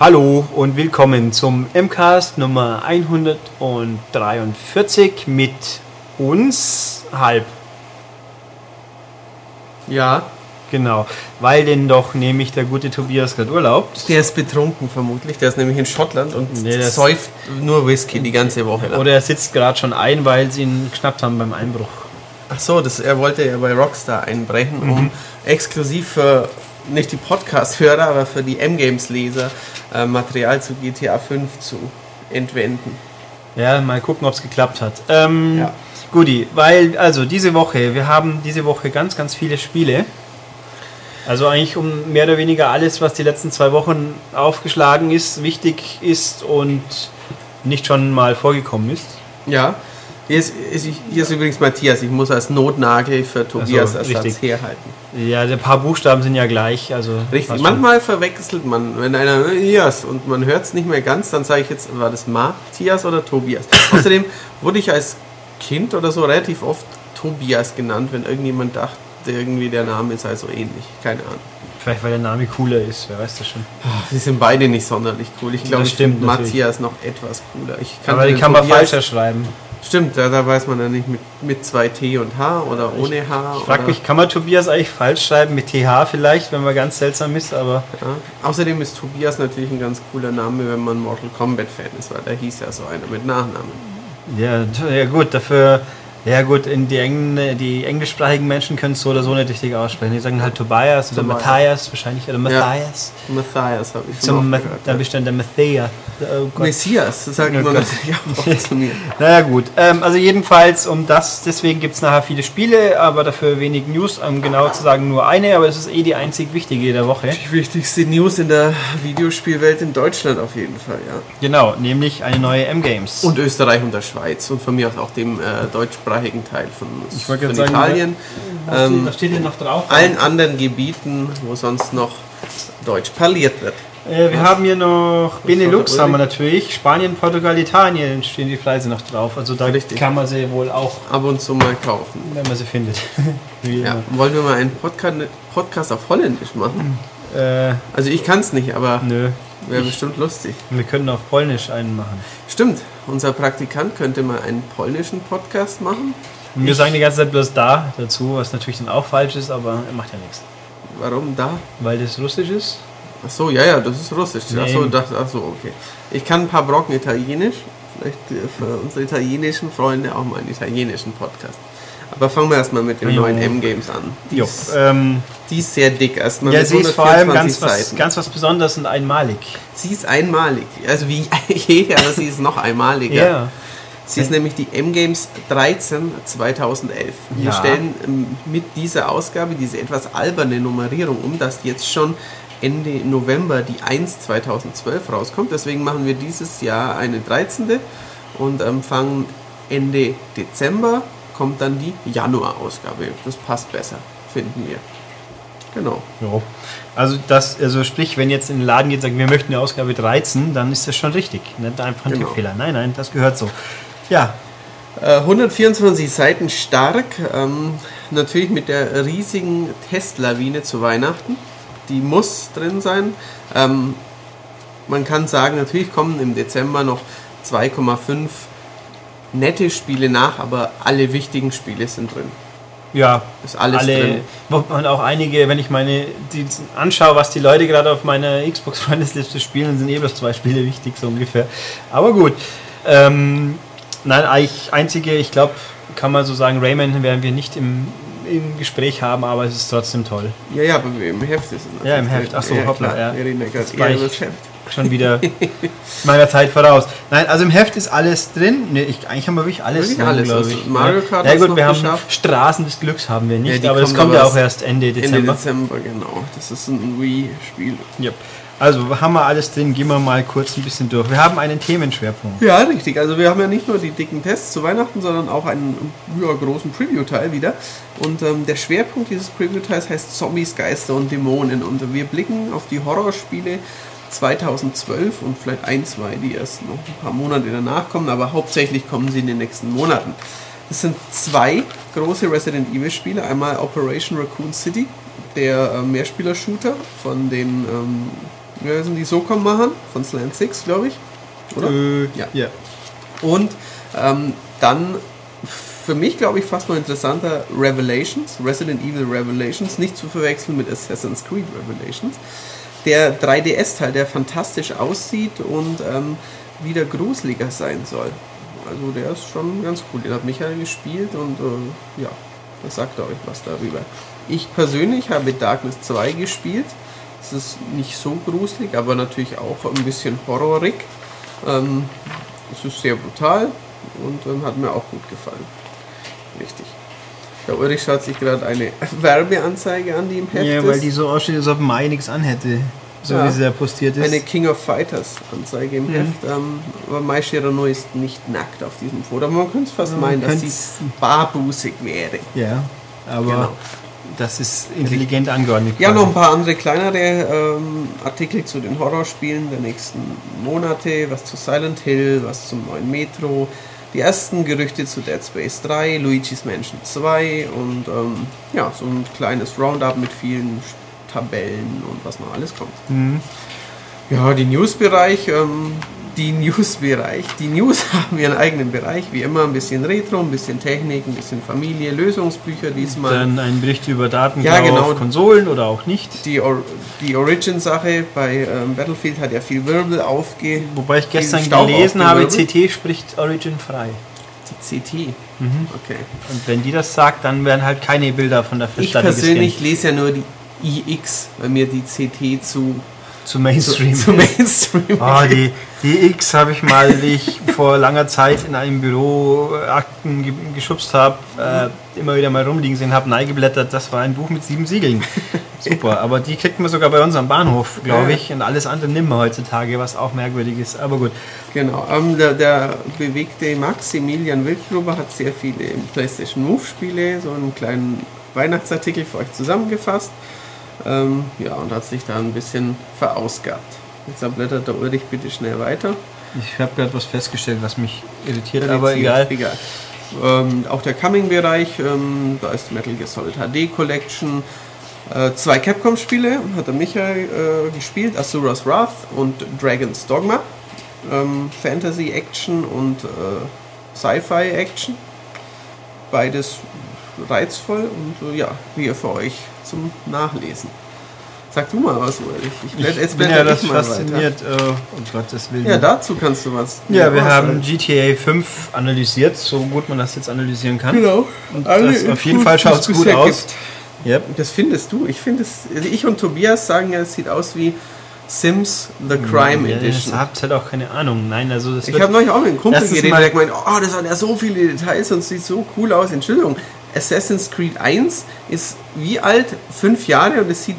Hallo und willkommen zum MCAST Nummer 143 mit uns halb. Ja, Genau, weil denn doch nämlich der gute Tobias gerade urlaubt. der ist betrunken vermutlich. Der ist nämlich in Schottland und Nee, säuft nur Whisky die ganze Woche lang. Oder er sitzt gerade schon ein, weil sie ihn geschnappt haben beim Einbruch. Ach so, das, er wollte ja bei Rockstar einbrechen, Mhm. um exklusiv für nicht die Podcast-Hörer, aber für die M-Games-Leser äh, Material zu GTA 5 zu entwenden. Ja, mal gucken, ob es geklappt hat. Ähm, Ja. Guti, weil, also diese Woche, wir haben diese Woche ganz, ganz viele Spiele. Also eigentlich um mehr oder weniger alles, was die letzten zwei Wochen aufgeschlagen ist, wichtig ist und nicht schon mal vorgekommen ist. Ja, hier ist, ist, hier ist übrigens Matthias. Ich muss als Notnagel für Tobias so, Ersatz richtig. herhalten. Ja, ein paar Buchstaben sind ja gleich. Also Richtig. passt schon. Manchmal verwechselt man, wenn einer Matthias und man hört es nicht mehr ganz, dann sage ich jetzt, war das Matthias oder Tobias? Außerdem wurde ich als Kind oder so relativ oft Tobias genannt, wenn irgendjemand dachte, irgendwie der Name sei so ähnlich. Keine Ahnung. Vielleicht weil der Name cooler ist, wer weiß das schon. Sie sind beide nicht sonderlich cool. Ich glaube, finde natürlich. Matthias noch etwas cooler. Ich Aber den den kann man falscher schreiben. Stimmt, da, da weiß man ja nicht mit, mit zwei T und H oder ohne H. Ich frag oder, mich, kann man Tobias eigentlich falsch schreiben mit TH vielleicht, wenn man ganz seltsam ist, aber Ja. Außerdem ist Tobias natürlich ein ganz cooler Name, wenn man Mortal Kombat Fan ist, weil da hieß ja so einer mit Nachnamen. ja, ja gut, dafür, ja gut, in die, Engl die englischsprachigen Menschen können es so oder so nicht richtig aussprechen. Die sagen halt Tobias oder Tobias. Matthias wahrscheinlich oder Matthias. Matthias habe ich Zum Ma gehört. dann bist du dann der Matthias. Oh Gott. Messias, das sagt Oh man Gott. natürlich auch zu mir. Naja gut, ähm, also jedenfalls um das, deswegen gibt es nachher viele Spiele, aber dafür wenig News, um genau zu sagen nur eine, aber es ist eh die einzig wichtige der Woche. Die wichtigste News in der Videospielwelt in Deutschland auf jeden Fall, ja. Genau, nämlich eine neue M-Games. Und Österreich und der Schweiz und von mir aus auch dem äh, deutschsprachigen Teil von, Ich wollte von gerade sagen, Italien. ähm, was steht denn noch drauf? Allen anderen Gebieten, wo sonst noch Deutsch parliert wird. Äh, wir haben hier noch Benelux, der haben wir natürlich. Spanien, Portugal, Italien stehen die Preise noch drauf. Also da Richtig. kann man sie wohl auch, Ab und zu mal kaufen. wenn man sie findet. Ja. Wollen wir mal einen Podcast, Podcast auf Holländisch machen? Äh, Also ich kann es nicht, aber nö. wäre Ich- bestimmt lustig. Wir können auf Polnisch einen machen. Stimmt, unser Praktikant könnte mal einen polnischen Podcast machen. Und wir sagen die ganze Zeit bloß da dazu, was natürlich dann auch falsch ist, aber er macht ja nichts. Warum da? Weil das Russisch ist. Ach so, ja, ja, das ist Russisch. Ach so, Nee. das, ach so, okay. Ich kann ein paar Brocken Italienisch. Vielleicht äh, für unsere italienischen Freunde auch mal einen italienischen Podcast. Aber fangen wir erstmal mit den Jo. neuen M-Games an. Die Jo, ist, ähm, die ist sehr dick. Erstmal ja, mit sie ist vor allem 124 ganz was, ganz was Besonderes und einmalig. sie ist einmalig. Also wie jede, aber sie ist noch einmaliger. Ja. Sie ist nämlich die M-Games 13 2011. Wir Ja. stellen ähm, mit dieser Ausgabe diese etwas alberne Nummerierung um, dass jetzt schon Ende November die 1 2012 rauskommt. Deswegen machen wir dieses Jahr eine 13. und ähm, fangen Ende Dezember kommt dann die Januar-Ausgabe. Das passt besser, finden wir. Genau. Jo. Also das, also sprich, wenn jetzt in den Laden geht und sagt, wir möchten eine Ausgabe 13, dann ist das schon richtig. Nicht einfach ein Genau. Tippfehler. Nein, nein, das gehört so. Ja, Äh, 124 Seiten stark, ähm, natürlich mit der riesigen Testlawine zu Weihnachten. Die muss drin sein. Ähm, man kann sagen, natürlich kommen im Dezember noch 2,5 nette Spiele nach, aber alle wichtigen Spiele sind drin. ja. Ist alles alle, drin. wo man auch einige, wenn ich meine, die anschaue, was die Leute gerade auf meiner Xbox-Freundesliste spielen, sind eh bloß zwei Spiele wichtig, so ungefähr. Aber gut. Ähm, nein, eigentlich einzige, ich glaube, kann man so sagen, Rayman werden wir nicht im, im Gespräch haben, aber es ist trotzdem toll. Ja, ja, aber im Heft ist es Ja, im Heft. Ach so, drin. hoppla, klar. ja. Wir reden ja gerade eher über das Heft. Schon wieder meiner Zeit voraus. Nein, also im Heft ist alles drin. Nee, ich, eigentlich haben wir wirklich alles Wirklich drin, alles. glaube Also ich. Mario Kart ja gut, wir haben geschafft. Straßen des Glücks haben wir nicht, Ja, aber das kommt ja auch erst Ende Dezember. Ende Dezember, genau. Das ist ein Wii-Spiel. Yep. Also haben wir alles drin, gehen wir mal kurz ein bisschen durch. Wir haben einen Themenschwerpunkt. Ja, richtig. Also wir haben ja nicht nur die dicken Tests zu Weihnachten, sondern auch einen ja, großen Preview-Teil wieder. Und ähm, der Schwerpunkt dieses Preview-Teils heißt Zombies, Geister und Dämonen. Und wir blicken auf die Horrorspiele 2012 und vielleicht ein, zwei, die erst noch ein paar Monate danach kommen, aber hauptsächlich kommen sie in den nächsten Monaten. Das sind zwei große Resident Evil Spiele. Einmal Operation Raccoon City, der äh, Mehrspieler-Shooter von den ähm, Ja, sind die Socom-Machern von Slant 6, glaube ich. Oder? Äh, Ja. ja. Und ähm, dann für mich, glaube ich, fast noch interessanter Revelations, Resident Evil Revelations, nicht zu verwechseln mit Assassin's Creed Revelations. Der 3DS-Teil, der fantastisch aussieht und ähm, wieder gruseliger sein soll. Also der ist schon ganz cool. Den hat Michael gespielt und äh, ja, das sagt er euch was darüber. Ich persönlich habe Darkness 2 gespielt. Es ist nicht so gruselig, aber natürlich auch ein bisschen horrorig. Ähm, es ist sehr brutal und ähm, hat mir auch gut gefallen. Richtig. Der Ulrich schaut sich gerade eine Werbeanzeige an, die im Heft ja, weil ist. die so aussieht, als ob Mai nichts anhätte. So Ja. wie sie ja postiert ist. Eine King of Fighters Anzeige im Mhm. Heft. Ähm, aber Mai Shirano ist nicht nackt auf diesem Foto. Aber man könnte es fast Ja, meinen, dass sie barbusig wäre. ja, aber Genau. das ist intelligent angeordnet. Ja, quasi. noch ein paar andere kleinere ähm, Artikel zu den Horrorspielen der nächsten Monate, was zu Silent Hill, was zum neuen Metro, die ersten Gerüchte zu Dead Space 3, Luigi's Mansion 2 und ähm, ja, so ein kleines Roundup mit vielen Tabellen und was noch alles kommt. Mhm. Ja, die News-Bereich, ähm, die News-Bereich, die News haben ihren eigenen Bereich, wie immer ein bisschen Retro, ein bisschen Technik, ein bisschen Familie, Lösungsbücher diesmal. Dann ein Bericht über Daten Ja, genau. auf Konsolen oder auch nicht. die, Or die Origin-Sache bei ähm, Battlefield hat ja viel Wirbel aufge... Wobei ich gestern gelesen habe. CT spricht Origin frei. Die CT. Mhm. Okay. Und wenn die das sagt, dann werden halt keine Bilder von der Ich Festplatte persönlich gescannt. lese ja nur die iX, weil mir die CT zu, Zu zu, Mainstream. zu Mainstream Ah, die, die X habe ich mal, wie ich vor langer Zeit in einem Büro äh, Akten ge geschubst habe, äh, immer wieder mal rumliegen sehen habe, neigeblättert. Das war ein Buch mit sieben Siegeln. Super, aber die kriegt man sogar bei uns am Bahnhof, glaube ich. Und alles andere nimmt man heutzutage, was auch merkwürdig ist. Aber gut. Genau, ähm, der, der bewegte Maximilian Wildgruber hat sehr viele PlayStation Move-Spiele, so einen kleinen Weihnachtsartikel für euch zusammengefasst. Ähm, ja, und hat sich da ein bisschen verausgabt. Jetzt blättert der Ulrich bitte schnell weiter. Ich habe gerade was festgestellt, was mich irritiert, aber egal. egal. Ähm, auch der Coming-Bereich, ähm, da ist Metal Gear Solid HD Collection. Äh, zwei Capcom-Spiele hat der Michael äh, gespielt, Asura's Wrath und Dragon's Dogma. Ähm, Fantasy Action und äh, Sci-Fi Action. Beides reizvoll und äh, ja, hier für euch zum Nachlesen. Sag du mal was, Ulrich. Ich, Ich blätt- jetzt bin ja ich das fasziniert. Äh, um Gottes Willen. Ja, dazu kannst du was. Ja, wir was haben GTA 5 analysiert, so gut man das jetzt analysieren kann. Genau. Und Alle das auf jeden Fall schaut es gut aus. Yep. Das findest du. Ich finde es. also Ich und Tobias sagen ja, es sieht aus wie Sims The Crime Ja, Edition. Das habt halt auch keine Ahnung. Nein, also das Ich habe neulich auch mit einem Kumpel geredet, der gemeint, oh, das hat ja so viele Details und sieht so cool aus. Entschuldigung, Assassin's Creed 1 ist wie alt? Fünf Jahre und es sieht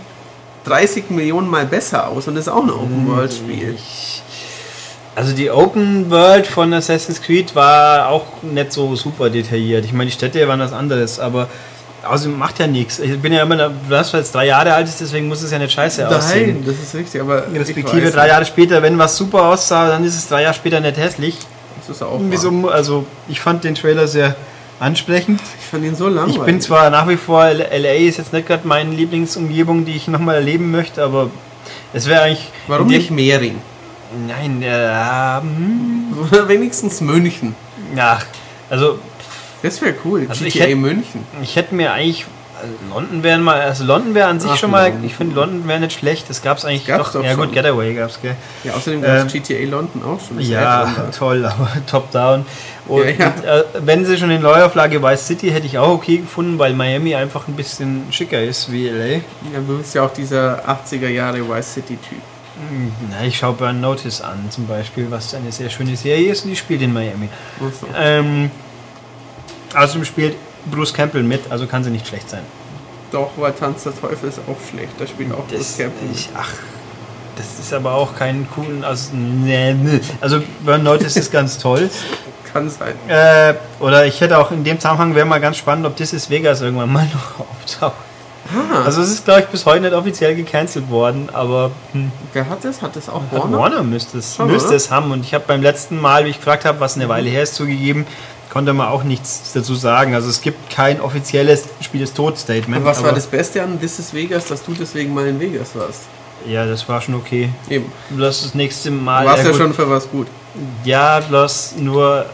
30 Millionen Mal besser aus und ist auch ein Open World Spiel. Ich- Also die Open World von Assassin's Creed war auch nicht so super detailliert. Ich meine, die Städte waren was anderes, aber außerdem macht ja nichts. Ich bin ja immer, was jetzt drei Jahre alt ist, deswegen muss es ja nicht scheiße aussehen. Nein, das ist richtig, aber Respektive drei. Jahre später, wenn was super aussah, dann ist es drei Jahre später nicht hässlich. Das ist auch. Wieso, also ich fand den Trailer sehr ansprechend. Ich fand ihn so langweilig. Ich bin zwar nach wie vor, LA ist jetzt nicht gerade meine Lieblingsumgebung, die ich nochmal erleben möchte, aber es wäre eigentlich. Warum nicht Mehring? Nein, äh, hm, Oder wenigstens München. ja, also Das wäre cool. Also ich GTA hätt- München. ich hätte mir eigentlich. London wäre mal, also London wäre an sich Ach, schon mal, London. ich finde London wäre nicht schlecht, das gab es eigentlich Gab's doch, doch ja gut, schon. Getaway gab es, gell. Ja, außerdem gab es Ähm, GTA London auch schon. Ja, da. toll, aber top-down. Und, Ja, ja. äh, wenn sie schon in Neuauflage Vice City hätte ich auch okay gefunden, weil Miami einfach ein bisschen schicker ist wie LA. Ja, du bist ja auch dieser 80er Jahre Vice City Typ. Hm, Na, ich schaue Burn Notice an zum Beispiel, was eine sehr schöne Serie ist und die spielt in Miami. Achso. Ähm, außerdem spielt Bruce Campbell mit, also kann sie nicht schlecht sein. Doch, weil Tanz der Teufel ist auch schlecht. Da spielt auch das Campbell. ich, ach, das ist aber auch kein coolen, also, nee, nee. also Burn Notice ist ganz toll. Kann sein. Äh, oder ich hätte auch in dem Zusammenhang wäre mal ganz spannend, ob This is Vegas irgendwann mal noch auftaucht. Ah, Also es ist glaube ich bis heute nicht offiziell gecancelt worden, aber hm, wer hat das? Hat das auch Warner, Warner? Warner müsste es, Schon, müsste oder? es haben. Und ich habe beim letzten Mal, wie ich gefragt habe, was eine Weile her ist, zugegeben, konnte man auch nichts dazu sagen. Also es gibt kein offizielles Spiel ist tot Statement. Und was war das Beste an This is Vegas, dass du deswegen mal in Vegas warst? Ja, das war schon okay. Eben. Bloß das nächste Mal. Du warst ja, ja schon für was gut. Ja, bloß nur.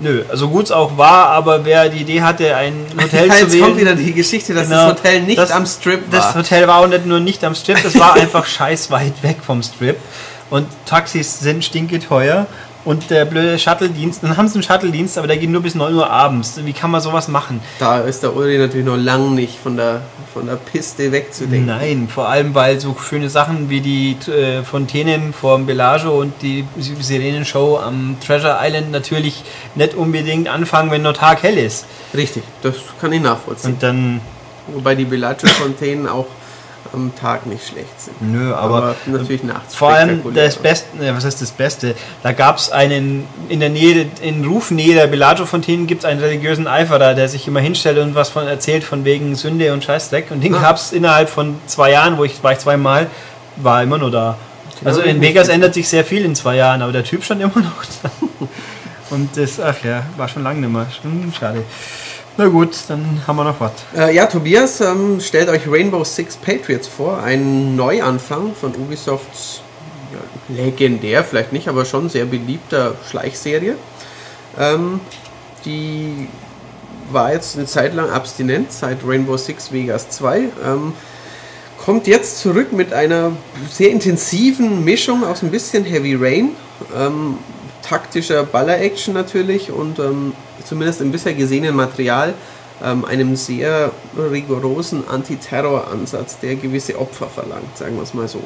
Nö, also gut es auch war, aber wer die Idee hatte, ein Hotel Ja, zu jetzt wählen. kommt wieder die Geschichte, dass Genau. das Hotel nicht Das- am Strip Das war. Hotel war auch nicht nur nicht am Strip, das war einfach scheiß weit weg vom Strip. Und Taxis sind stinketeuer. Und der blöde Shuttle-Dienst, dann haben sie einen Shuttle-Dienst, aber der geht nur bis 9 Uhr abends. Wie kann man sowas machen? Da ist der Uli natürlich noch lang nicht von der, von der Piste wegzudenken. Nein, vor allem weil so schöne Sachen wie die äh, Fontänen vor dem Bellagio und die Sirenenshow am Treasure Island natürlich nicht unbedingt anfangen, wenn nur Tag hell ist. Richtig, das kann ich nachvollziehen. Und dann, Wobei die Bellagio-Fontänen auch am Tag nicht schlecht sind. nö, aber, natürlich nachts. vor allem das Beste, was heißt das Beste? Da gab es einen, in der Nähe, in Rufnähe der Bellagio-Fontänen gibt es einen religiösen Eiferer, der sich immer hinstellt und was von erzählt von wegen Sünde und Scheißdreck. Und den Ah. gab es innerhalb von zwei Jahren, wo ich war ich zweimal, war immer nur da. Also hab ich in Vegas ändert sich sehr viel in zwei Jahren, aber der Typ stand immer noch da. Und das, ach ja, war schon lange nicht mehr. Schade. Na gut, dann haben wir noch was. Äh, ja, Tobias, ähm, stellt euch Rainbow Six Patriots vor. Ein Neuanfang von Ubisofts ja, legendär, vielleicht nicht, aber schon sehr beliebter Schleichserie. Ähm, die war jetzt eine Zeit lang abstinent, seit Rainbow Six Vegas 2. Ähm, kommt jetzt zurück mit einer sehr intensiven Mischung aus ein bisschen Heavy Rain, ähm, taktischer Baller-Action natürlich und ähm, zumindest im bisher gesehenen Material ähm, einem sehr rigorosen Antiterror-Ansatz, der gewisse Opfer verlangt, sagen wir es mal so.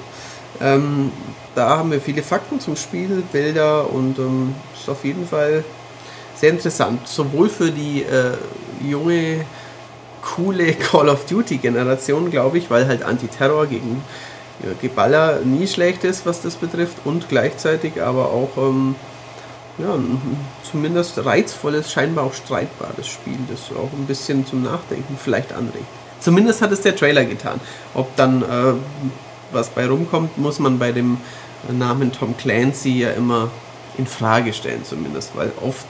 Ähm, da haben wir viele Fakten zum Spiel, Bilder und ähm, ist auf jeden Fall sehr interessant, sowohl für die äh, junge, coole Call of Duty Generation, glaube ich, weil halt Antiterror gegen ja, Geballer nie schlecht ist, was das betrifft und gleichzeitig aber auch ähm, ja, ein zumindest reizvolles, scheinbar auch streitbares Spiel, das auch ein bisschen zum Nachdenken vielleicht anregt. Zumindest hat es der Trailer getan. Ob dann äh, was bei rumkommt, muss man bei dem Namen Tom Clancy ja immer in Frage stellen, zumindest, weil oft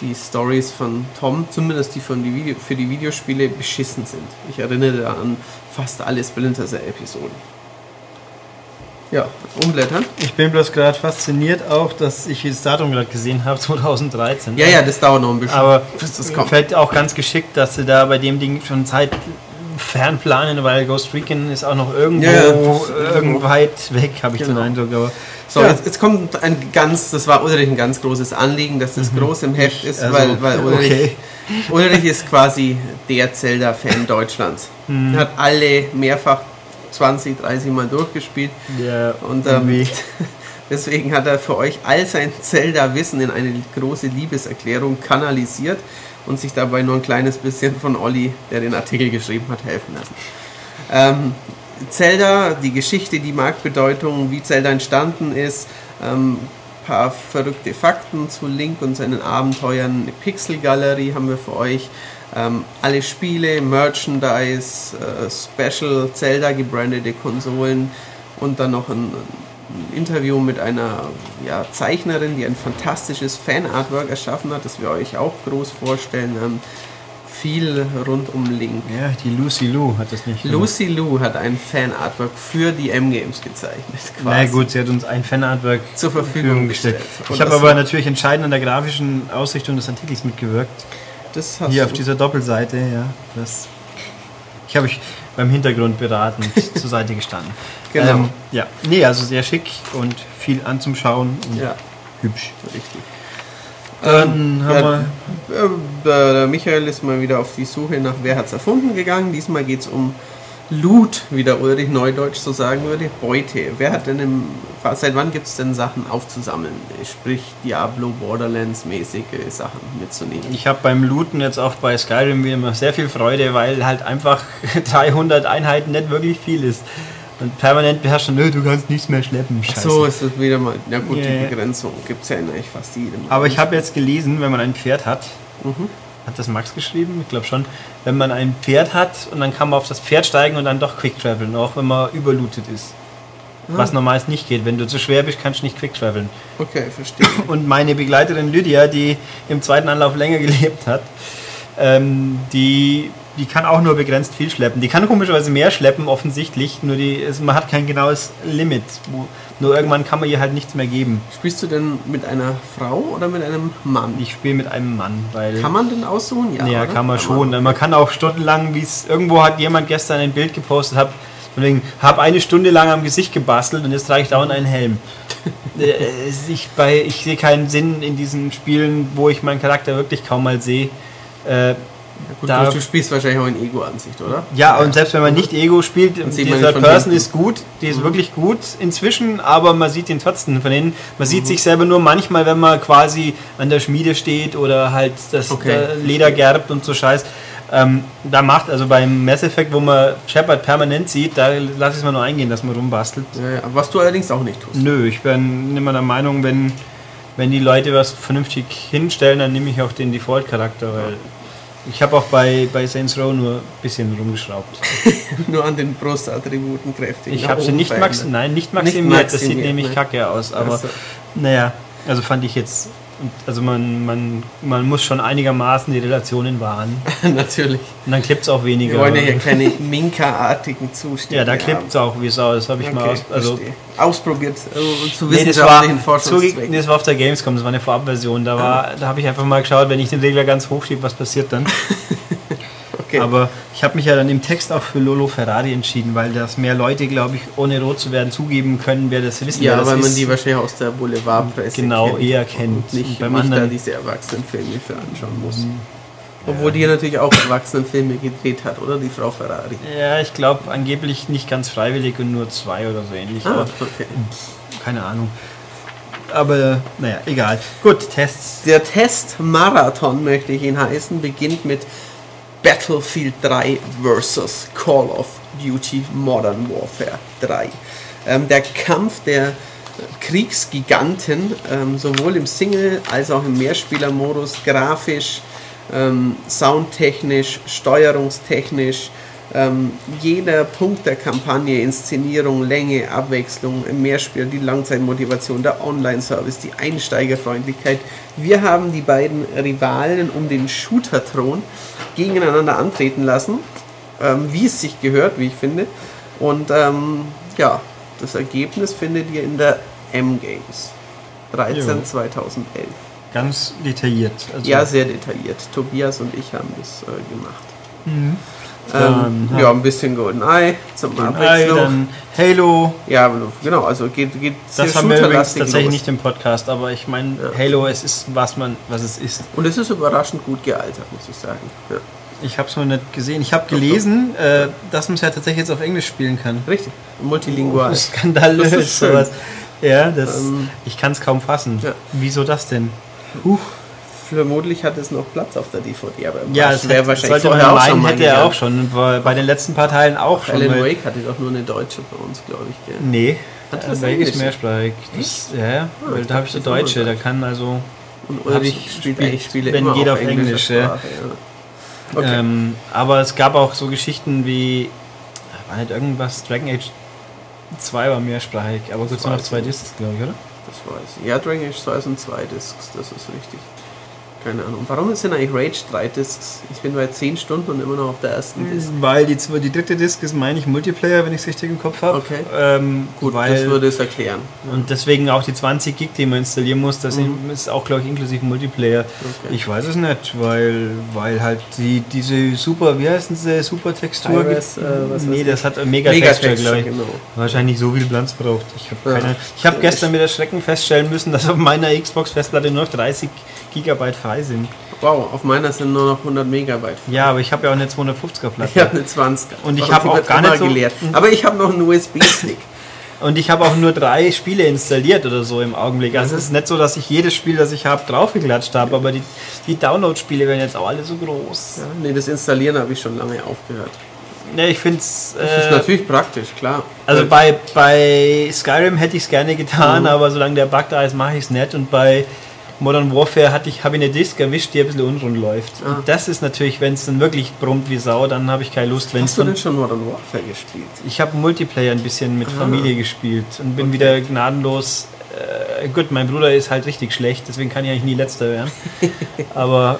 die Stories von Tom, zumindest die von die Video, für die Videospiele, beschissen sind. Ich erinnere da an fast alle Splinter Cell-Episoden. Ja, umblättern. Ich bin bloß gerade fasziniert auch, dass ich das Datum gerade gesehen habe, 2013. Ja, ja, das dauert noch ein bisschen. Aber bis das mir kommt. fällt auch ganz geschickt, dass sie da bei dem Ding schon Zeit fernplanen, weil Ghost Recon ist auch noch irgendwo Ja, das- irgendwo weit weg, habe ich Genau. den Eindruck. Aber So, Ja. jetzt, jetzt kommt ein ganz, das war Ulrich ein ganz großes Anliegen, dass das groß im Heft ist, also, weil, weil Ulrich, okay. Ulrich ist quasi der Zelda-Fan Deutschlands. Mhm. Hat alle mehrfach 20, 30 Mal durchgespielt. Ja, und ähm, deswegen hat er für euch all sein Zelda-Wissen in eine große Liebeserklärung kanalisiert und sich dabei nur ein kleines bisschen von Olli, der den Artikel geschrieben hat, helfen lassen. Ähm, Zelda, die Geschichte, die Marktbedeutung, wie Zelda entstanden ist, ähm, paar verrückte Fakten zu Link und seinen Abenteuern, eine Pixel-Galerie haben wir für euch, ähm, alle Spiele, Merchandise, äh, Special Zelda gebrandete Konsolen und dann noch ein, ein Interview mit einer ja, Zeichnerin, die ein fantastisches Fan-Artwork erschaffen hat, das wir euch auch groß vorstellen. Ähm, viel rund um Link. Ja, die Lucy Lou hat das nicht. gemacht. Lucy Lou hat ein Fan-Artwork für die M-Games gezeichnet. Na quasi. gut, sie hat uns ein Fanartwork Zur Verfügung gestellt. Und Ich habe aber natürlich entscheidend an der grafischen Ausrichtung des Artikels mitgewirkt. Das hast Hier du. auf dieser Doppelseite, ja. Das ich habe ich beim Hintergrund beratend zur Seite gestanden. Genau. Ähm, ja, nee, also sehr schick und viel anzuschauen und Ja, hübsch. richtig. Dann haben ja, äh, der, der Michael ist mal wieder auf die Suche nach Wer hat's erfunden gegangen. Diesmal geht es um Loot, wie der Ulrich Neudeutsch so sagen würde. Beute. Wer hat denn im. Seit wann gibt es denn Sachen aufzusammeln? Sprich Diablo, Borderlands-mäßige Sachen mitzunehmen. Ich habe beim Looten jetzt auch bei Skyrim wieder immer sehr viel Freude, weil halt einfach 300 Einheiten nicht wirklich viel ist. Und permanent beherrschen, nö, du kannst nichts mehr schleppen. Scheiße. So ist es wieder mal. Na gut, Ja, die. Begrenzung gibt es ja in eigentlich fast jedem. Aber ich habe jetzt gelesen, wenn man ein Pferd hat, Mhm. hat das Max geschrieben? Ich glaube schon. Wenn man ein Pferd hat und dann kann man auf das Pferd steigen und dann doch quick traveln, auch wenn man überlootet ist. Was normalerweise nicht geht. Wenn du zu schwer bist, kannst du nicht quick traveln. Okay, verstehe. Und meine Begleiterin Lydia, die im zweiten Anlauf länger gelebt hat, ähm, die die kann auch nur begrenzt viel schleppen. Die kann komischerweise mehr schleppen, offensichtlich. Nur die, es, man hat kein genaues Limit. Nur irgendwann kann man ihr halt nichts mehr geben. Spielst du denn mit einer Frau oder mit einem Mann? Ich spiele mit einem Mann, weil. Kann man denn aussuchen? Ja, ja kann man schon. Man, kann auch stundenlang, wie es irgendwo hat jemand gestern ein Bild gepostet, hab, von wegen, hab eine Stunde lang am Gesicht gebastelt und jetzt trage ich dauernd einen Helm. Äh, ich, bei, ich sehe keinen Sinn in diesen Spielen, wo ich meinen Charakter wirklich kaum mal sehe. Äh, Gut, du, du spielst wahrscheinlich auch in Ego-Ansicht, oder? Ja, und selbst wenn man nicht Ego spielt, ihn von Person ist gut, die ist Mhm. wirklich gut inzwischen, aber man sieht ihn trotzdem von innen. Man Mhm. sieht sich selber nur manchmal, wenn man quasi an der Schmiede steht oder halt das Okay. Leder gerbt und so Scheiß. Ähm, da macht, also beim Mass Effect, wo man Shepard permanent sieht, da lasse ich es mal nur eingehen, dass man rumbastelt. Ja, was du allerdings auch nicht tust. Nö, ich bin immer der Meinung, wenn, wenn die Leute was vernünftig hinstellen, dann nehme ich auch den Default-Charakter, weil ich habe auch bei, bei Saints Row nur ein bisschen rumgeschraubt. Nur an den Brustattributen kräftig. Ich habe sie nicht, verändert. max nein, nicht maximiert, das sieht maximiert, nämlich ne? kacke aus, aber Also, naja, also fand ich jetzt, also man, man, man muss schon einigermaßen die Relationen wahren natürlich. und dann klippt es auch weniger. Wir wollen ja hier keine Minka-artigen Zustände ja, da klippt es auch, wie es aus, das habe ich mal aus, also ausprobiert äh, zu Nee, das war, wissenschaftlichen zugeg- Forschungszwecken. nee, das war auf der Gamescom, das war eine Vorabversion. Da, war, da habe ich einfach mal geschaut, wenn ich den Regler ganz hochschiebe, was passiert dann. okay. Aber ich habe mich ja dann im Text auch für Lolo Ferrari entschieden, weil das mehr Leute, glaube ich, ohne rot zu werden, zugeben können, wer das wissen, ja, das weil man ist. die wahrscheinlich aus der Boulevardpresse Genau, kennt eher kennt. und nicht Und beim nicht da anderen- diese Erwachsenenfilme für anschauen muss. Obwohl die natürlich auch Erwachsenenfilme gedreht hat, oder? Die Frau Ferrari. Ja, ich glaube angeblich nicht ganz freiwillig und nur zwei oder so ähnlich. Ah, okay. keine Ahnung. Aber naja, egal. Gut, Tests. Der Test-Marathon, möchte ich ihn heißen, beginnt mit Battlefield 3 versus Call of Duty Modern Warfare 3. Ähm, der Kampf der Kriegsgiganten, ähm, sowohl im Single- als auch im Mehrspielermodus, grafisch, ähm, soundtechnisch, steuerungstechnisch, ähm, jeder Punkt der Kampagne, Inszenierung, Länge, Abwechslung im Mehrspiel, die Langzeitmotivation, der Online-Service, die Einsteigerfreundlichkeit. Wir haben die beiden Rivalen um den Shooter-Thron gegeneinander antreten lassen, ähm, wie es sich gehört, wie ich finde. Und ähm, ja, das Ergebnis findet ihr in der M-Games. 13 Jo. 2011. Ganz detailliert. Also, Ja, sehr detailliert. Tobias und ich haben das äh, gemacht. Mhm. Ähm, ja, ein bisschen GoldenEye zum dann Halo. Ja, genau, also geht, geht sehr Das haben wir tatsächlich los. nicht im Podcast, aber ich meine, Ja. Halo, es ist, was man, was es ist. Und es ist überraschend gut gealtert, muss ich sagen. Ja. Ich habe es noch nicht gesehen. Ich habe gelesen, äh, dass man es ja tatsächlich jetzt auf Englisch spielen kann. Richtig, multilingual. Skandalös. Das ist schön. sowas. Ja, das, Ähm, ich kann es kaum fassen. ja. Wieso das denn? Vermutlich hat es noch Platz auf der DVD, aber Ja, das das wäre wahrscheinlich sollte man meinen, hätte er auch schon. War bei den letzten paar Teilen auch schon. Alan Wake hatte doch nur eine deutsche bei uns, glaube ich. Gell? Nee, Hat Alan das Wake ist mehrsprachig. Das, ja, ja, weil ich da habe ich das Deutsche, der kann also, Und Ulrich spielt eigentlich Spiele wenn immer geht auf Englisch, ja. Sprache. Ja. Okay. Ähm, aber es gab auch so Geschichten wie, war nicht irgendwas, Dragon Age 2 war mehrsprachig, aber es waren noch zwei Discs, glaube ich, oder? Das weiß ich. Ja, Dragon Age 2 sind zwei Discs, das ist richtig. Keine Ahnung. Warum sind eigentlich Rage drei Discs? Ich bin bei 10 Stunden und immer noch auf der ersten Disc. Weil die, zwei- die dritte Disc ist, meine ich, Multiplayer, wenn ich es richtig im Kopf habe. Okay. Ähm, Gut, weil, das würde es erklären. und deswegen auch die 20 Gig, die man installieren muss, das Mhm. ist auch, glaube ich, inklusive Multiplayer. Okay. Ich weiß es nicht, weil, weil halt die, diese super, wie heißt diese super Textur Hi-Res, äh, was nee, das hat ein mega Megatexture, Textur, glaube ich. genau. Wahrscheinlich so viel Platz braucht. Ich habe Ja. keine. Ich habe gestern mit Erschrecken feststellen müssen, dass auf meiner Xbox-Festplatte nur noch 30 Gigabyte frei sind. Wow, auf meiner sind nur noch 100 Megabyte. Ja, aber ich habe ja auch eine 250er Platte. Ich habe eine 20er. Und ich Aber hab die auch gar nicht so- geleert. Aber ich habe noch einen USB-Stick. Und ich habe auch nur drei Spiele installiert oder so im Augenblick. Also es ist nicht so, dass ich jedes Spiel, das ich habe, draufgeklatscht habe, aber die, die Download-Spiele werden jetzt auch alle so groß. ja, nee, das Installieren habe ich schon lange aufgehört. Ne, ich finde es. Das ist natürlich praktisch, klar. Also bei, bei Skyrim hätte ich es gerne getan, Mhm. aber solange der Bug da ist, mache ich es nicht. Und bei Modern Warfare hatte ich, habe ich eine Disk erwischt, die ein bisschen unrund läuft. Ah. Und das ist natürlich, wenn es dann wirklich brummt wie Sau, dann habe ich keine Lust. Wenn's Hast du denn schon Modern Warfare gespielt? ich habe Multiplayer ein bisschen mit Ah. Familie gespielt und bin Okay. wieder gnadenlos. Äh, gut, mein Bruder ist halt richtig schlecht, deswegen kann ich eigentlich nie letzter werden. aber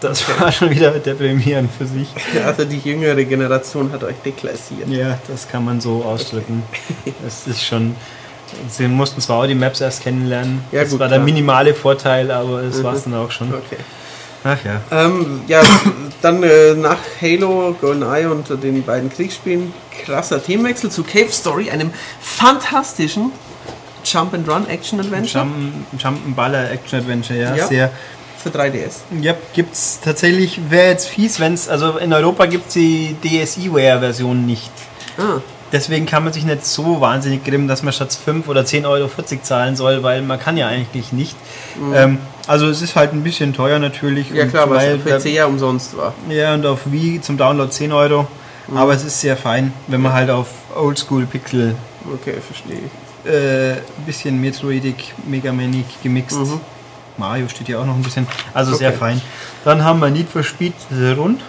das war schon wieder deprimierend für sich. Also die jüngere Generation hat euch deklassiert. Ja, das kann man so ausdrücken. Es ist schon. Sie mussten zwar auch die Maps erst kennenlernen. Ja, das gut, war der klar. minimale Vorteil, aber es Mhm. war es dann auch schon. Okay. Ach ja. Ähm, ja, dann äh, nach Halo, GoldenEye und äh, den beiden Kriegsspielen krasser Themenwechsel zu Cave Story, einem fantastischen Jump and Run Action Adventure Jump, Jump'n'Baller Action Adventure, ja, Ja. sehr. für 3DS. Ja, gibt's tatsächlich, wäre jetzt fies, wenn es, also in Europa gibt es die DSiWare-Version nicht. Ah, Deswegen kann man sich nicht so wahnsinnig grimmen, dass man statt 5 oder 10,40 Euro zahlen soll, weil man kann ja eigentlich nicht. Ähm, also es ist halt ein bisschen teuer natürlich. Mhm. ja klar, weil es auf PC ja umsonst war. Ja, und auf Wii zum Download 10 Euro. Mhm. Aber es ist sehr fein, wenn man halt auf Oldschool Pixel Okay, verstehe ich. äh, ein bisschen Metroidig, Megamanig gemixt. Mhm. Mario steht ja auch noch ein bisschen. Also sehr Okay. fein. Dann haben wir Need for Speed The Run.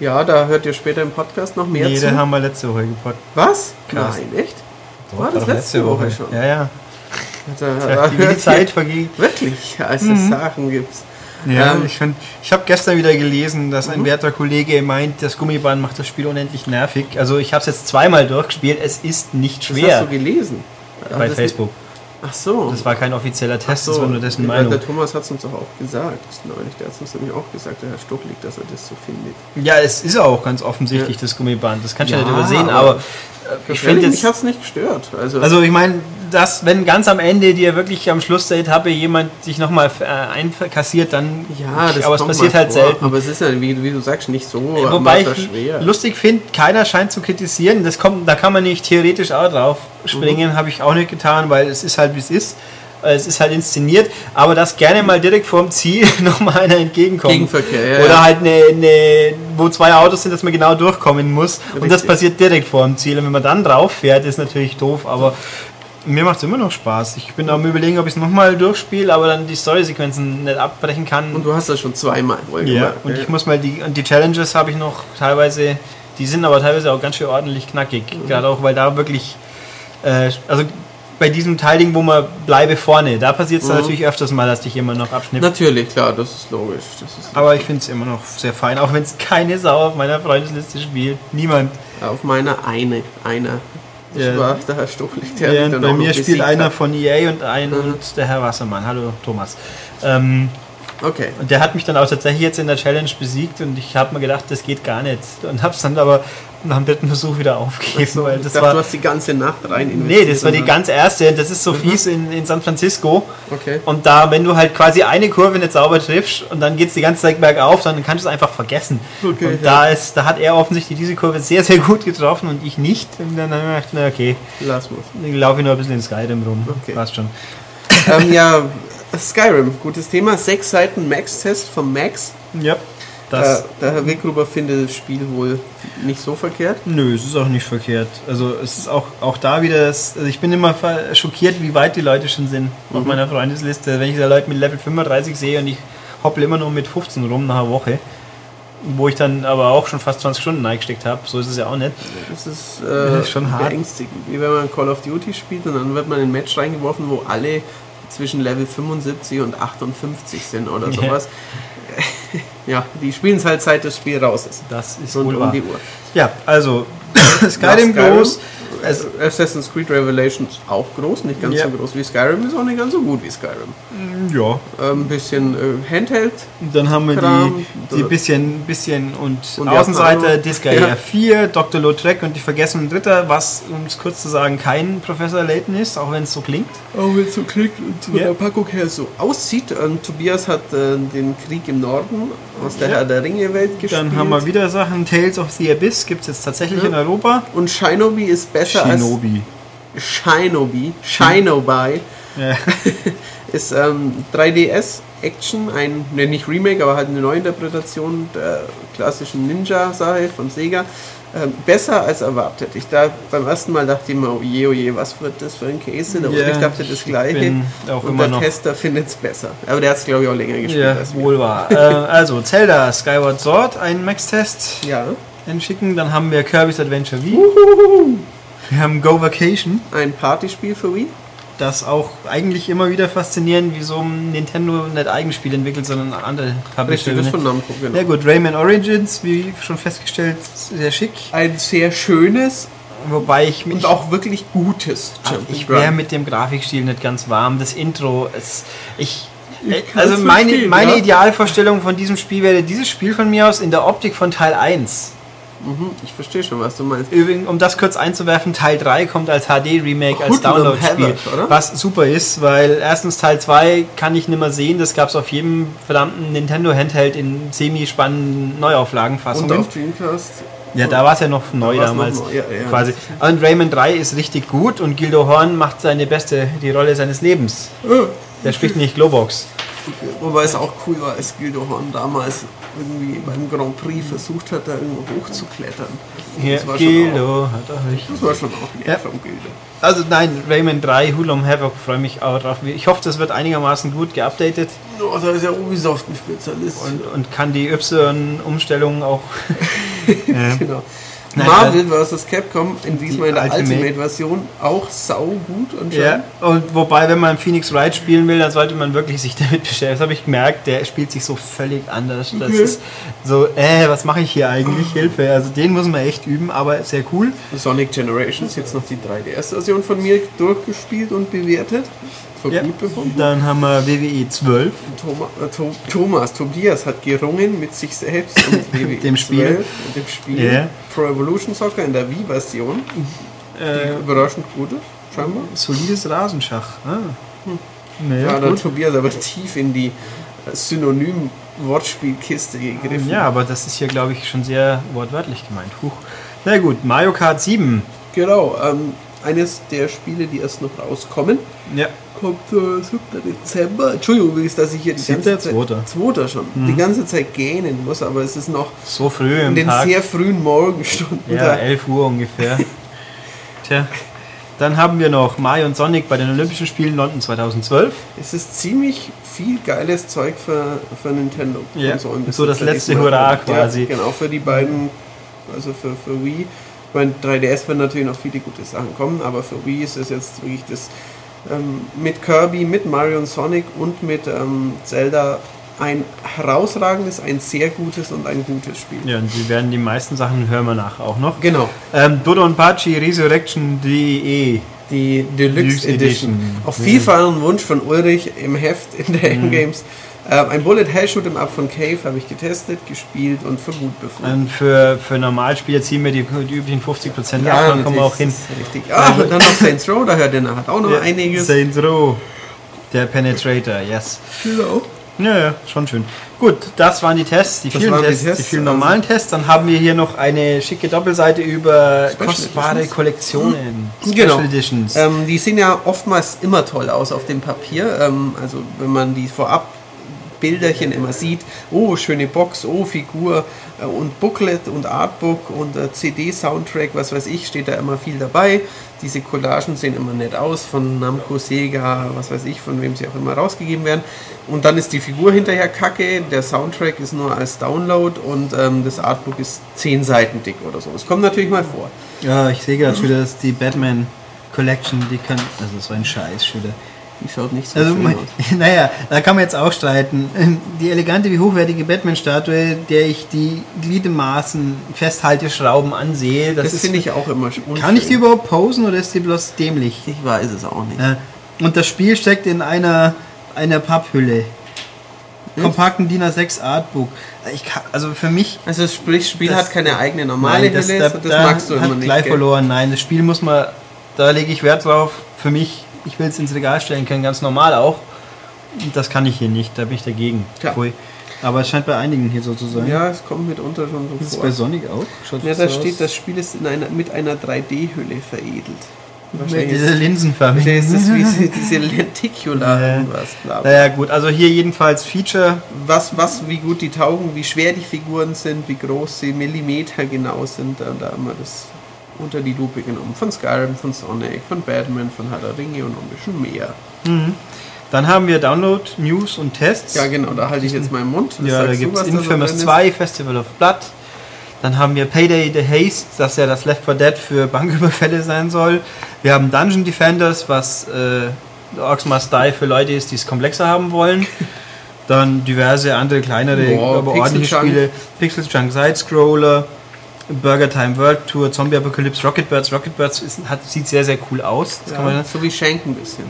Ja, da hört ihr später im Podcast noch mehr Nee, zu. den haben wir letzte Woche gepackt. Was? Krass. Nein, echt? War das letzte Woche schon? Ja, ja. Da, ja da wie die Zeit vergeht. wirklich, als es Mhm. Sachen gibt. Ja, Ähm, ich, find- ich habe gestern wieder gelesen, dass Mhm. ein werter Kollege meint, das Gummiband macht das Spiel unendlich nervig. Also ich habe es jetzt zweimal durchgespielt. Es ist nicht Das hast schwer du gelesen. bei Facebook. Ach so. Das war kein offizieller Test, so, das war nur dessen Meinung. Der Thomas hat es uns doch auch gesagt. Neulich. Der hat es uns nämlich auch gesagt, der Herr Stucklig, dass er das so findet. Ja, es ist auch ganz offensichtlich Ja. das Gummiband. Das kannst du Ja, nicht übersehen, aber- aber, ich finde mich hat es nicht gestört. Also, Also ich meine, dass wenn ganz am Ende dir wirklich am Schluss der Etappe jemand sich nochmal äh, einkassiert, dann ja, das aber es passiert halt vor, selten. Aber es ist ja, wie, wie du sagst, nicht so Wobei ich schwer. lustig finde, keiner scheint zu kritisieren. Das kommt, da kann man nicht theoretisch auch drauf springen, Mhm. habe ich auch nicht getan, weil es ist halt wie es ist. Äh, Es ist halt inszeniert, aber dass gerne mal direkt vorm Ziel nochmal einer entgegenkommt. Gegenverkehr, ja, Oder halt eine, eine, wo zwei Autos sind, dass man genau durchkommen muss. Und das Richtig. passiert direkt vor dem Ziel. Und wenn man dann drauf fährt, ist natürlich doof, aber mir macht es immer noch Spaß. Ich bin am überlegen, ob ich es nochmal durchspiele, aber dann die Storysequenzen nicht abbrechen kann. Und du hast das schon zweimal wohl Ja, gemacht, und ich muss mal die, und die Challenges habe ich noch teilweise, die sind aber teilweise auch ganz schön ordentlich knackig. Mhm. Gerade auch, weil da wirklich, äh, also bei diesem Teiling, wo man bleibe vorne, da passiert es Mhm. natürlich öfters mal, dass dich jemand noch abschnippt. Natürlich, klar, das ist logisch. Das ist aber ich finde es immer noch sehr fein, auch wenn es keine Sau auf meiner Freundesliste spielt. Niemand. auf meiner eine, einer. Das Ja. war der Herr Stucklig, der dann bei mir spielt einer hat. von EA und ein Mhm. und der Herr Wassermann. Hallo Thomas. Ähm, Okay. Und der hat mich dann auch tatsächlich jetzt in der Challenge besiegt und ich habe mir gedacht, das geht gar nicht. Und habe es dann aber nach dem dritten Versuch wieder aufgegeben, So, weil ich das dachte, du war. hast die ganze Nacht rein Nee, das war die investiert, ganz erste. Das ist so Mhm. fies in, in San Francisco. Okay. Und da, wenn du halt quasi eine Kurve nicht sauber triffst und dann geht es die ganze Zeit bergauf, dann kannst du es einfach vergessen. Okay, und ja. da, ist, da hat er offensichtlich diese Kurve sehr, sehr gut getroffen und ich nicht. Und dann habe ich gedacht, na okay, Lass mal. dann laufe ich nur ein bisschen in Skyrim rum. Okay. Passt schon. ähm, ja, Skyrim, gutes Thema. Sechs Seiten Max-Test vom Max. Ja, das. Äh, der Herr Weggruber findet das Spiel wohl nicht so verkehrt. Nö, es ist auch nicht verkehrt. Also es ist auch, auch da wieder, das, also ich bin immer schockiert, wie weit die Leute schon sind auf Mhm. meiner Freundesliste. Wenn ich da Leute mit Level 35 sehe und ich hoppel immer nur mit 15 rum nach einer Woche, wo ich dann aber auch schon fast 20 Stunden eingesteckt habe, so ist es ja auch nicht. Das ist, Das äh, ist schon hart. beängstigend. Wie wenn man Call of Duty spielt und dann wird man in ein Match reingeworfen, wo alle zwischen Level 75 und 58 sind oder sowas. ja, die spielen es halt seit das Spiel raus ist. Das ist Rund um wahr. die Uhr. Ja, also Skyrim Ja, groß. Assassin's Creed Revelations auch groß, nicht ganz Ja. so groß wie Skyrim, ist auch nicht ganz so gut wie Skyrim. ja, Ähm, Ein bisschen äh, Handheld, dann haben wir Kram. die, die bisschen, bisschen und, Und Außenseiter. Disgaea Ja. 4, Dr. Lautrec und die vergessenen Dritter, was, um es kurz zu sagen, kein Professor Layton ist, auch wenn es so klingt. auch wenn es so klickt und von Ja. der Packung her so aussieht. Ähm, Tobias hat äh, den Krieg im Norden aus der Ja. Herr der Ringe-Welt gespielt. Dann haben wir wieder Sachen. Tales of the Abyss gibt es jetzt tatsächlich Ja. in Europa. Und Shinobi ist besser Shinobi. als Shinobi. Shinobi Ja. ist ähm, 3DS Action, ein ne, nicht Remake, aber halt eine Neuinterpretation der klassischen Ninja-Sache von Sega. Ähm, besser als erwartet. Ich da beim ersten Mal dachte ich mir, oh je, oh je, was wird das für ein Käse? Aber Ja, ich dachte das ich Gleiche. Und der noch. Tester findet es besser. Aber der hat es, glaube ich, auch länger gespielt Ja, wir. wohl wahr. äh, also, Zelda Skyward Sword, ein Max-Test Ja. entschicken. Dann haben wir Kirby's Adventure Wii. Wir haben Go Vacation. Ein Partyspiel für Wii. das auch eigentlich immer wieder faszinierend, wie so ein Nintendo nicht Eigenspiel entwickelt, sondern andere Richtig, das ist von Namco, genau. Ja gut, Rayman Origins, wie schon festgestellt, sehr schick. Ein sehr schönes, Wobei ich mich. Und auch wirklich gutes Ach, Ich wäre mit dem Grafikstil nicht ganz warm. Das Intro, es, ich. ich also meine, meine ja. Idealvorstellung von diesem Spiel wäre dieses Spiel von mir aus in der Optik von Teil 1. Mhm, ich verstehe schon, was du meinst. Übrigens, um das kurz einzuwerfen, Teil 3 kommt als HD-Remake, als Download-Spiel. Was super ist, weil erstens Teil 2 kann ich nicht mehr sehen. Das gab es auf jedem verdammten Nintendo-Handheld in semi-spannenden Neuauflagenfassungen. Und auf Dreamcast ja, da war es ja noch neu damals. Noch. Ja, ja, quasi. Und Rayman 3 ist richtig gut und Gildo Horn macht seine beste, die Rolle seines Lebens. Der spricht nicht Globox. Wobei es auch cool war, als Gildo Horn damals irgendwie beim Grand Prix versucht hat, da irgendwo hochzuklettern. Ja, Gildo hat er recht. Das war schon auch nett ja. vom Gildo. Also nein, Rayman 3, Hulum Havoc, freue mich auch drauf. Ich hoffe, das wird einigermaßen gut geupdatet. Oh, da ist ja Ubisoft ein Spezialist. Und, und kann die Y-Umstellungen auch. äh, genau. Nein, Marvel vs. Capcom in diesmal in der Ultimate-Version auch sau gut und Ja, und wobei, wenn man Phoenix Wright spielen will, dann sollte man wirklich sich damit beschäftigen. Das habe ich gemerkt, der spielt sich so völlig anders. Das okay. ist so, äh, was mache ich hier eigentlich? Hilfe. Also den muss man echt üben, aber sehr cool. Sonic Generations, jetzt noch die 3DS-Version von mir durchgespielt und bewertet für ja. gut befunden. Dann haben wir WWE 12. Thomas, äh, Thomas, Tobias hat gerungen mit sich selbst und WWE dem Spiel. 12 und dem Spiel. Yeah. Pro Evolution Soccer in der Wii-Version. Äh, überraschend gut ist, scheinbar. Solides Rasenschach. Ah. Hm. Naja, ja, dann Tobias aber tief in die Synonym Wortspielkiste gegriffen. Ja, aber das ist hier, glaube ich, schon sehr wortwörtlich gemeint. Huch. Na gut, Mario Kart 7. Genau, ähm, eines der Spiele, die erst noch rauskommen. Ja kommt äh, 7. Dezember. Entschuldigung, ist dass ich hier die ganze Zeit. 2. schon. Mhm. Die ganze Zeit gähnen muss, aber es ist noch so früh in den Tag. sehr frühen Morgenstunden. Ja, 11 Uhr ungefähr. Tja. Dann haben wir noch Mario und Sonic bei den Olympischen Spielen London 2012. Es ist ziemlich viel geiles Zeug für, für Nintendo. Ja, so, so das letzte Hurra quasi. Ja, genau, für die beiden, also für, für Wii. Meine, 3DS werden natürlich noch viele gute Sachen kommen, aber für Wii ist es jetzt wirklich das ähm, mit Kirby, mit Mario und Sonic und mit ähm, Zelda ein herausragendes, ein sehr gutes und ein gutes Spiel. Ja, und wir werden die meisten Sachen hören wir nachher auch noch. Genau. Ähm, Dodonpachi Resurrection DE. Die Deluxe, Deluxe Edition. Edition. Auf und Wunsch von Ulrich im Heft in der mhm. Games äh, ein Bullet Hell Shoot'em Up von Cave habe ich getestet, gespielt und für gut befunden. Und für, für Normalspieler ziehen wir die, die üblichen 50% ja, ab, dann kommen wir auch hin. Richtig. Ah, und dann noch Saints Row, da hört ihr nachher auch noch ja, einiges. Saints Row, der Penetrator, yes. Genau. Ja, ja, schon schön. Gut, das waren die Tests, die das vielen Tests, die, Tests, die vielen also normalen Tests. Dann haben wir hier noch eine schicke Doppelseite über Special kostbare Editions. Kollektionen. Special genau. Editions. Ähm, die sehen ja oftmals immer toll aus auf dem Papier. Ähm, also wenn man die vorab Bilderchen immer sieht, oh, schöne Box, oh, Figur äh, und Booklet und Artbook und äh, CD-Soundtrack, was weiß ich, steht da immer viel dabei. Diese Collagen sehen immer nett aus, von Namco, Sega, was weiß ich, von wem sie auch immer rausgegeben werden. Und dann ist die Figur hinterher kacke, der Soundtrack ist nur als Download und ähm, das Artbook ist 10 Seiten dick oder so. Das kommt natürlich mal vor. Ja, ich sehe gerade wieder, dass die Batman Collection, die kann, also so ein Scheiß wieder die schaut nicht so also, schön aus. Naja, da kann man jetzt auch streiten. Die elegante wie hochwertige Batman-Statue, der ich die Gliedemaßen, Festhalteschrauben ansehe, das, das finde ich auch immer unschön. Kann ich die überhaupt posen oder ist die bloß dämlich? Ich weiß es auch nicht. Und das Spiel steckt in einer, einer Papphülle. Hm? Kompakten DIN A6 Artbook. Ich kann, also für mich. Also das Spiel das, hat keine eigene normale nein, das, Hülle, das, das magst du immer nicht. gleich gell? verloren. Nein, das Spiel muss man, da lege ich Wert drauf. Für mich ich will es ins Regal stellen können, ganz normal auch. Das kann ich hier nicht, da bin ich dagegen. Pfui. Aber es scheint bei einigen hier so zu sein. Ja, es kommt mitunter schon so ist vor. Ist bei Sonic auch? Schaut ja, da steht, aus? das Spiel ist in einer, mit einer 3D-Hülle veredelt. Wahrscheinlich diese Linsenförmig. Wahrscheinlich ist das wie diese Lenticular ja. was. Bla bla. Naja gut, also hier jedenfalls Feature. Was, was, wie gut die taugen, wie schwer die Figuren sind, wie groß sie Millimeter genau sind. Da haben wir das unter die Lupe genommen. Von Skyrim, von Sonic, von Batman, von Herr der Ringe und noch ein bisschen mehr. Mhm. Dann haben wir Download, News und Tests. Ja, genau, da halte ich jetzt meinen Mund. Das ja, da gibt es Infamous 2, Festival of Blood. Dann haben wir Payday the Haste, das ja das Left 4 Dead für Banküberfälle sein soll. Wir haben Dungeon Defenders, was äh, Orcs Must Die für Leute ist, die es komplexer haben wollen. Dann diverse andere kleinere, Boah, aber Pixel ordentliche Junk. Spiele. Pixel Junk Side Scroller, Burger Time World Tour, Zombie Apocalypse, Rocket Birds. Rocket Birds ist, hat, sieht sehr, sehr cool aus. Ja, man, so wie Schenk ein bisschen.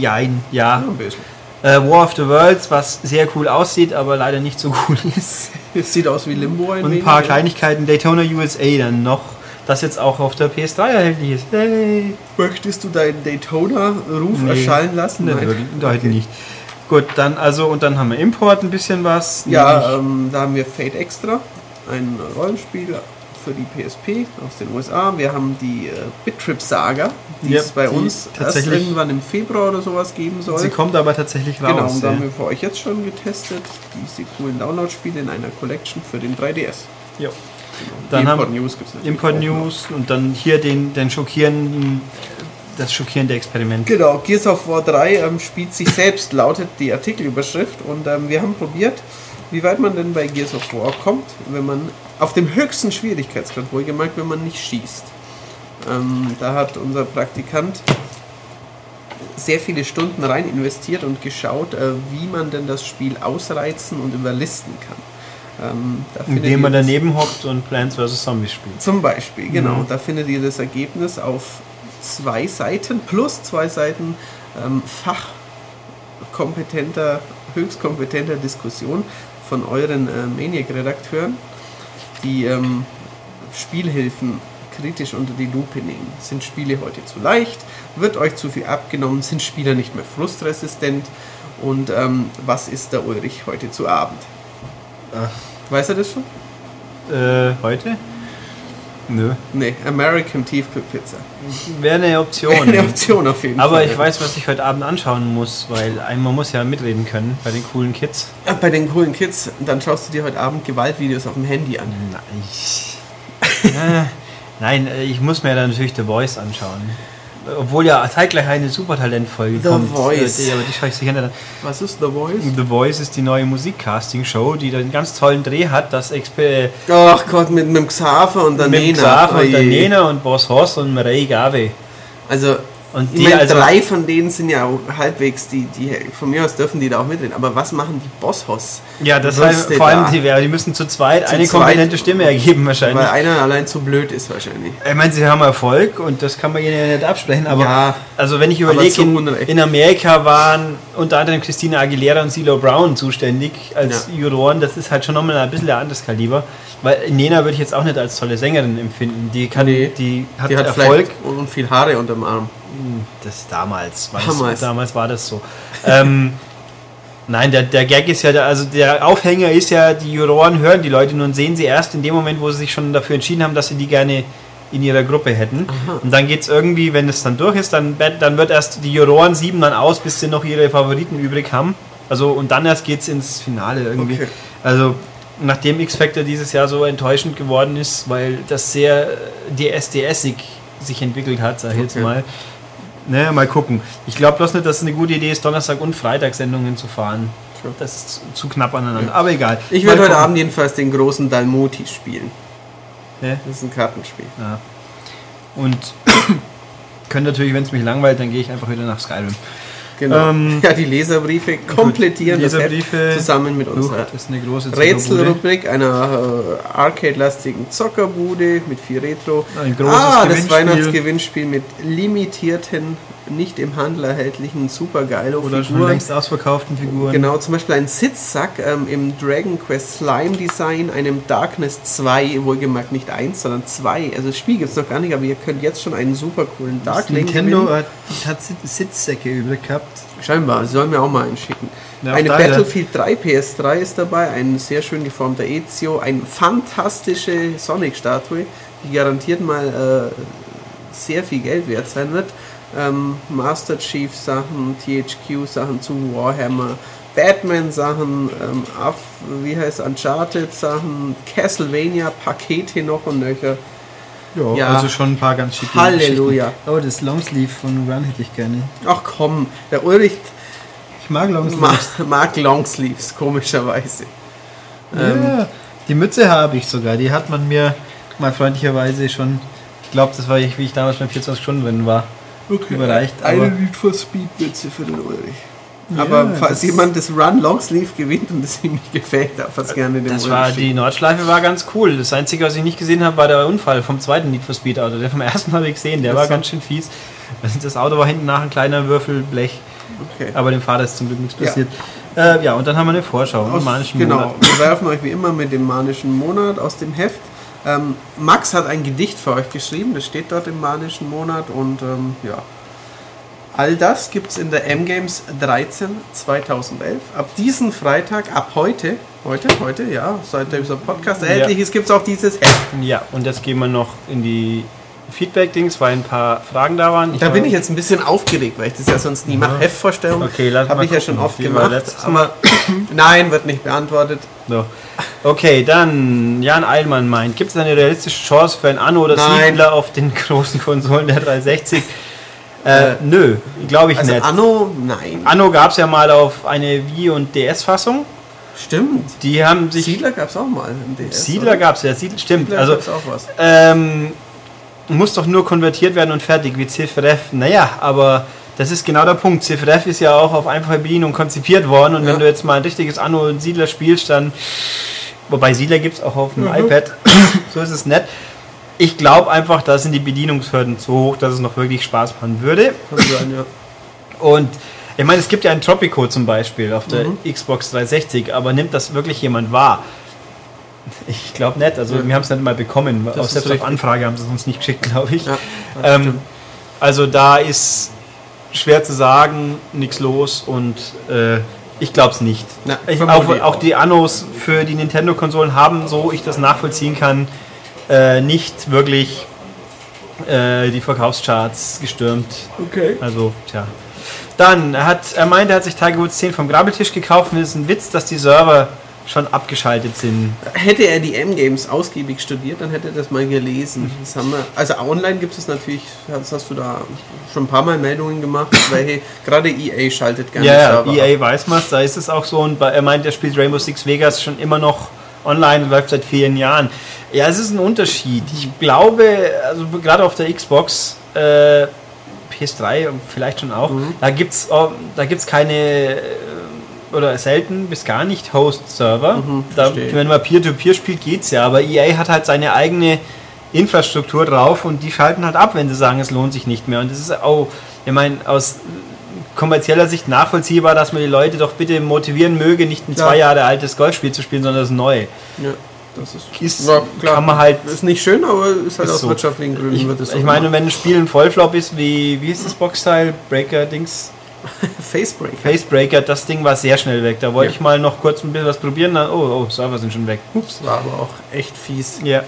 Jein, ja. ein bisschen. Äh, War of the Worlds, was sehr cool aussieht, aber leider nicht so cool ist. Es sieht aus wie Limbo ein Und ein paar. Kleinigkeiten. Daytona USA dann noch, das jetzt auch auf der PS3 erhältlich ist. Hey. Möchtest du deinen Daytona-Ruf Nee. erschallen lassen? Nicht Nein. wirklich, heute nicht. Gut, dann also und dann haben wir Import ein bisschen was. Ja, ähm, da haben wir Fate Extra, ein Rollenspiel für die PSP aus den USA. Wir haben die äh, Bit-Trip Saga, die Ja, es bei die uns erst irgendwann im Februar oder sowas geben soll. sie kommt aber tatsächlich raus. genau, und da haben wir für euch jetzt schon getestet. Diese coolen Download-Spiele in einer Collection für den 3DS. Jo. Genau. Dann die haben- Import News gibt es natürlich. Import auch noch. News und dann hier den, den schockierenden, das schockierende Experiment. Genau, Gears of War 3 ähm, spielt sich selbst, lautet die Artikelüberschrift. Und ähm, wir haben probiert, wie weit man denn bei Gears of War kommt, wenn man auf dem höchsten Schwierigkeitsgrad, wohlgemerkt, wenn man nicht schießt. Ähm, da hat unser Praktikant sehr viele Stunden rein investiert und geschaut, äh, wie man denn das Spiel ausreizen und überlisten kann. Ähm, Indem man daneben hockt und Plants vs. Zombies spielt. zum Beispiel, genau. Mhm. Da findet ihr das Ergebnis auf zwei Seiten plus zwei Seiten ähm, fachkompetenter, höchstkompetenter Diskussion von euren äh, Maniac-Redakteuren, die ähm, Spielhilfen kritisch unter die Lupe nehmen. Sind Spiele heute zu leicht? Wird euch zu viel abgenommen? Sind Spieler nicht mehr frustresistent? Und ähm, was ist der Ulrich heute zu Abend? Weiß er das schon? Äh, heute? Nö. Nee, American Tiefkühlpizza. Wäre eine Option. Eine Option auf jeden Aber Fall. ich weiß, was ich heute Abend anschauen muss, weil man muss ja mitreden können bei den coolen Kids. Ja, Bei den coolen Kids, dann schaust du dir heute Abend Gewaltvideos auf dem Handy an. Nein. Äh, Nein, äh, ich muss mir dann natürlich The Voice anschauen. Obwohl ja zeitgleich eine Supertalentfolge The kommt. Voice. Äh, aber die schaue ich sicher nicht. Was ist The Voice? The Voice ist die neue Musikcasting-Show, die einen ganz tollen Dreh hat, das Exper Ach Gott, mit, mit dem Xaver und der mit Nena. Xaver und der. Nena und Boss Hoss und Ray Gave. Also, Und ich die meine, also drei von denen sind ja auch halbwegs, die, die von mir aus dürfen die da auch mitreden. Aber was machen die Boss-Hoss? ja, das heißt, vor allem die, die müssen zu zweit Zu eine zweit. kompetente Stimme ergeben wahrscheinlich. Weil einer allein zu blöd ist wahrscheinlich. Ich meine, sie haben Erfolg und das kann man ihnen ja nicht absprechen, aber Ja, also wenn ich überlege, in, in Amerika waren unter anderem Christina Aguilera und CeeLo Brown zuständig als Ja. Juroren, das ist halt schon nochmal ein bisschen ein anderes Kaliber, weil Nena würde ich jetzt auch nicht als tolle Sängerin empfinden, die kann, Nee. die hat, die hat Erfolg, und viel Haare unterm Arm. Das damals, war Damals. Das, damals war das so. ähm, Nein, der, der Gag ist ja, also der Aufhänger ist ja, die Juroren hören die Leute nur und sehen sie erst in dem Moment, wo sie sich schon dafür entschieden haben, dass sie die gerne in ihrer Gruppe hätten. Und dann geht es irgendwie, wenn es dann durch ist, dann, dann wird erst die Juroren sieben dann aus, bis sie noch ihre Favoriten übrig haben. Also und dann erst geht es ins Finale irgendwie. Okay. Also nachdem X-Factor dieses Jahr so enttäuschend geworden ist, weil das sehr DSDSig sich entwickelt hat, sag ich jetzt Okay. mal. Ne, mal gucken. Ich glaube bloß nicht, dass es eine gute Idee ist, Donnerstag und Freitag Sendungen zu fahren. Sure. Das ist zu, zu knapp aneinander. Aber egal. Ich werde heute. Abend jedenfalls den großen Dalmoti spielen. Ne? Das ist ein Kartenspiel. Ja. Und können natürlich, wenn es mich langweilt, dann gehe ich einfach wieder nach Skyrim. Genau. Ähm, ja, die Leserbriefe komplettieren das Leserbriefe. Heft zusammen mit unserer das. Rätselrubrik einer äh, arcade-lastigen Zockerbude mit viel Retro. Ein großes ah, das Gewinnspiel. Weihnachtsgewinnspiel mit limitierten, nicht im Handel erhältlichen Supergeilo Oder schon Figuren. längst ausverkauften Figuren. Genau, zum Beispiel ein Sitzsack ähm, im Dragon Quest Slime Design, einem Darkness 2, wohlgemerkt nicht 1, sondern 2. Also das Spiel gibt es noch gar nicht, aber ihr könnt jetzt schon einen super coolen Darkling Nintendo gewinnen. hat, Sitzsäcke übrig gehabt. Scheinbar, sie sollen mir auch mal einen schicken. Ja, eine. Battlefield 3 PS3 ist dabei, ein sehr schön geformter Ezio, eine fantastische Sonic-Statue, die garantiert mal äh, sehr viel Geld wert sein wird. Ähm, Master Chief Sachen, THQ Sachen zu Warhammer, Batman Sachen, ähm, Af, wie heißt Uncharted Sachen, Castlevania Pakete noch und nöcher. Ja, Ja. also schon ein paar ganz schicke Halleluja. Aber das Longsleeve von Run hätte ich gerne. Ach komm, der Ulrich Ich mag Longsleeves. mag, mag Longsleeves, komischerweise. Ähm, ja, die Mütze habe ich sogar. Die hat man mir mal freundlicherweise schon. Ich glaube, das war ich, wie ich damals beim 24 Stunden War. überreicht. Eine Need for Speed Mütze für den Ulrich. Ja, Aber falls das- jemand das Run Longsleeve gewinnt und es ihm nicht gefällt, darf er es gerne dem das Ulrich war, schicken. die Nordschleife war ganz cool. Das Einzige, was ich nicht gesehen habe, war der Unfall vom zweiten Need for Speed Auto. Der vom ersten habe ich gesehen, der Ach war so. ganz schön fies. Das Auto war hinten nach ein kleiner Würfelblech, Okay. aber dem Vater ist zum Glück nichts passiert. Ja, äh, ja und dann haben wir eine Vorschau, Aus, manischen genau, Monat. wir werfen euch wie immer mit dem manischen Monat aus dem Heft. Ähm, Max hat ein Gedicht für euch geschrieben, das steht dort im manischen Monat und ähm, ja. All das gibt es in der M-Games 13 2011. Ab diesen Freitag, ab heute, heute, heute, ja, seit dieser Podcast erhältlich ist, gibt es auch dieses Heft. Ja, und jetzt gehen wir noch in die Feedback-Dings, weil ein paar Fragen da waren. Da war- bin ich jetzt ein bisschen aufgeregt, weil ich das ja sonst nie mache. Heftvorstellung Okay, habe ich ja schon oft gemacht. Aber nein, wird nicht beantwortet. So. Okay, dann Jan Eilmann meint, gibt es eine realistische Chance für ein Anno oder Nein. Siedler auf den großen Konsolen der 360? Äh, nö, glaube ich Also nicht. Anno, nein. Anno gab es ja mal auf eine Wii und DS-Fassung. Stimmt. Die haben sich. Siedler gab es auch mal im DS. Siedler gab es ja, Siedler, stimmt. Siedler also gab's auch was. ähm, muss doch nur konvertiert werden und fertig, wie CFRF. Naja, aber das ist genau der Punkt. CFRF ist ja auch auf einfache Bedienung konzipiert worden und Ja. wenn du jetzt mal ein richtiges Anno und Siedler spielst, dann. Wobei Siedler gibt es auch auf dem Mhm. iPad, so ist es nett. Ich glaube einfach, da sind die Bedienungshürden so hoch, dass es noch wirklich Spaß machen würde. Und ich meine, es gibt ja einen Tropico zum Beispiel auf der Mhm. Xbox 360, aber nimmt das wirklich jemand wahr? Ich glaube nicht. Also Ja. wir haben es nicht mal bekommen. Das Auch selbst auf. Anfrage haben sie es uns nicht geschickt, glaube ich. Ja, ähm, also da ist schwer zu sagen, nichts los und äh, ich glaube es nicht. Na, ich, auch, auch die Annos für die Nintendo-Konsolen haben, so ich das nachvollziehen kann, äh, nicht wirklich äh, die Verkaufscharts gestürmt. Okay. Also, tja. Dann, hat, er meinte, er hat sich Tiger Woods 10 vom Grabeltisch gekauft und es ist ein Witz, dass die Server schon abgeschaltet sind. Hätte er die M-Games ausgiebig studiert, dann hätte er das mal gelesen. Das haben wir, also online gibt es natürlich, das hast du da schon ein paar Mal Meldungen gemacht, welche, gerade EA schaltet gerne Ja, ja, ab. EA weiß man da ist es auch so. Und er meint, er spielt Rainbow Six Vegas schon immer noch online und läuft seit vielen Jahren. Ja, es ist ein Unterschied. Ich glaube, also gerade auf der Xbox, äh, PS3 vielleicht schon auch, da gibt es da gibt's keine oder selten bis gar nicht Host-Server. Mhm, da, wenn man Peer-to-Peer spielt, geht's ja, aber EA hat halt seine eigene Infrastruktur drauf und die schalten halt ab, wenn sie sagen, es lohnt sich nicht mehr. Und das ist auch, ich meine, aus kommerzieller Sicht nachvollziehbar, dass man die Leute doch bitte motivieren möge, nicht ein Klar. zwei Jahre altes Golfspiel zu spielen, sondern das neue. Ja, das ist, Ist, Ja, klar. kann man halt. ist nicht schön, aber ist halt Ist aus so. wirtschaftlichen Gründen Ich, wird es so ich meine, wenn ein Spiel ein Vollflop ist, wie, wie ist das Boxteil? Breaker-Dings? Facebreak. Facebreaker, das Ding war sehr schnell weg. Da wollte Ja. ich mal noch kurz ein bisschen was probieren, dann, oh, oh, Server sind schon weg. Ups. war aber auch echt fies. Ja.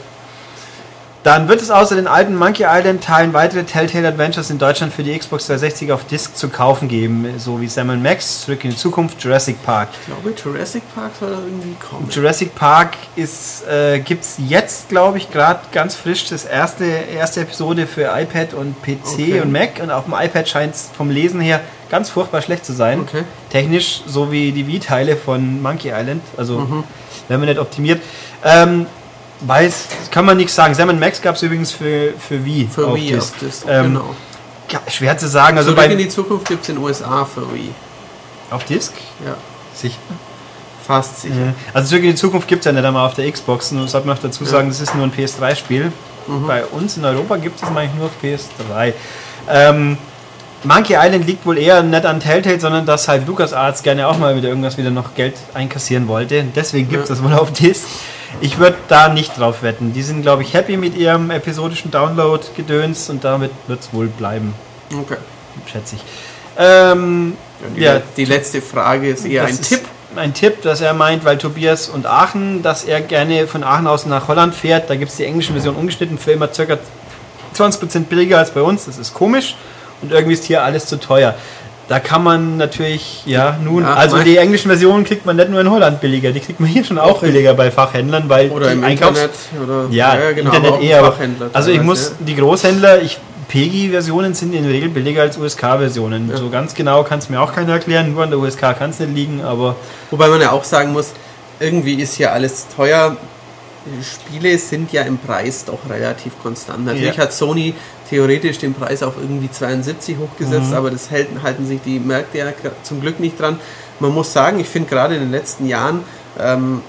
Dann wird es außer den alten Monkey Island Teilen weitere Telltale Adventures in Deutschland für die Xbox 360 auf Disc zu kaufen geben, so wie Sam Max, Zurück in die Zukunft, Jurassic Park. Ich glaube, Jurassic Park soll da irgendwie kommen. Jurassic Park ist, äh, gibt es jetzt, glaube ich, gerade ganz frisch das erste, erste Episode für iPad und PC Okay. und Mac. Und auf dem iPad scheint es vom Lesen her ganz furchtbar schlecht zu sein. Okay. Technisch, so wie die Wii-Teile von Monkey Island. Also, Mhm. wenn man nicht optimiert. Ähm, weiß, kann man nichts sagen. Sam Max gab es übrigens für, für Wii. Für auf Wii Disc. auf Disc, Ähm, genau. ja, schwer zu sagen. Also Zurück in bei, die Zukunft gibt es in den USA für Wii. auf Disc? Ja, Sicher. fast sicher. Ja. Also Zurück in die Zukunft gibt es ja nicht einmal auf der Xbox. Nur sollte man noch dazu sagen, das ist nur ein PS3-Spiel. Mhm. Bei uns in Europa gibt es eigentlich nur auf PS3. Ähm, Monkey Island liegt wohl eher nicht an Telltale, sondern dass halt LucasArts gerne auch mal wieder irgendwas wieder noch Geld einkassieren wollte. Deswegen gibt es Ja. das wohl auf Disc. Ich würde da nicht drauf wetten. Die sind, glaube ich, happy mit ihrem episodischen Download-Gedöns und damit wird es wohl bleiben, Okay. schätze ich. Ähm, Die, ja, die letzte Frage ist eher ein Tipp. Ein Tipp, dass er meint, weil Tobias und Aachen, dass er gerne von Aachen aus nach Holland fährt. Da gibt es die englische Version umgeschnitten für immer ca. 20% billiger als bei uns. Das ist komisch. Und irgendwie ist hier alles zu teuer. Da kann man natürlich, ja, nun, Ja, also die englischen Versionen kriegt man nicht nur in Holland billiger, die kriegt man hier schon auch billiger bei Fachhändlern, weil Oder im Einkaufs- Internet. Oder, ja, genau, Internet eher. Fachhändler also ich muss, ja. die Großhändler, ich, PEGI-Versionen sind in der Regel billiger als USK-Versionen. Ja. So ganz genau kann es mir auch keiner erklären, nur an der USK kann es nicht liegen, aber Wobei man ja auch sagen muss, irgendwie ist hier alles teuer. Spiele sind ja im Preis doch relativ konstant. Natürlich Ja. hat Sony theoretisch den Preis auf irgendwie 72 hochgesetzt, Mhm. aber das halten, halten sich die Märkte ja zum Glück nicht dran. Man muss sagen, ich finde gerade in den letzten Jahren, ähm,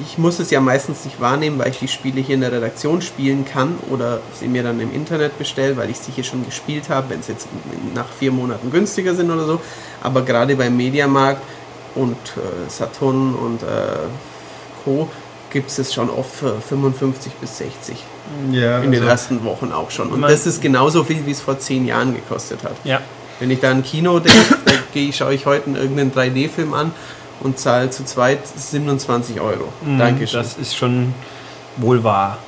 ich muss es ja meistens nicht wahrnehmen, weil ich die Spiele hier in der Redaktion spielen kann oder sie mir dann im Internet bestelle, weil ich sie hier schon gespielt habe, wenn es jetzt nach vier Monaten günstiger sind oder so. Aber gerade beim Mediamarkt und äh, Saturn und äh, Co. gibt es es schon oft für 55 bis 60 Ja, in den also- ersten Wochen auch schon. Und das ist genauso viel, wie es vor zehn Jahren gekostet hat. ja. Wenn ich da ein Kino denke, schaue ich heute einen irgendeinen 3D-Film an und zahle zu zweit 27 Euro. Mhm, Dankeschön. Das ist schon wohl wahr.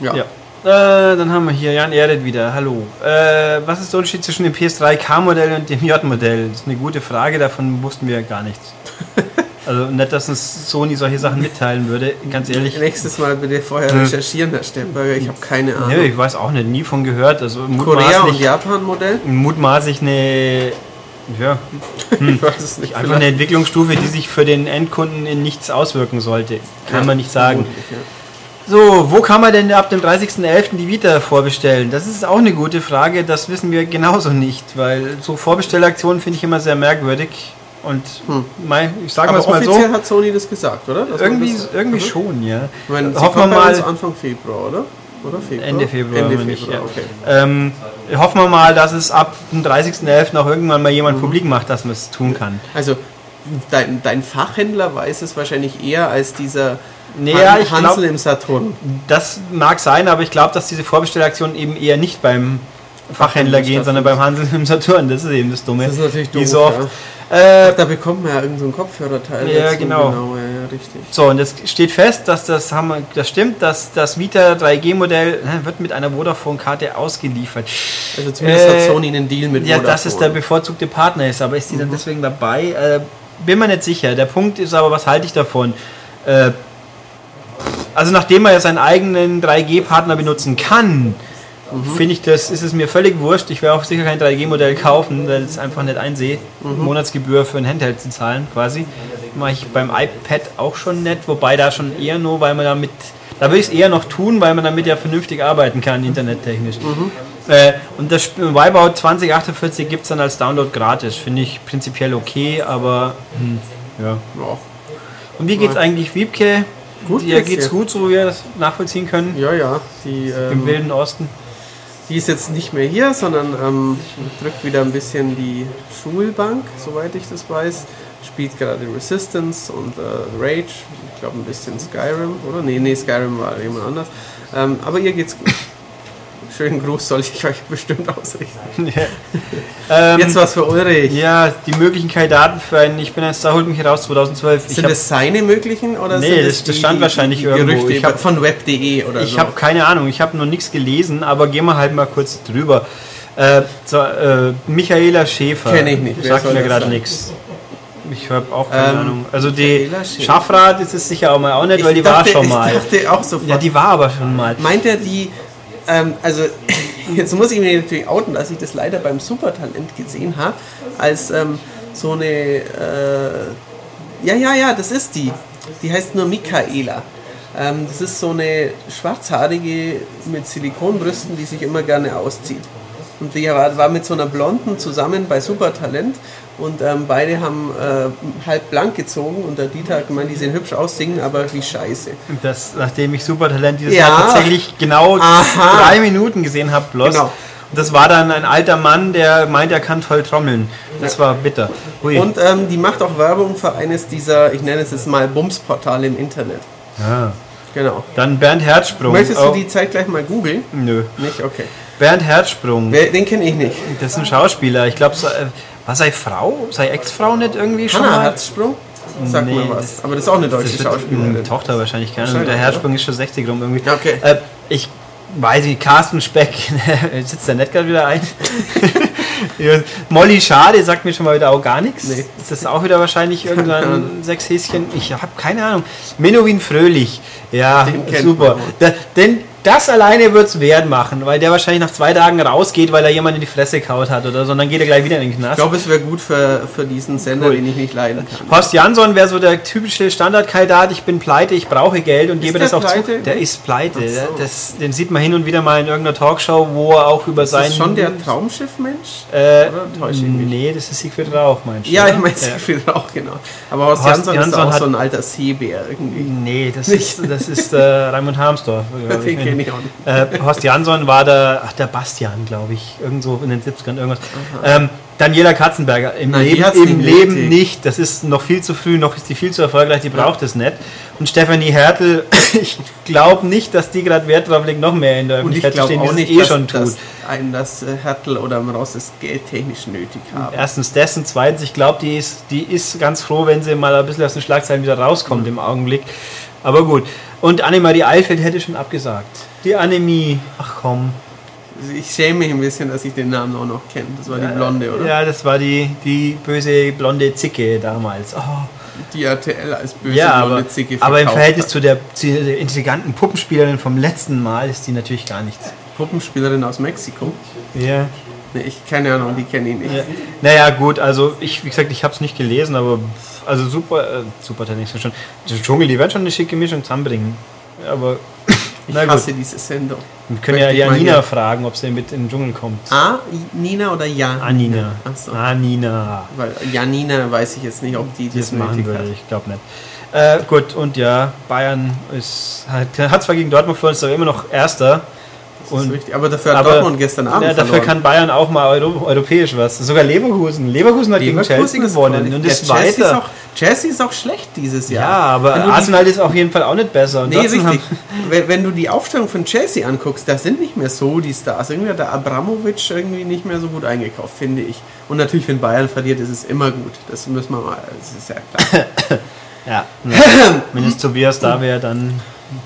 ja. Ja. Äh, dann haben wir hier Jan Erdet wieder. Hallo. Äh, was ist der Unterschied zwischen dem PS3 K-Modell und dem J-Modell? Das ist eine gute Frage, davon wussten wir gar nichts. Also nicht, dass uns Sony solche Sachen mitteilen würde, ganz ehrlich. Nächstes Mal bitte vorher Hm. recherchieren, Herr Stempberger. Ich habe keine Ahnung. Nee, ich weiß auch nicht, nie von gehört. Also Korea und mutmaßlich, Japan-Modell? mutmaßlich eine, ja, Ich weiß es nicht. einfach eine Entwicklungsstufe, die sich für den Endkunden in nichts auswirken sollte. Kann man nicht sagen. Ja. So, wo kann man denn ab dem 30.11. die Vita vorbestellen? Das ist auch eine gute Frage, das wissen wir genauso nicht, weil so Vorbestellaktionen finde ich immer sehr merkwürdig. Und Hm. mei, ich sage mal so, offiziell hat Sony das gesagt, oder? Dass irgendwie, das, irgendwie Mhm. schon, ja. Ich meine, sie Hoffen wir mal, Anfang Februar, oder? Oder Februar? Ende Februar, Ende Februar, ja. okay. ähm, hoffen wir mal, dass es ab dem 30.11. auch irgendwann mal Mhm. jemand publik macht, dass man es tun kann. Also, dein, dein Fachhändler weiß es wahrscheinlich eher als dieser Nee, Han- ja, ich Hansel glaub- im Saturn. Das mag sein, aber ich glaube, dass diese Vorbestellaktionen eben eher nicht beim Fachhändler gehen, sondern beim Hansel im Saturn. Das ist eben das Dumme. Das ist natürlich doof, so oft. ja. Äh, Da bekommt man ja irgendein so Kopfhörerteil. Ja, dazu, genau. genau ja, ja, richtig. So, und es steht fest, dass das, haben wir, das stimmt, dass das Vita 3G-Modell äh, wird mit einer Vodafone-Karte ausgeliefert. Also zumindest Äh, hat Sony einen Deal mit Ja, Vodafone. dass es der bevorzugte Partner ist, aber ist die dann deswegen dabei? Äh, bin mir nicht sicher. Der Punkt ist aber, was halte ich davon? Äh, also nachdem man ja seinen eigenen 3G-Partner benutzen kann, finde ich das, ist es mir völlig wurscht. Ich werde auch sicher kein 3G-Modell kaufen, weil ich es einfach nicht einsehe, Monatsgebühr für ein Handheld zu zahlen quasi. Mache ich beim iPad auch schon nicht, wobei da schon eher nur, weil man damit, da würde ich es eher noch tun, weil man damit ja vernünftig arbeiten kann, internettechnisch. Äh, und das Wipeout 2048 gibt es dann als Download gratis. Finde ich prinzipiell okay, aber hm, ja. Ja. Und wie geht's eigentlich Wiebke? Gut Dir geht's geht's gut, so wie wir das nachvollziehen können? ja, ja. Die, Im ähm, Wilden Osten. Die ist jetzt nicht mehr hier, sondern ähm, drückt wieder ein bisschen die Schulbank, soweit ich das weiß. Spielt gerade Resistance und äh, Rage. Ich glaube ein bisschen Skyrim, oder? Nee, nee, Skyrim war jemand anders. Ähm, aber ihr geht's gut. Schönen Gruß soll ich euch bestimmt ausrichten. ähm, Jetzt was für Ulrich. ja, die möglichen Kandidaten für einen Ich bin ein Star, holt mich raus 2012. Ich Sind habe das seine möglichen oder Nee, sind das- das stand wahrscheinlich irgendwo. Gerüchte Ich hab- von web.de oder ich so? hab keine Ahnung, ich habe noch nichts gelesen, aber gehen wir halt mal kurz drüber. Äh, so, äh, Michaela Schäfer. Kenn ich nicht. Sagt mir gerade nichts. Ich habe auch keine Ähm, Ahnung. Also die. Schafrat ist es sicher auch mal auch nicht, weil die dachte, war schon ich mal. dachte auch sofort. Ja, die war aber schon mal. Meint er die, ähm, also jetzt muss ich mir natürlich outen, dass ich das leider beim Supertalent gesehen habe, als ähm, so eine, äh, ja, ja, ja, das ist die. Die heißt nur Michaela. Ähm, das ist so eine schwarzhaarige mit Silikonbrüsten, die sich immer gerne auszieht. Und die war, war mit so einer Blonden zusammen bei Supertalent und ähm, beide haben äh, halb blank gezogen und der Dieter hat gemeint, die sehen hübsch aus, singen aber wie scheiße. Das, nachdem ich Supertalent dieses Ja. Jahr tatsächlich genau Aha. drei Minuten gesehen habe, bloß. Genau. Und das war dann ein alter Mann, der meint, er kann toll trommeln. Das war bitter. Hui. Und ähm, die macht auch Werbung für eines dieser, ich nenne es jetzt mal Bums-Portale im Internet. ja. Genau. Dann Bernd Herzsprung. Möchtest Oh, du die Zeit gleich mal googeln? Nö. Nicht? Okay. Bernd Herzsprung. Den kenne ich nicht. Das ist ein Schauspieler. Ich glaube, war sei Frau, sei Ex-Frau nicht irgendwie schon Hanna mal? Herzsprung? Sag Nee, mir was. Aber das ist auch eine deutsche Schauspielerin. eine Tochter wahrscheinlich keine Ahnung. Der Herzsprung ist schon 60 rum irgendwie. Okay. Äh, ich weiß nicht, Carsten Speck, sitzt der nicht gerade wieder ein? Molly Schade sagt mir schon mal wieder auch gar nichts. Nee. Ist das auch wieder wahrscheinlich irgendein Sechshäschen? Ich habe keine Ahnung. Menowin Fröhlich, ja, super. Da, den, das alleine wird es wert machen, weil der wahrscheinlich nach zwei Tagen rausgeht, weil er jemand in die Fresse kaut hat oder so, und dann geht er gleich wieder in den Ich Knast. glaube, es wäre gut für, für diesen Sender, Cool. den ich nicht leiden kann. Horst Jansson wäre so der typische Standardkandidat, ich bin pleite, ich brauche Geld und gebe der das auch pleite? zu. Der ist pleite. So. Das, den sieht man hin und wieder mal in irgendeiner Talkshow, wo er auch über Ist seinen... das schon der Traumschiff-Mensch? Äh, ich nee, das ist Siegfried Rauch, meinst du? Ja, oder? ich meine Siegfried auch, genau. Aber Horst, Horst Jansson, Jansson ist auch hat- so ein alter Seebär irgendwie. Nee, das ist, das ist äh, Raimund Harmsdorf. ich. Kenne ich auch nicht. Äh, Horst Jansson war der, ach, der Bastian, glaube ich, irgendwo in den 70ern irgendwas. Ähm, Daniela Katzenberger, im Nein, Leben, im nicht Leben nicht. Das ist noch viel zu früh, noch ist die viel zu erfolgreich, die braucht es nicht. Und Stefanie Hertel, ich glaube nicht, dass die gerade Wert drauf legt, noch mehr in der Und ich Öffentlichkeit zu glaube stehen, auch nicht, sie es eh dass, schon dass tut. einen das äh, Hertel oder Ross das Geld technisch nötig haben. Erstens das und zweitens, ich glaube, die ist, die ist ganz froh, wenn sie mal ein bisschen aus den Schlagzeilen wieder rauskommt im Augenblick. Aber gut. Und Annemarie Eifeld hätte schon abgesagt. Die Annemie, ach komm. Ich schäme mich ein bisschen, dass ich den Namen auch noch kenne. Das war die Blonde, oder? Ja, das war die, die böse blonde Zicke damals. Oh. Die RTL als böse Ja, blonde aber, Zicke aber im Verhältnis hat. zu der, zu der intriganten Puppenspielerin vom letzten Mal ist die natürlich gar nichts. Puppenspielerin aus Mexiko. Ja. Nee, ich keine Ahnung, die kenne ich nicht. ja. Naja, gut, also ich, wie gesagt, ich habe es nicht gelesen, aber also super, äh, super Tennis schon. Der Dschungel, die werden schon eine schicke Mischung zusammenbringen. Aber Ich na gut, hasse diese Sendung. wir können Möchte ja Janina fragen, ob sie mit in den Dschungel kommt. A, Nina oder Jan? Anina. Achso. Anina. Weil Janina weiß ich jetzt nicht, ob die die das es machen würde. hat. Ich glaube nicht. Äh, gut, und ja, Bayern ist, hat, hat zwar gegen Dortmund verloren, ist aber immer noch Erster. Das ist richtig. Aber dafür hat aber- Dortmund gestern Abend ja, dafür verloren. kann Bayern auch mal euro, europäisch was. Sogar Leverkusen. Leverkusen hat gegen Chelsea gewonnen und Ja, ist Chelsea Ist auch, Chelsea ist auch schlecht dieses Ja, Jahr. aber du die- Arsenal ist auf jeden Fall auch nicht besser. Und Nee, trotzdem richtig. Wenn, wenn du die Aufstellung von Chelsea anguckst, da sind nicht mehr so die Stars. Irgendwie hat der Abramovic irgendwie nicht mehr so gut eingekauft, finde ich. Und natürlich, wenn Bayern verliert, ist es immer gut. Das müssen wir mal, das ist ja klar. Ja, wenn es Tobias da wäre, dann.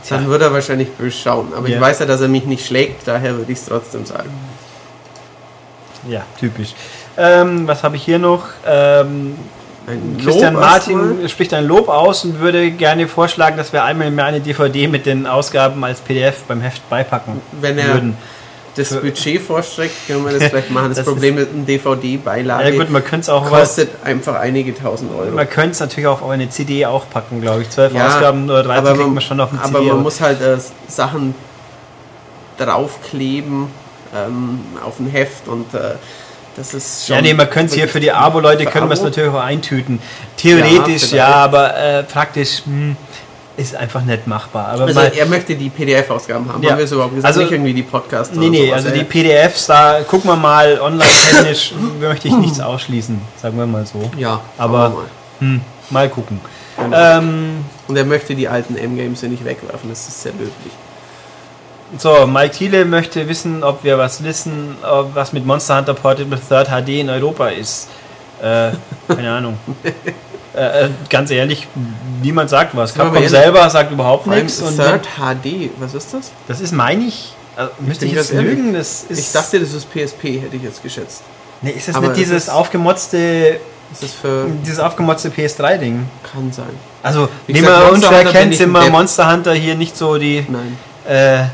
Dann würde er wahrscheinlich böse schauen. Aber Ja. ich weiß ja, dass er mich nicht schlägt, daher würde ich es trotzdem sagen. Ja, typisch. Ähm, was habe ich hier noch? Ähm, Christian Lob Martin spricht ein Lob aus und würde gerne vorschlagen, dass wir einmal mehr eine DVD mit den Ausgaben als PDF beim Heft beipacken Wenn er würden. Das Budget vorstreckt, können wir das vielleicht machen. Das, Das Problem mit einem DVD-Beilage Ja gut, man könnte es auch was, kostet einfach einige tausend Euro. man könnte es natürlich auch auf eine CD auch packen, glaube ich. Zwölf Ja, Ausgaben oder 13 aber man- man schon auf eine Aber CD. man muss halt äh, Sachen draufkleben ähm, auf ein Heft und äh, das ist schon. ja, nee, man könnte es hier für die Abo-Leute können wir es natürlich auch eintüten. Theoretisch Ja, ja, aber äh, praktisch hm, ist einfach nicht machbar. Aber Also mal, er möchte die PDF-Ausgaben haben, Ja. haben wir es überhaupt gesagt? Also- nicht irgendwie die Podcasts Nee, nee, sowas, also die PDFs, da gucken wir mal online-technisch, möchte ich nichts ausschließen, sagen wir mal so. Ja, Aber- mal. Hm, mal gucken. Genau. Ähm, Und er möchte die alten M-Games ja nicht wegwerfen, das ist sehr löblich. so, Mike Thiele möchte wissen, ob wir was wissen, was mit Monster Hunter Portable Third HD in Europa ist. Äh, keine Ahnung. äh, äh, ganz ehrlich, niemand sagt was. Capcom selber sagt überhaupt nichts. Third HD, was ist das? das ist, meine ich, also, müsste ich bin jetzt lügen, das ist... Ich dachte, das ist PSP, hätte ich jetzt geschätzt. nee, ist das aber nicht es dieses ist- aufgemotzte, dieses aufgemotzte PS3-Ding? Kann sein. Also, Wie man unschwer kennt, ich sind wir. Monster Hunter hier nicht so die, äh,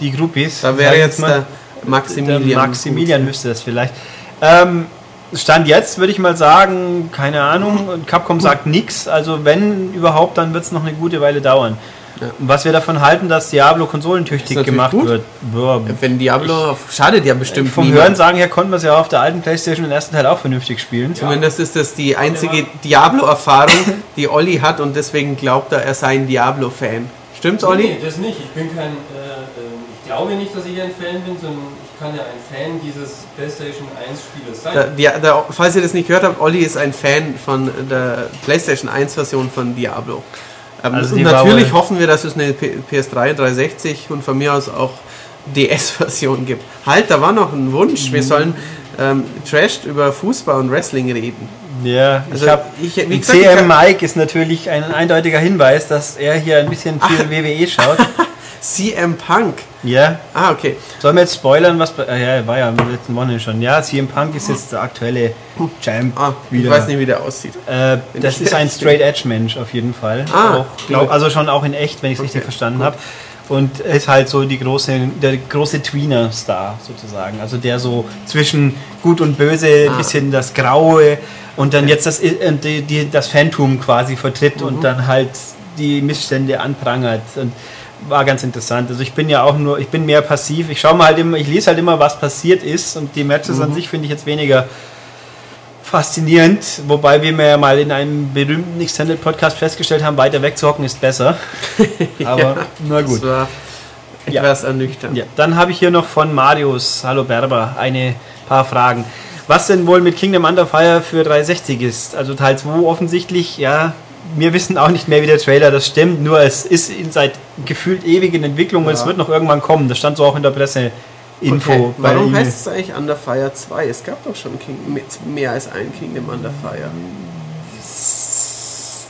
die Groupies. Da wäre ich jetzt der Maximilian. der Maximilian müsste das vielleicht. Ähm, Stand jetzt würde ich mal sagen, keine Ahnung, und Capcom sagt nichts, also wenn überhaupt, dann wird es noch eine gute Weile dauern. Ja. Was wir davon halten, dass Diablo konsolentüchtig gemacht gut. wird. Ja, Wenn Diablo. schadet ja bestimmt. vom niemand. Hören sagen her konnten wir es ja auf der alten Playstation den ersten Teil auch vernünftig spielen. Zumindest ist das die einzige Diablo-Erfahrung, die Olli hat und deswegen glaubt er, er sei ein Diablo-Fan. Stimmt's, Olli? Nee, das nicht. Ich bin kein, äh, ähm, ich glaube nicht, dass ich ein Fan bin, sondern ich kann ja ein Fan dieses PlayStation 1 Spieles sein. Da, die, da, falls ihr das nicht gehört habt, Olli ist ein Fan von der PlayStation 1-Version von Diablo. Ähm, Also natürlich hoffen wir, dass es eine P PS3, 360 und von mir aus auch DS-Version gibt. Halt, da war noch ein Wunsch. Mhm. Wir sollen ähm, Trash über Fußball und Wrestling reden. Ja, Also, ich habe ich- wie gesagt, CM Mike ist natürlich ein eindeutiger Hinweis, dass er hier ein bisschen viel WWE schaut. CM Punk. ja, Ah, okay. sollen wir jetzt spoilern, was bei, ah, ja, war ja am letzten Wochenende schon. Ja, CM Punk ist jetzt der aktuelle Champ Ah, ich wieder. weiß nicht, wie der aussieht. Äh, das ich ist ein Straight Edge Mensch auf jeden Fall. Ah, auch, glaub, also schon auch in echt, wenn ich es richtig Okay, verstanden gut. habe. und ist halt so die große, der große Tweener-Star sozusagen. Also der so zwischen Gut und Böse, ein Ah. bisschen das Graue und dann jetzt das, äh, die, die, das Phantom quasi vertritt und dann halt die Missstände anprangert. Und war ganz interessant. Also ich bin ja auch nur, ich bin mehr passiv. Ich schaue mal halt immer, ich lese halt immer, was passiert ist und die Matches an sich finde ich jetzt weniger faszinierend, wobei wir mir ja mal in einem berühmten Extended Podcast festgestellt haben, weiter wegzuhocken ist besser. Aber na gut. Das war Ja. etwas ernüchternd. Ja, dann habe ich hier noch von Marius, hallo Berber, eine paar Fragen. Was denn wohl mit Kingdom Under Fire für 360 ist? Also Teil 2 offensichtlich, ja, wir wissen auch nicht mehr, wie der Trailer das stimmt, nur es ist in seit gefühlt ewigen Entwicklung und es Ja. wird noch irgendwann kommen. Das stand so auch in der Presse. Info Okay. Warum E-Mail. heißt es eigentlich Under Fire 2? Es gab doch schon King, mehr als ein Kingdom Under Fire.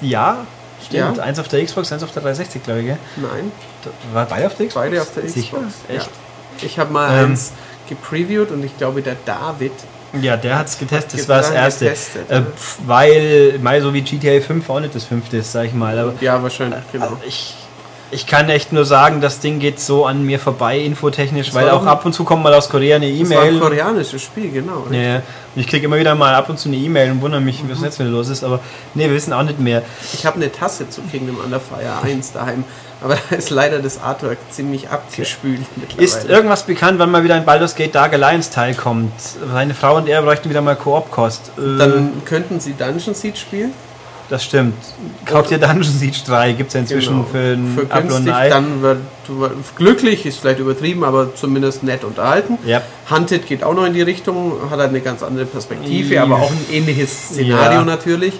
Ja, stimmt. Ja. Eins auf der Xbox, eins auf der 360, glaube ich. Gell? Nein, War beide auf der Xbox? beide auf der Sicher? Xbox. Echt? Ja. Ich habe mal Ähm. eins gepreviewt und ich glaube, der David. Ja, der hat es getestet, das war das erste. getestet, äh, pf, weil, mal so wie GTA 5 auch nicht das fünfte ist, sag ich mal. Aber Ja, wahrscheinlich, genau. Also ich, ich kann echt nur sagen, das Ding geht so an mir vorbei, infotechnisch, Das weil auch ab und zu kommt mal aus Korea eine Das war ein E-Mail. koreanisches Spiel, genau. Ja, ja. Und ich kriege immer wieder mal ab und zu eine E-Mail und wundere mich, was jetzt wieder los ist. Aber nee, wir wissen auch nicht mehr. Ich habe eine Tasse zu Kingdom Under Fire 1 daheim, aber da ist leider das Artwork ziemlich abgespült mittlerweile. Ist irgendwas bekannt, wann mal wieder ein Baldur's Gate Dark Alliance Teil kommt? Seine Frau und er bräuchten wieder mal Koop-Kost. Äh, Dann könnten sie Dungeon Siege spielen. Das stimmt. Kauft ihr Dungeon Siege 3? Gibt es ja inzwischen Genau. für ein Ei. dann wird wird glücklich, ist vielleicht übertrieben, aber zumindest nett unterhalten. Ja. Hunted geht auch noch in die Richtung, hat halt eine ganz andere Perspektive, Ja. aber auch ein ähnliches Szenario Ja. natürlich.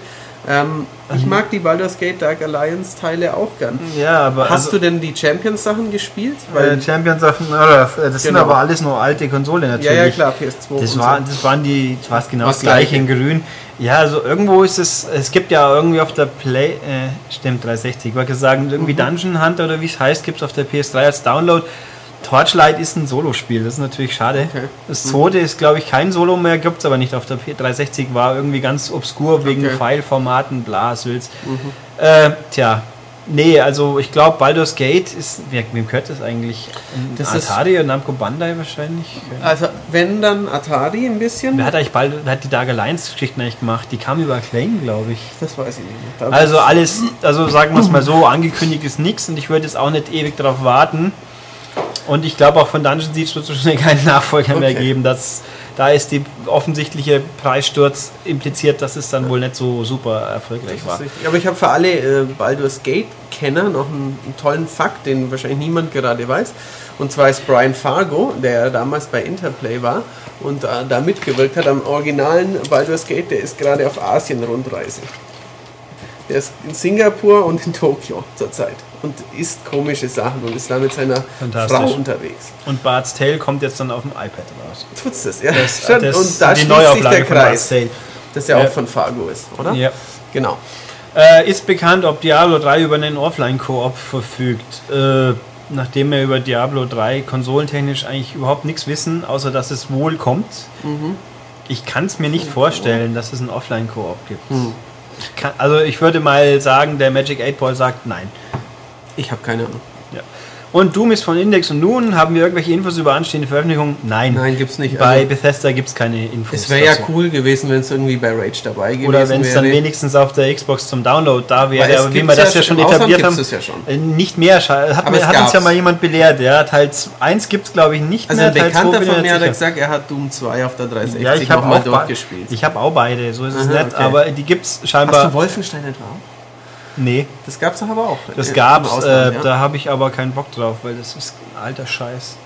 Ähm, ich mag die Baldur's Gate Dark Alliance Teile auch gern. Ja, aber Hast also, du denn die Champions Sachen gespielt? äh, Champions of oder, das sind Genau. aber alles nur alte Konsole natürlich. ja, ja klar, PS2. Das, war, so. das waren die, das war genau Was das Gleiche. in grün. Ja, also irgendwo ist es, es gibt ja irgendwie auf der Play, äh, stimmt 360, ich wollte sagen, irgendwie Mhm. Dungeon Hunter oder wie es heißt, gibt es auf der PS3 als Download. Torchlight ist ein Solospiel, das ist natürlich schade. Okay. Mhm. Das zweite ist, glaube ich, kein Solo mehr, gibt es aber nicht auf der P360, war irgendwie ganz obskur wegen Okay. Mhm. Pfeilformaten, bla, Sülz. Äh, tja, nee, also ich glaube, Baldur's Gate ist, wem gehört das eigentlich? Das ist- Atari und Namco Bandai wahrscheinlich? Also, wenn dann Atari ein bisschen. Wer hat eigentlich bald, hat die Dark Alliance Geschichten eigentlich gemacht? Die kam über Acclaim, glaube ich. Das weiß ich nicht. mehr. Da- Also alles, also sagen wir es mal so, angekündigt ist nichts und ich würde jetzt auch nicht ewig darauf warten. Und ich glaube auch von Dungeon Siege wird es wahrscheinlich keinen Nachfolger mehr Okay. geben. Das, da ist die offensichtliche Preissturz impliziert, dass es dann wohl nicht so super erfolgreich war. richtig. Aber ich habe für alle äh, Baldur's Gate-Kenner noch einen, einen tollen Fakt, den wahrscheinlich niemand gerade weiß. Und zwar ist Brian Fargo, der damals bei Interplay war und äh, da mitgewirkt hat am originalen Baldur's Gate, der ist gerade auf Asien-Rundreise. Der ist in Singapur und in Tokio zurzeit und isst komische Sachen und ist da mit seiner. Frau unterwegs. Und Bart's Tale kommt jetzt dann auf dem iPad raus. Tut's das, ja. Das, das, und da die schließt sich der Kreis, Tale. das ja Ja. auch von Fargo ist, oder? Ja. Genau. Äh, ist bekannt, ob Diablo 3 über einen Offline-Koop verfügt. Äh, nachdem wir über Diablo 3 konsolentechnisch eigentlich überhaupt nichts wissen, außer dass es wohl kommt. Ich kann es mir nicht vorstellen, dass es einen Offline-Koop gibt. Ich kann, also ich würde mal sagen, der Magic 8 Ball sagt nein. Ich habe keine Ahnung. Und Doom ist von Index und nun haben wir irgendwelche Infos über anstehende Veröffentlichungen? Nein. Nein, gibt's nicht. Bei Also- Bethesda gibt es keine Infos. Es wäre ja cool gewesen, wenn es irgendwie bei Rage dabei gewesen Oder wenn es dann wäre. wenigstens auf der Xbox zum Download da wäre, es aber wie gibt's wir das ja schon etabliert haben. gibt's es ja schon. Äh, Nicht mehr, scha- hat, Aber es hat uns ja mal jemand belehrt. Ja, Teil 1 gibt es glaube ich nicht Also mehr. ein Teil 2 Bekannter von mir hat gesagt, er hat Doom 2 auf der 360 ja, ich habe nochmal auch, be- durchgespielt. ich hab auch beide, so ist es Aha, nicht. okay. Aber die gibt es Hast scheinbar. du Wolfenstein etwa auch? Nee, Das gab es doch aber auch. das Im gab's. Ausland, Äh, ja. Da habe ich aber keinen Bock drauf, weil das ist ein alter Scheiß.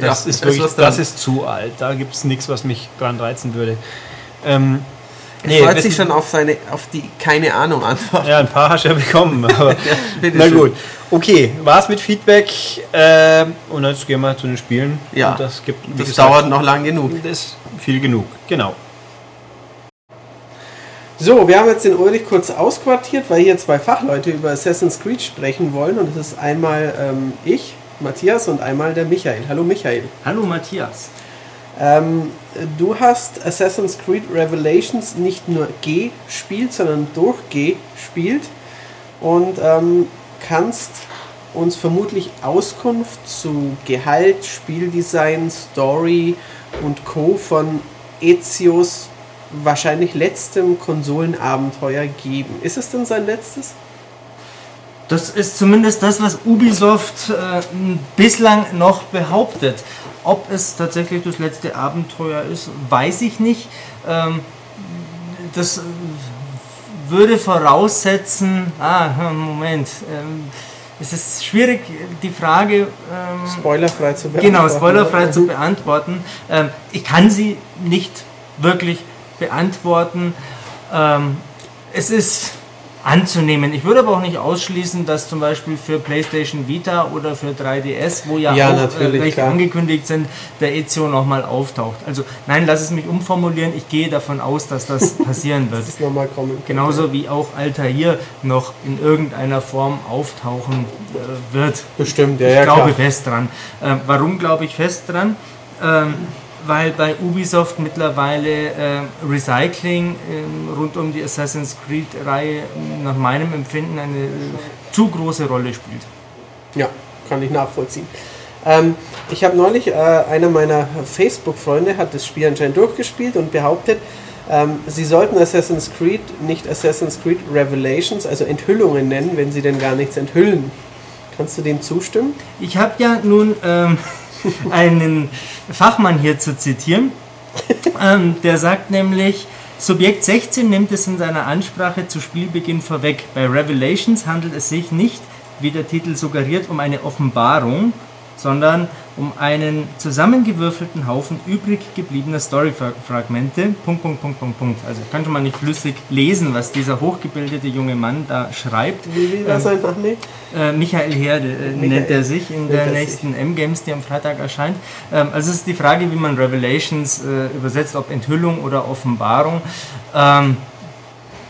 Ja, Das ist ist wirklich, dran. das ist zu alt. Da gibt es nichts, was mich dran reizen würde. Ähm, Er freut sich schon auf seine, auf die keine Ahnung Antwort. Ja, ein paar hast du ja bekommen. Aber bitte na gut. Okay, war's mit Feedback. Ähm, und jetzt gehen wir zu den Spielen. Ja, Und das gibt Das gesagt, dauert noch lang genug. Das ist viel genug. Genau. So, wir haben jetzt den Ulrich kurz ausquartiert, weil hier zwei Fachleute über Assassin's Creed sprechen wollen. Und das ist einmal ähm, ich, Matthias, und einmal der Michael. Hallo Michael. Hallo Matthias. Ähm, du hast Assassin's Creed Revelations nicht nur gespielt, sondern durchgespielt und ähm, kannst uns vermutlich Auskunft zu Gehalt, Spieldesign, Story und Co. von Ezios wahrscheinlich letztem Konsolenabenteuer geben. Ist es denn sein letztes? Das ist zumindest das, was Ubisoft äh, bislang noch behauptet. Ob es tatsächlich das letzte Abenteuer ist, weiß ich nicht. Ähm, das würde voraussetzen, ah, Moment, ähm, es ist schwierig, die Frage ähm, spoilerfrei zu beantworten. Genau, spoilerfrei zu beantworten. Ähm, ich kann sie nicht wirklich beantworten. Ähm, es ist anzunehmen. Ich würde aber auch nicht ausschließen, dass zum Beispiel für PlayStation Vita oder für 3DS, wo ja, ja auch äh, welche klar. angekündigt sind, der Ezio nochmal auftaucht. Also nein, lass es mich umformulieren. Ich gehe davon aus, dass das passieren wird. das nochmal kommen. Genauso wie auch Altair noch in irgendeiner Form auftauchen äh, wird. Bestimmt, ja. Ich ja, glaube klar. fest dran. Äh, warum glaube ich fest dran? Ähm, weil bei Ubisoft mittlerweile äh, Recycling äh, rund um die Assassin's Creed-Reihe nach meinem Empfinden eine äh, zu große Rolle spielt. Ja, kann ich nachvollziehen. Ähm, ich habe neulich, äh, einer meiner Facebook-Freunde hat das Spiel anscheinend durchgespielt und behauptet, ähm, sie sollten Assassin's Creed nicht Assassin's Creed Revelations, also Enthüllungen nennen, wenn sie denn gar nichts enthüllen. Kannst du dem zustimmen? Ich habe ja nun... Ähm einen Fachmann hier zu zitieren. Ähm, der sagt nämlich, Subjekt 16 nimmt es in seiner Ansprache zu Spielbeginn vorweg. Bei Revelations handelt es sich nicht, wie der Titel suggeriert, um eine Offenbarung, sondern um einen zusammengewürfelten Haufen übrig gebliebener Storyfragmente. Punkt, Punkt, Punkt, Punkt, Punkt. Also kann schon mal nicht flüssig lesen, was dieser hochgebildete junge Mann da schreibt. Wie, wie war sein Name? Äh, Michael Herde äh, Michael nennt er sich in der nächsten M-Games, die am Freitag erscheint. Ähm, also es ist die Frage, wie man Revelations äh, übersetzt, ob Enthüllung oder Offenbarung. Ähm,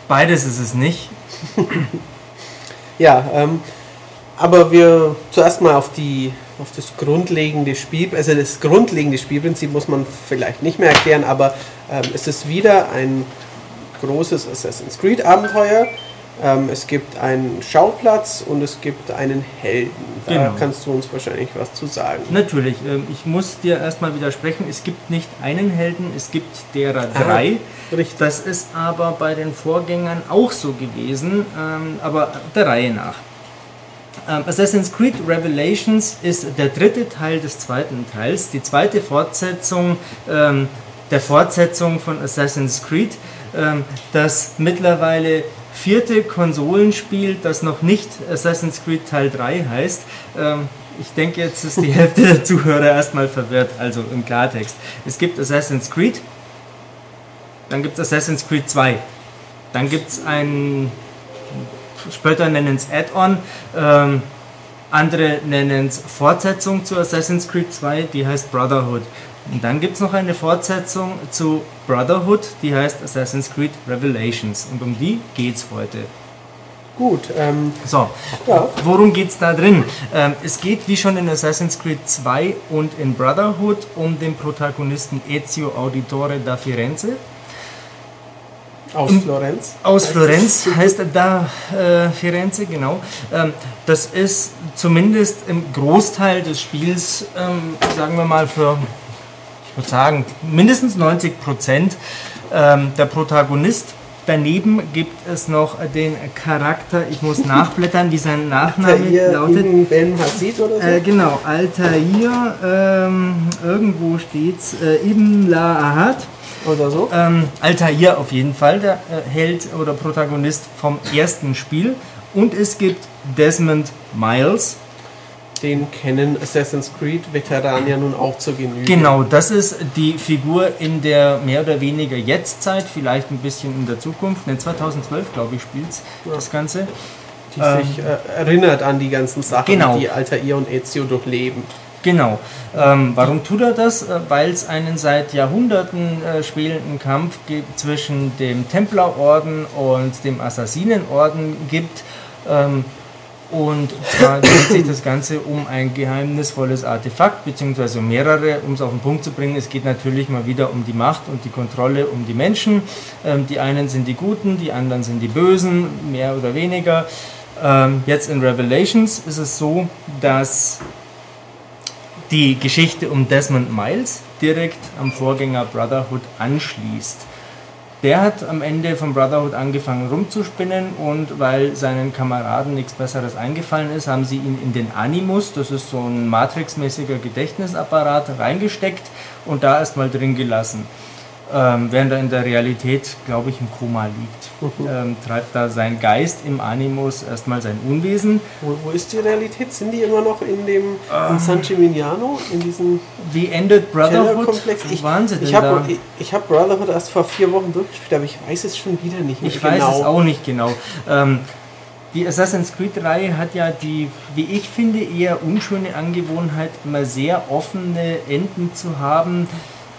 beides ist es nicht. ja, ähm, aber wir zuerst mal auf die auf das grundlegende Spiel, also das grundlegende Spielprinzip muss man vielleicht nicht mehr erklären, aber ähm, es ist wieder ein großes Assassin's Creed Abenteuer. Ähm, es gibt einen Schauplatz und es gibt einen Helden. Da genau. kannst du uns wahrscheinlich was zu sagen. Natürlich. Ähm, ich muss dir erstmal widersprechen. Es gibt nicht einen Helden, es gibt derer drei. Ah, richtig. Das ist aber bei den Vorgängern auch so gewesen, ähm, aber der Reihe nach. Ähm, Assassin's Creed Revelations ist der dritte Teil des zweiten Teils, die zweite Fortsetzung ähm, der Fortsetzung von Assassin's Creed, ähm, das mittlerweile vierte Konsolenspiel, das noch nicht Assassin's Creed Teil 3 heißt. Ähm, ich denke, jetzt ist die Hälfte der Zuhörer erstmal verwirrt, also im Klartext. Es gibt Assassin's Creed, dann gibt es Assassin's Creed 2, dann gibt es ein Später nennen es Add-on. Ähm, andere nennen es Fortsetzung zu Assassin's Creed 2, die heißt Brotherhood. Und dann gibt es noch eine Fortsetzung zu Brotherhood, die heißt Assassin's Creed Revelations. Und um die geht es heute. Gut. Ähm, so, ja. worum geht es da drin? Ähm, es geht wie schon in Assassin's Creed 2 und in Brotherhood um den Protagonisten Ezio Auditore da Firenze. Aus Florenz? Aus Florenz heißt da äh, Firenze, genau. Ähm, das ist zumindest im Großteil des Spiels, ähm, sagen wir mal, für, ich würde sagen, mindestens 90 Prozent ähm, der Protagonist. Daneben gibt es noch den Charakter, ich muss nachblättern, wie sein Nachname Altair lautet. Ibn Ben Hasid oder so? Äh, genau, Altair, ähm, irgendwo steht's, äh, Ibn La Ahad oder so. Ähm, Altair auf jeden Fall, der äh, Held oder Protagonist vom ersten Spiel. Und es gibt Desmond Miles. Den kennen Assassin's Creed Veteranen ja nun auch zur Genüge. Genau, das ist die Figur in der mehr oder weniger Jetztzeit, vielleicht ein bisschen in der Zukunft. In 2012, glaube ich, spielt ja. das Ganze. Die ähm, sich äh, erinnert an die ganzen Sachen, genau. die Altair und Ezio durchleben. Genau. Ähm, warum tut er das? Äh, Weil es einen seit Jahrhunderten äh, spielenden Kampf zwischen dem Templerorden und dem Assassinenorden gibt. Ähm, und zwar dreht sich das Ganze um ein geheimnisvolles Artefakt, beziehungsweise mehrere, um es auf den Punkt zu bringen. Es geht natürlich mal wieder um die Macht und die Kontrolle um die Menschen. Ähm, die einen sind die Guten, die anderen sind die Bösen, mehr oder weniger. Ähm, jetzt in Revelations ist es so, dass die Geschichte um Desmond Miles direkt am Vorgänger Brotherhood anschließt. Der hat am Ende von Brotherhood angefangen rumzuspinnen und weil seinen Kameraden nichts Besseres eingefallen ist, haben sie ihn in den Animus, das ist so ein Matrix-mäßiger Gedächtnisapparat, reingesteckt und da erstmal drin gelassen ähm, während er in der Realität, glaube ich, im Koma liegt. Mhm. Ähm, treibt da sein Geist im Animus erstmal sein Unwesen. Wo, wo, ist die Realität? Sind die immer noch in dem ähm, in San Gimignano, in diesem Wie endet Brotherhood? Ich, Wahnsinn. Ich habe ich, ich hab Brotherhood erst vor vier Wochen durchgespielt, aber ich weiß es schon wieder nicht mehr Ich genau. weiß es auch nicht genau. Ähm, die Assassin's Creed-Reihe hat ja die, wie ich finde, eher unschöne Angewohnheit, immer sehr offene Enden zu haben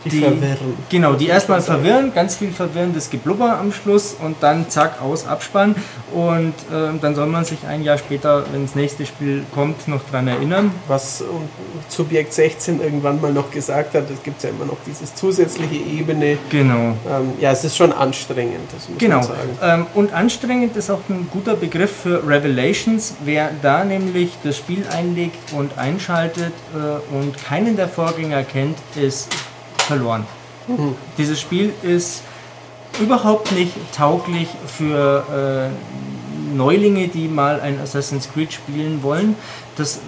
die, die verwirren. Genau, die erstmal verwirren, ganz viel verwirrendes Geblubber am Schluss und dann zack, aus, Abspann. Und äh, dann soll man sich ein Jahr später, wenn das nächste Spiel kommt, noch dran erinnern. Was Subjekt 16 irgendwann mal noch gesagt hat, es gibt ja immer noch dieses zusätzliche Ebene. Genau. Ähm, ja, es ist schon anstrengend, das muss genau. man sagen. Ähm, und anstrengend ist auch ein guter Begriff für Revelations. Wer da nämlich das Spiel einlegt und einschaltet äh, und keinen der Vorgänger kennt, ist verloren. Mhm. Dieses Spiel ist überhaupt nicht tauglich für äh, Neulinge, die mal ein Assassin's Creed spielen wollen. Das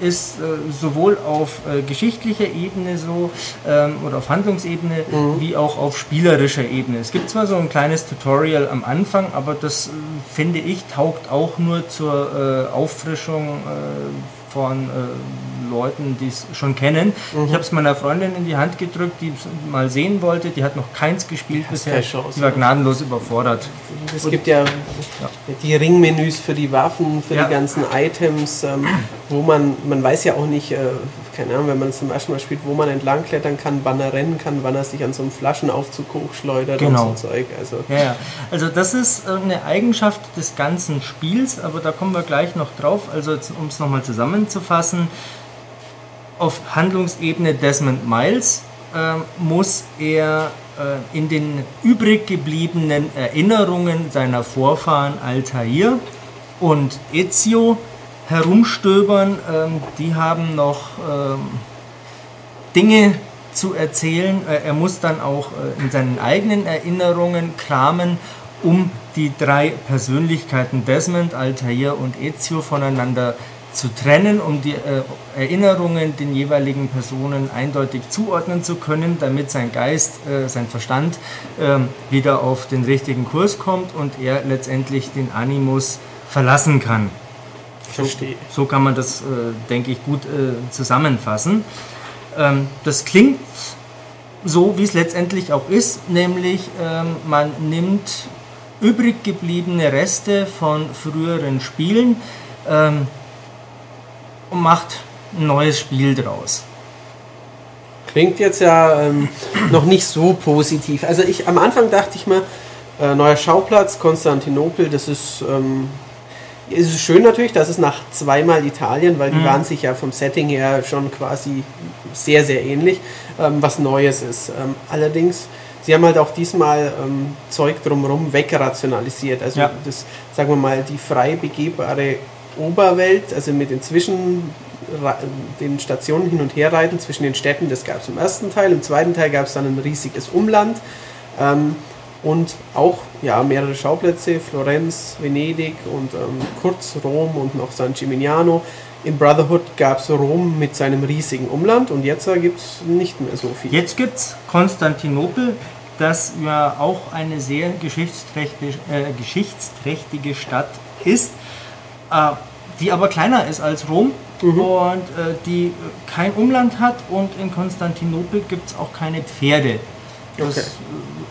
ist äh, sowohl auf äh, geschichtlicher Ebene so ähm, oder auf Handlungsebene mhm. wie auch auf spielerischer Ebene. Es gibt zwar so ein kleines Tutorial am Anfang, aber das äh, finde ich taugt auch nur zur äh, Auffrischung äh, von Leuten, die es schon kennen. Mhm. Ich habe es meiner Freundin in die Hand gedrückt, die es mal sehen wollte. Die hat noch keins gespielt bisher. Die war gnadenlos überfordert. Es gibt ja, ja, die Ringmenüs für die Waffen, für ja. die ganzen Items, ähm, wo man, man weiß ja auch nicht, äh, keine Ahnung, wenn man es zum ersten Mal spielt, wo man entlang klettern kann, wann er rennen kann, wann er sich an so einem Flaschenaufzug hochschleudert genau. und so Zeug. Also. Ja, also das ist eine Eigenschaft des ganzen Spiels, aber da kommen wir gleich noch drauf. Also um es nochmal zusammenzufassen, auf Handlungsebene Desmond Miles äh, muss er äh, in den übrig gebliebenen Erinnerungen seiner Vorfahren Altair und Ezio herumstöbern. Ähm, die haben noch ähm, Dinge zu erzählen. Äh, er muss dann auch äh, in seinen eigenen Erinnerungen kramen, um die drei Persönlichkeiten Desmond, Altair und Ezio voneinander zu zu trennen, um die äh, Erinnerungen den jeweiligen Personen eindeutig zuordnen zu können, damit sein Geist, äh, sein Verstand äh, wieder auf den richtigen Kurs kommt und er letztendlich den Animus verlassen kann. Verstehe. So, so kann man das, äh, denke ich, gut zusammenfassen. Ähm, das klingt so, wie es letztendlich auch ist, nämlich ähm, man nimmt übrig gebliebene Reste von früheren Spielen, ähm, und macht ein neues Spiel draus. Klingt jetzt ja ähm, noch nicht so positiv. Also ich am Anfang dachte ich mir, äh, neuer Schauplatz, Konstantinopel, das ist, ähm, ist schön natürlich, das ist nach zweimal Italien, weil die mhm. waren sich ja vom Setting her schon quasi sehr, sehr ähnlich, ähm, was Neues ist. Ähm, allerdings, sie haben halt auch diesmal ähm, Zeug drumherum wegrationalisiert. Also ja. das, sagen wir mal, die frei begehbare Oberwelt, also mit den Zwischen den Stationen hin und her reiten zwischen den Städten, das gab es im ersten Teil. Im zweiten Teil gab es dann ein riesiges Umland ähm, und auch ja, mehrere Schauplätze, Florenz, Venedig und ähm, kurz Rom und noch San Gimignano. In Brotherhood gab es Rom mit seinem riesigen Umland und jetzt gibt es nicht mehr so viel. Jetzt gibt es Konstantinopel, das ja auch eine sehr geschichtsträchtige, äh, geschichtsträchtige Stadt ist die aber kleiner ist als Rom mhm. und äh, die kein Umland hat und in Konstantinopel gibt es auch keine Pferde. Das okay.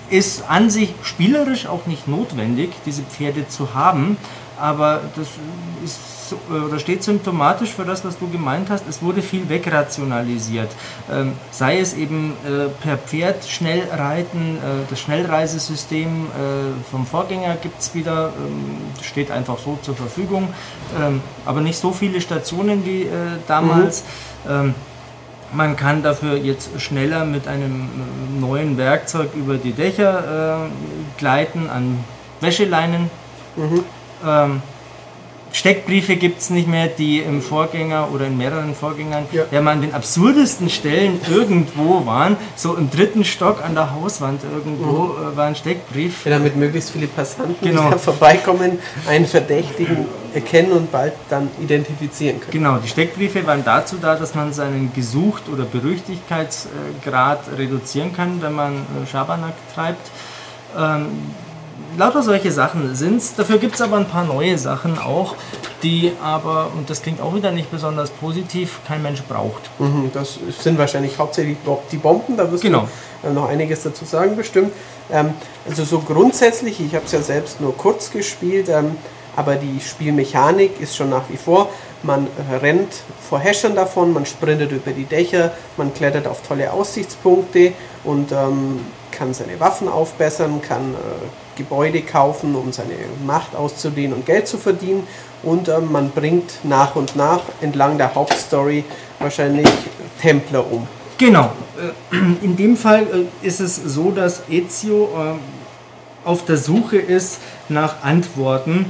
ist an sich spielerisch auch nicht notwendig, diese Pferde zu haben, aber das ist oder steht symptomatisch für das, was du gemeint hast. Es wurde viel wegrationalisiert. Ähm, sei es eben äh, per Pferd schnell reiten, äh, das Schnellreisesystem äh, vom Vorgänger gibt es wieder, ähm, steht einfach so zur Verfügung, ähm, aber nicht so viele Stationen wie äh, damals. Mhm. Ähm, man kann dafür jetzt schneller mit einem äh, neuen Werkzeug über die Dächer äh, gleiten an Wäscheleinen. Mhm. Ähm, Steckbriefe gibt es nicht mehr, die im Vorgänger oder in mehreren Vorgängern Ja. ja. mal an den absurdesten Stellen irgendwo waren. So im dritten Stock an der Hauswand irgendwo äh, war ein Steckbrief. Ja, damit möglichst viele Passanten, Genau. die da vorbeikommen, einen Verdächtigen erkennen und bald dann identifizieren können. Genau, die Steckbriefe waren dazu da, dass man seinen Gesucht- oder Berüchtigkeitsgrad reduzieren kann, wenn man äh, Schabernack treibt. Ähm, lauter solche Sachen sind's. Dafür gibt es aber ein paar neue Sachen auch, die aber, und das klingt auch wieder nicht besonders positiv, kein Mensch braucht. Mhm, das sind wahrscheinlich hauptsächlich die Bomben, da wirst Genau. du äh, noch einiges dazu sagen bestimmt. Ähm, also so grundsätzlich, ich habe es ja selbst nur kurz gespielt, ähm, aber die Spielmechanik ist schon nach wie vor, man rennt vor Häschern davon, man sprintet über die Dächer, man klettert auf tolle Aussichtspunkte und ähm, kann seine Waffen aufbessern, kann äh, Gebäude kaufen, um seine Macht auszudehnen und Geld zu verdienen. Und ähm, man bringt nach und nach entlang der Hauptstory wahrscheinlich Templer um. Genau. Äh, In dem Fall äh, ist es so, dass Ezio äh, auf der Suche ist nach Antworten,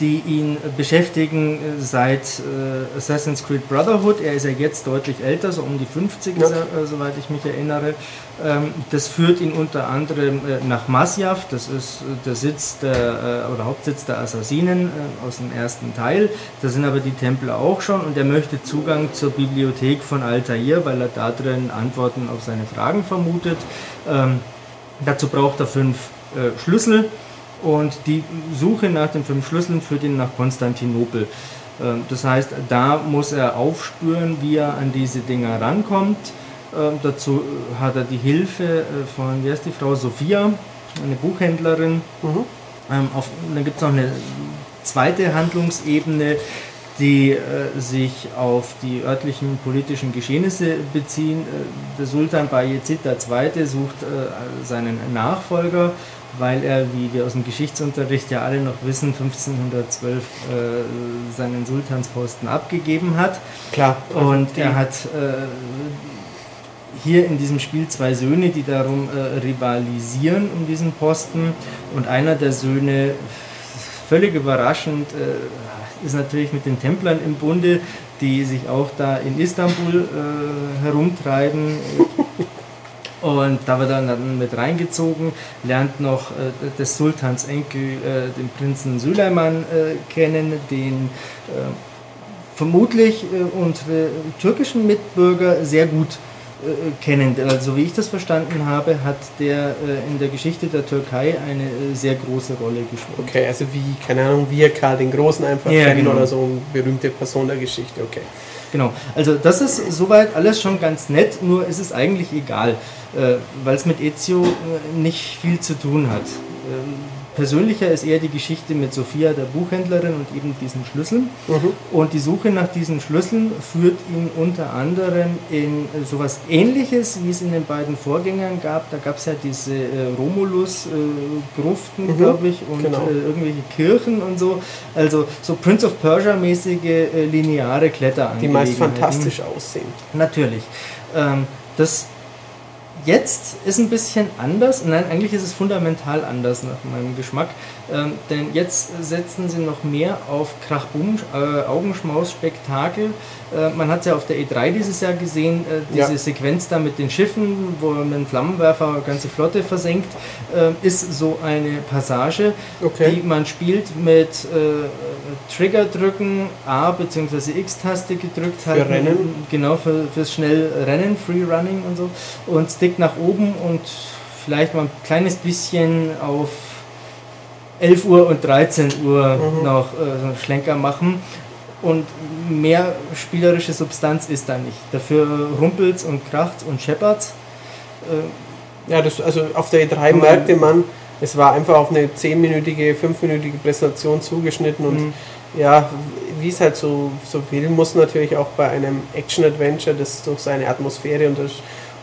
die ihn beschäftigen äh, seit äh, Assassin's Creed Brotherhood. Er ist ja jetzt deutlich älter, so um die 50, Ja. ist er, äh, soweit ich mich erinnere. Ähm, Das führt ihn unter anderem nach Masjav, das ist der Sitz der, oder Hauptsitz der Assassinen aus dem ersten Teil. Da sind aber die Templer auch schon und er möchte Zugang zur Bibliothek von Altair, weil er da drin Antworten auf seine Fragen vermutet. Ähm, Dazu braucht er fünf Schlüssel und die Suche nach den fünf Schlüsseln führt ihn nach Konstantinopel. Ähm, das heißt, da muss er aufspüren, wie er an diese Dinger rankommt. Ähm, dazu hat er die Hilfe äh, von, wie heißt die Frau, Sophia, eine Buchhändlerin. Ähm, auf, dann gibt es noch eine zweite Handlungsebene, die äh, sich auf die örtlichen politischen Geschehnisse beziehen. Äh, der Sultan Bayezid II. sucht äh, seinen Nachfolger, weil er, wie wir aus dem Geschichtsunterricht ja alle noch wissen, 1512 äh, seinen Sultansposten abgegeben hat. Klar. Und die- er hat äh, hier in diesem Spiel zwei Söhne, die darum äh, rivalisieren um diesen Posten. Und einer der Söhne, völlig überraschend, äh, ist natürlich mit den Templern im Bunde, die sich auch da in Istanbul äh, herumtreiben. Und da wird er dann mit reingezogen, lernt noch äh, des Sultans Enkel, äh, den Prinzen Süleyman, äh, kennen, den äh, vermutlich äh, unsere türkischen Mitbürger sehr gut äh, kennen. Also wie ich das verstanden habe, hat der in der Geschichte der Türkei eine sehr große Rolle gespielt. Okay, also wie, keine Ahnung, wir Karl den Großen einfach Ja, kennen genau. oder so eine berühmte Person der Geschichte, okay. Genau, also das ist soweit alles schon ganz nett, nur ist es eigentlich egal, äh, weil es mit Ezio äh, nicht viel zu tun hat. Ähm, persönlicher ist eher die Geschichte mit Sophia, der Buchhändlerin, und eben diesen Schlüsseln. Und die Suche nach diesen Schlüsseln führt ihn unter anderem in äh, sowas ähnliches, wie es in den beiden Vorgängern gab. Da gab es ja diese äh, Romulus-Gruften, Mhm, glaube ich, und genau. äh, irgendwelche Kirchen und so. Also so Prince of Persia-mäßige äh, lineare Kletter. Die meist fantastisch aussehen. Natürlich. Ähm, das jetzt ist ein bisschen anders. Nein, eigentlich ist es fundamental anders nach meinem Geschmack. Ähm, denn jetzt setzen sie noch mehr auf Krach-Bum, äh, Augenschmaus-Spektakel. Äh, man hat es ja auf der E3 dieses Jahr gesehen, äh, diese Ja. Sequenz da mit den Schiffen, wo man Flammenwerfer eine ganze Flotte versenkt, äh, ist so eine Passage, Okay. die man spielt mit äh, Trigger drücken, A bzw. X-Taste gedrückt halten. Rennen. Genau, für, fürs schnell Rennen, Free Running und so. Und Stick nach oben und vielleicht mal ein kleines bisschen auf 11 Uhr und 13 Uhr Mhm. noch äh, so einen Schlenker machen. Und mehr spielerische Substanz ist da nicht. Dafür rumpelt's und kracht's und scheppert's. Äh, Ja, das, also auf der E3 Kann man- merkte man, es war einfach auf eine 10-minütige, 5-minütige Präsentation zugeschnitten und Mhm. ja, wie es halt so, so will, muss natürlich auch bei einem Action-Adventure, das durch seine Atmosphäre und das,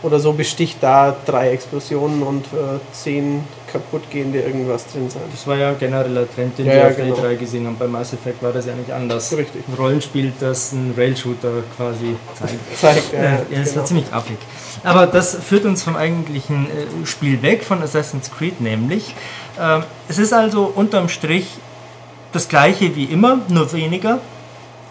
oder so besticht, da drei Explosionen und äh, zehn kaputtgehende irgendwas drin sein. Das war ja genereller Trend, den Ja, wir ja, auf der genau. E3 gesehen haben. Bei Mass Effect war das ja nicht anders. Richtig. Ein Rollenspiel, das ein Rail-Shooter quasi zeigt. Zeigt, Ja, ja, ja, das genau. war ziemlich affig. Aber das führt uns vom eigentlichen äh, Spiel weg, von Assassin's Creed nämlich. Ähm, es ist also unterm Strich das gleiche wie immer, nur weniger.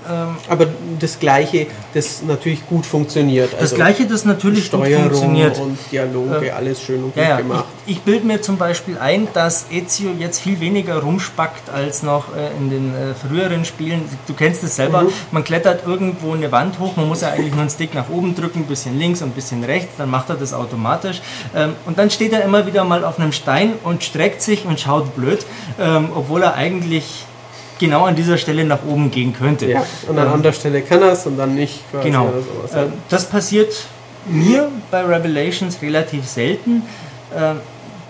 Ähm, aber das Gleiche, das natürlich gut funktioniert. Das also Gleiche, das natürlich Steuerung gut funktioniert. und Dialoge, äh, alles schön und ja, gut gemacht. Ich, ich bilde mir zum Beispiel ein, dass Ezio jetzt viel weniger rumspackt als noch äh, in den äh, früheren Spielen. Du kennst es selber, mhm. man klettert irgendwo eine Wand hoch, man muss ja eigentlich nur einen Stick nach oben drücken, ein bisschen links und ein bisschen rechts, dann macht er das automatisch. Ähm, und dann steht er immer wieder mal auf einem Stein und streckt sich und schaut blöd, ähm, obwohl er eigentlich genau an dieser Stelle nach oben gehen könnte. Ja, und an ähm, anderer Stelle kann er es und dann nicht. Genau. Äh, das passiert mir bei Revelations relativ selten. Äh,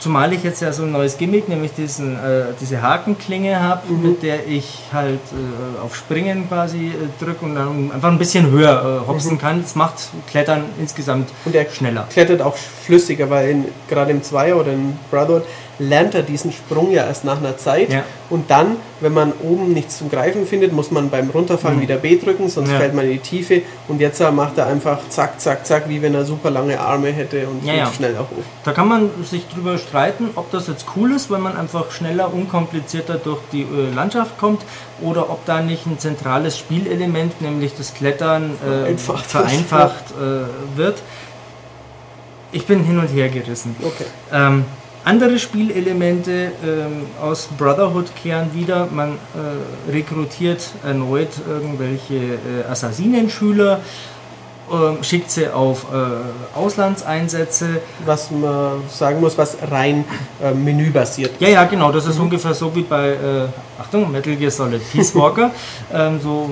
Zumal ich jetzt ja so ein neues Gimmick, nämlich diesen, äh, diese Hakenklinge habe, mhm. mit der ich halt äh, auf Springen quasi äh, drücke und dann einfach ein bisschen höher äh, hopsen mhm. kann. Das macht Klettern insgesamt und er schneller. Klettert auch flüssiger, weil in, gerade im Zweier oder in Brotherhood lernt er diesen Sprung ja erst nach einer Zeit. Ja. Und dann, wenn man oben nichts zum Greifen findet, muss man beim Runterfallen mhm. wieder B drücken, sonst ja. fällt man in die Tiefe. Und jetzt macht er einfach zack, zack, zack, wie wenn er super lange Arme hätte und ja, ja. schneller hoch. Da kann man sich drüber streiten, ob das jetzt cool ist, wenn man einfach schneller, unkomplizierter durch die äh, Landschaft kommt oder ob da nicht ein zentrales Spielelement, nämlich das Klettern, äh, vereinfacht, vereinfacht äh, wird. Ich bin hin und her gerissen. Okay. Ähm, andere Spielelemente ähm, aus Brotherhood kehren wieder. Man äh, rekrutiert erneut irgendwelche äh, Assassinenschüler, äh, schickt sie auf äh, Auslandseinsätze. Was man sagen muss, was rein äh, menübasiert Ja, ja, genau. Das ist mhm. ungefähr so wie bei, äh, Achtung, Metal Gear Solid Peace Walker. ähm, so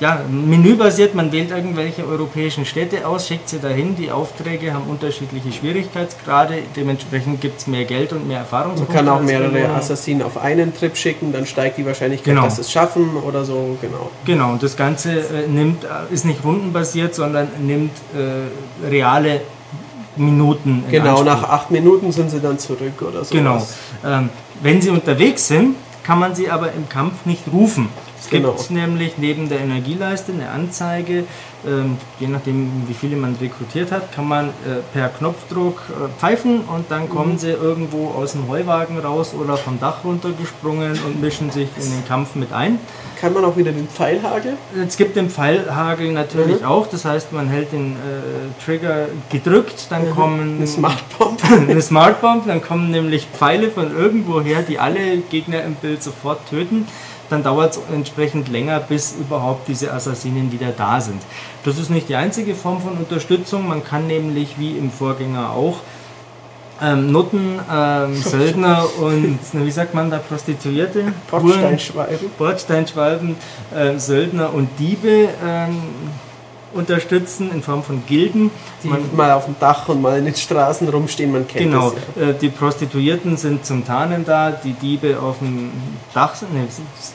ja, menübasiert, man wählt irgendwelche europäischen Städte aus, schickt sie dahin, die Aufträge haben unterschiedliche Schwierigkeitsgrade, dementsprechend gibt es mehr Geld und mehr Erfahrung. Man kann auch mehrere Assassinen auf einen Trip schicken, dann steigt die Wahrscheinlichkeit, genau. dass sie es schaffen oder so, genau. Genau, und das Ganze äh, nimmt, äh, ist nicht rundenbasiert, sondern nimmt äh, reale Minuten. genau, Anspruch. nach acht Minuten sind sie dann zurück oder so. Genau. Ähm, wenn sie unterwegs sind, kann man sie aber im Kampf nicht rufen. Es genau. gibt nämlich neben der Energieleiste eine Anzeige, ähm, je nachdem wie viele man rekrutiert hat, kann man äh, per Knopfdruck äh, pfeifen und dann kommen mhm. sie irgendwo aus dem Heuwagen raus oder vom Dach runtergesprungen und mischen sich in den Kampf mit ein. Kann man auch wieder den Pfeilhagel? Es gibt den Pfeilhagel natürlich mhm. auch, das heißt man hält den äh, Trigger gedrückt, dann mhm. kommen... Eine Smartbomb. eine Smartbomb, dann kommen nämlich Pfeile von irgendwo her, die alle Gegner im Bild sofort töten dann dauert es entsprechend länger, bis überhaupt diese Assassinen wieder da sind. Das ist nicht die einzige Form von Unterstützung. Man kann nämlich, wie im Vorgänger auch, ähm, Nutten, ähm, Söldner und, wie sagt man da, Prostituierte? Bordsteinschwalben. Bordsteinschwalben, äh, Söldner und Diebe ähm, unterstützen in Form von Gilden. Die man, mal auf dem Dach und mal in den Straßen rumstehen, man kennt genau, das. Genau, ja. Äh, die Prostituierten sind zum Tarnen da, die Diebe auf dem Dach sind, nee,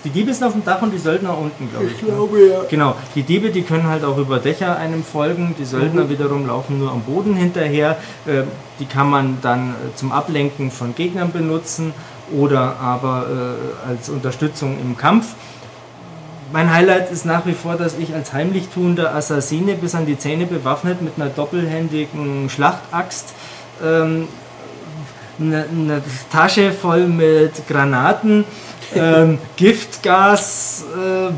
die Diebe sind auf dem Dach und die Söldner unten, glaube ich. Ich glaube, ja. Genau, die Diebe, die können halt auch über Dächer einem folgen, die Söldner mhm. wiederum laufen nur am Boden hinterher, äh, die kann man dann äh, zum Ablenken von Gegnern benutzen oder aber als Unterstützung im Kampf mein Highlight ist nach wie vor, dass ich als heimlich tuender Assassine bis an die Zähne bewaffnet mit einer doppelhändigen Schlachtaxt ähm, eine, eine, Tasche voll mit Granaten, ähm, Giftgas, äh,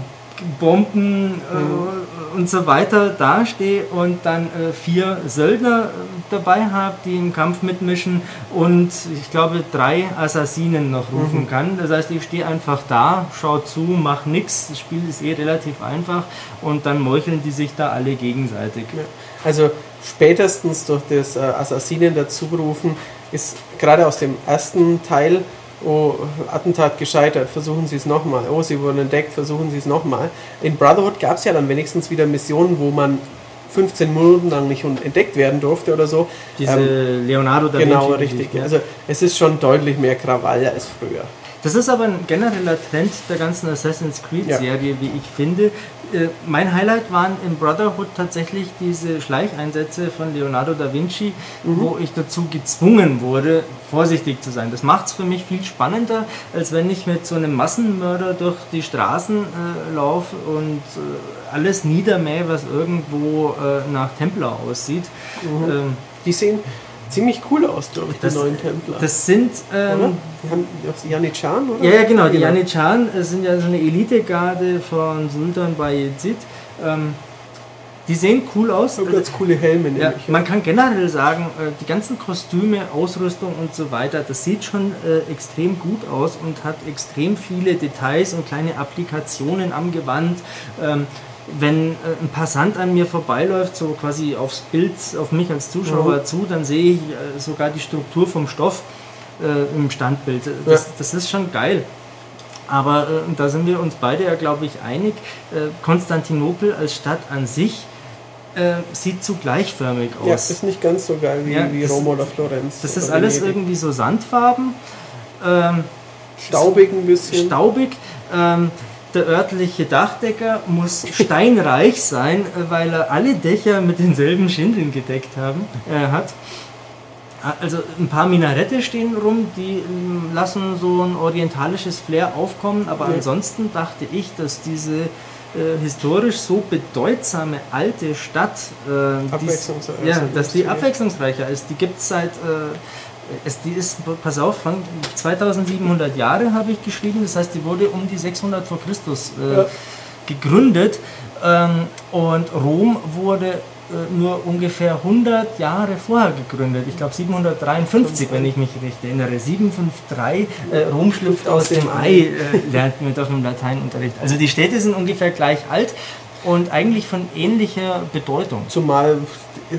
Bomben äh, mhm und so weiter dastehe und dann äh, vier Söldner äh, dabei habe, die im Kampf mitmischen und ich glaube drei Assassinen noch rufen mhm. kann. Das heißt, ich stehe einfach da, schaue zu, mache nichts. Das Spiel ist eh relativ einfach und dann meucheln die sich da alle gegenseitig. Ja. Also spätestens durch das äh, Assassinen dazugerufen ist gerade aus dem ersten Teil oh, Attentat gescheitert, versuchen Sie es nochmal. Oh, Sie wurden entdeckt, versuchen Sie es nochmal. In Brotherhood gab es ja dann wenigstens wieder Missionen, wo man 15 Minuten lang nicht entdeckt werden durfte oder so. Diese ähm, Leonardo da Genau, richtig. Ja. Also es ist schon deutlich mehr Krawall als früher. Das ist aber ein genereller Trend der ganzen Assassin's Creed-Serie, ja. wie ich finde. Äh, mein Highlight waren im Brotherhood tatsächlich diese Schleicheinsätze von Leonardo da Vinci, mhm. wo ich dazu gezwungen wurde, vorsichtig zu sein. Das macht es für mich viel spannender, als wenn ich mit so einem Massenmörder durch die Straßen äh, laufe und äh, alles niedermähe, was irgendwo äh, nach Templar aussieht. Mhm. Ähm, die sehen ziemlich cool aus, glaube ich, die Das- neuen Templer. Das sind. Ähm? Die haben Janitscharen, oder? Ja, ja, genau. Die Janitscharen äh, sind ja so eine Elitegarde von Sultan Bayezid. Ähm, die sehen cool aus. So ganz coole Helme, Ja, nämlich. man kann generell sagen, äh, die ganzen Kostüme, Ausrüstung und so weiter, das sieht schon äh, extrem gut aus und hat extrem viele Details und kleine Applikationen am Gewand. Wenn äh, ein Passant an mir vorbeiläuft, so quasi aufs Bild, auf mich als Zuschauer Mhm. zu, dann sehe ich äh, sogar die Struktur vom Stoff äh, im Standbild. Das, Ja. das ist schon geil. Aber äh, da sind wir uns beide ja, glaube ich, einig. Äh, Konstantinopel als Stadt an sich äh, sieht zu gleichförmig ja, aus. ist nicht ganz so geil wie, Ja, wie Rom oder Florenz. das oder ist alles Venedig. irgendwie so Sandfarben, ähm, staubig ein bisschen. staubig. Ähm, der örtliche Dachdecker muss steinreich sein, weil er alle Dächer mit denselben Schindeln gedeckt haben, äh, hat. Also ein paar Minarette stehen rum, die ähm, lassen so ein orientalisches Flair aufkommen, aber ansonsten dachte ich, dass diese äh, historisch so bedeutsame alte Stadt, äh, dies- ja, ist. dass die abwechslungsreicher ist. Die gibt es seit, äh, es, die ist, pass auf, von 2700 Jahre habe ich geschrieben, das heißt, die wurde um die 600 vor Christus äh, Ja. gegründet ähm, und Rom wurde äh, nur ungefähr 100 Jahre vorher gegründet. Ich glaube 753, wenn ich mich recht erinnere. 753, äh, Rom schlüpft aus dem Ei, äh, lernt man doch im Lateinunterricht. Also die Städte sind ungefähr gleich alt und eigentlich von ähnlicher Bedeutung. Zumal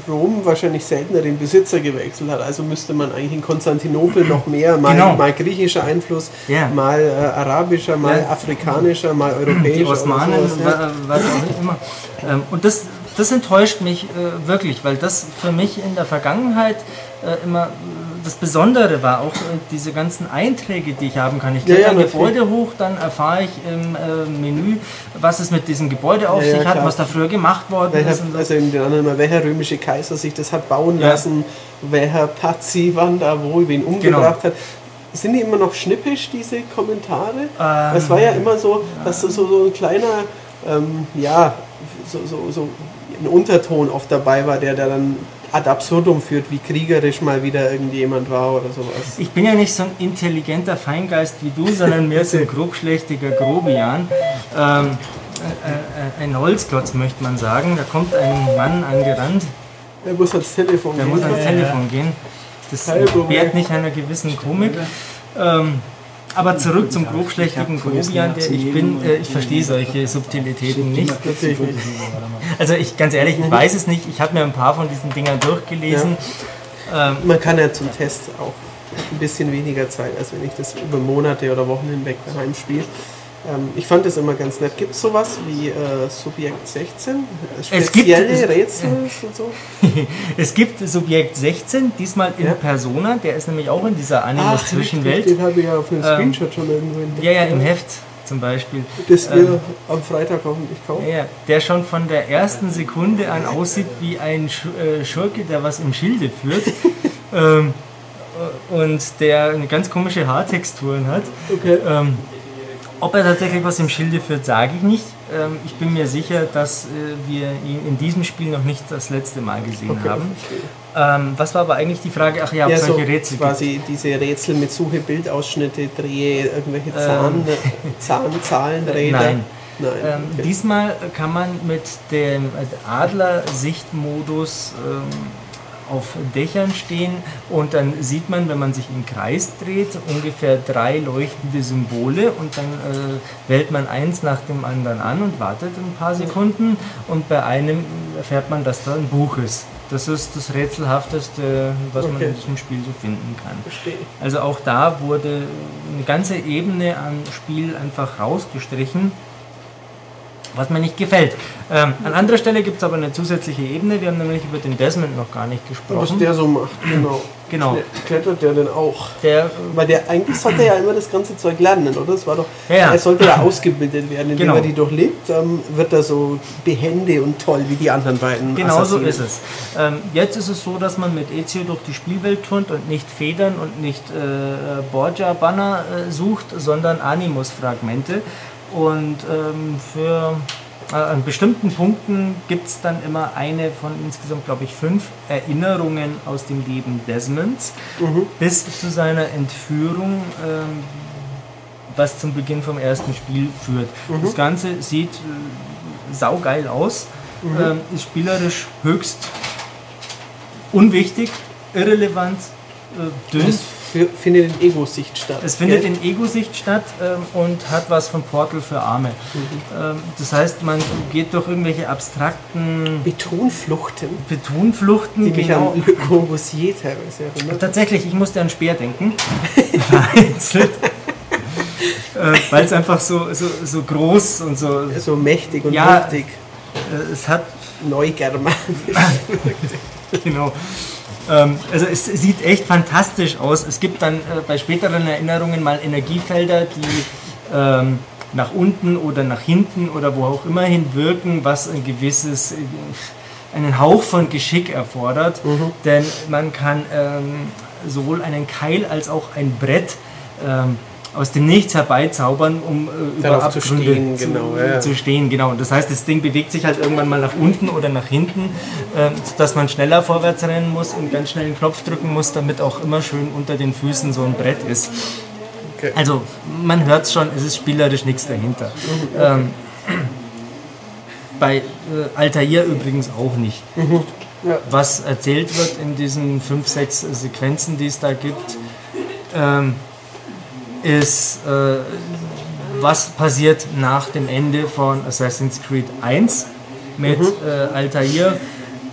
Rom wahrscheinlich seltener den Besitzer gewechselt hat. Also müsste man eigentlich in Konstantinopel noch mehr, mal, Genau. mal griechischer Einfluss, Ja. mal äh, arabischer, mal Ja. afrikanischer, mal europäischer. die Osmanen, sowas, ja. wa- was auch immer. Ähm, und das, das enttäuscht mich äh, wirklich, weil das für mich in der Vergangenheit äh, immer das Besondere war, auch äh, diese ganzen Einträge, die ich haben kann. Ich klicke ja, ein. Gebäude hoch, dann erfahre ich im äh, Menü, was es mit diesem Gebäude auf Ja, sich hat, klar. was da früher gemacht worden Welcher, ist. Also in den anderen mal, welcher römische Kaiser sich das hat bauen lassen, welcher Pazzi wann da wo wen umgebracht hat. Sind die immer noch schnippisch, diese Kommentare? Ähm, es war ja immer so, dass so, so, ein kleiner, ähm, ja, so, so, so ein Unterton oft dabei war, der, der dann ad absurdum führt, wie kriegerisch mal wieder irgendjemand war oder sowas. Ich bin ja nicht so ein intelligenter Feingeist wie du, sondern mehr so ein grobschlächtiger Grobian. Ähm, äh, äh, ein Holzklotz möchte man sagen. Da kommt ein Mann angerannt, Der muss ans Telefon der gehen. muss ans Telefon gehen. Das wehrt nicht einer gewissen Komik. Ähm, aber zurück zum grobschlächtigen Grobian, der ich bin. Äh, ich verstehe solche Subtilitäten nicht. Also ich ganz ehrlich, ich weiß es nicht. Ich habe mir ein paar von diesen Dingern durchgelesen. Ähm, Man kann ja zum Test auch ein bisschen weniger Zeit, als wenn ich das über Monate oder Wochen hinweg daheim spiele. Ähm, ich fand das immer ganz nett. Gibt es sowas wie äh, Subjekt 16? Es gibt- Spezielle es- Rätsel und so? Es gibt Subjekt 16, diesmal in Ja. Persona, der ist nämlich auch in dieser Animus-Zwischenwelt. Den habe ich ja auf einem Ähm, Screenshot schon irgendwo entdeckt. Ja, ja, im Heft zum Beispiel. Das wir Ähm, am Freitag hoffentlich kaufen. Ja, der schon von der ersten Sekunde an aussieht wie ein Sch äh, Schurke, der was im Schilde führt. ähm, äh, und der eine ganz komische Haartexturen hat. Okay. Ähm, ob er tatsächlich was im Schilde führt, sage ich nicht. Ähm, ich bin mir sicher, dass äh, wir ihn in diesem Spiel noch nicht das letzte Mal gesehen Okay, haben. verstehe. Ähm, was war aber eigentlich die Frage? Ach ja, ob Ja, es so solche Rätsel gibt. quasi diese Rätsel mit Suche, Bildausschnitte, Drehe, irgendwelche Ähm. Zahn, Zahn, Zahlenräder. Nein. Nein. Ähm, okay. Diesmal kann man mit dem Adler-Sichtmodus ähm, auf Dächern stehen und dann sieht man, wenn man sich im Kreis dreht, ungefähr drei leuchtende Symbole und dann äh, wählt man eins nach dem anderen an und wartet ein paar Sekunden und bei einem erfährt man, dass da ein Buch ist. Das ist das Rätselhafteste, was man Okay. in diesem Spiel so finden kann. Verstehe. Also auch da wurde eine ganze Ebene an Spiel einfach rausgestrichen, was mir nicht gefällt. Ähm, an anderer Stelle gibt es aber eine zusätzliche Ebene. Wir haben nämlich über den Desmond noch gar nicht Was gesprochen. der so macht, genau. Genau. Klettert der denn auch? Der, Weil der eigentlich sollte ja immer das ganze Zeug lernen, oder? Das war doch. Ja, ja. Er sollte ja ausgebildet werden, indem Genau. er die durchlebt, ähm, wird er so behende und toll wie die anderen beiden. genau so Assassinen. ist es. Ähm, jetzt ist es so, dass man mit Ezio durch die Spielwelt turnt und nicht Federn und nicht äh, Borgia-Banner äh, sucht, sondern Animus-Fragmente. Und ähm, für äh, an bestimmten Punkten gibt es dann immer eine von insgesamt, glaube ich, fünf Erinnerungen aus dem Leben Desmonds. Bis zu seiner Entführung, ähm, was zum Beginn vom ersten Spiel führt. Das Ganze sieht äh, saugeil aus, ähm, ist spielerisch höchst unwichtig, irrelevant, äh, dünn. Das für, findet in Ego-Sicht statt. Es findet gell? in Ego-Sicht statt ähm, und hat was von Portal für Arme. Ähm, das heißt, man geht durch irgendwelche abstrakten Betonfluchten, Betonfluchten. die mich genau. an Le Corbusier teilweise erinnern. Tatsächlich, ich musste an Speer denken. Vereinzelt. äh, Weil es einfach so, so, so groß und so. So mächtig und Ja. mächtig. Äh, es hat Neugermanisch. genau. Ähm, also es sieht echt fantastisch aus. Es gibt dann äh, bei späteren Erinnerungen mal Energiefelder, die ähm, nach unten oder nach hinten oder wo auch immer hin wirken, was ein gewisses, äh, einen Hauch von Geschick erfordert. Denn man kann ähm, sowohl einen Keil als auch ein Brett ähm, aus dem Nichts herbeizaubern, um äh, über Darauf zu Abgründe stehen, zu, genau, ja, zu stehen. Genau. Das heißt, das Ding bewegt sich halt irgendwann mal nach unten oder nach hinten, ähm, dass man schneller vorwärts rennen muss und ganz schnell den Knopf drücken muss, damit auch immer schön unter den Füßen so ein Brett ist. Okay. Also man hört es schon, es ist spielerisch nichts dahinter. Ähm, bei äh, Altair übrigens auch nicht. Ja. Was erzählt wird in diesen fünf, sechs Sequenzen, die es da gibt, ähm, ist, äh, was passiert nach dem Ende von Assassin's Creed 1 mit äh, Altair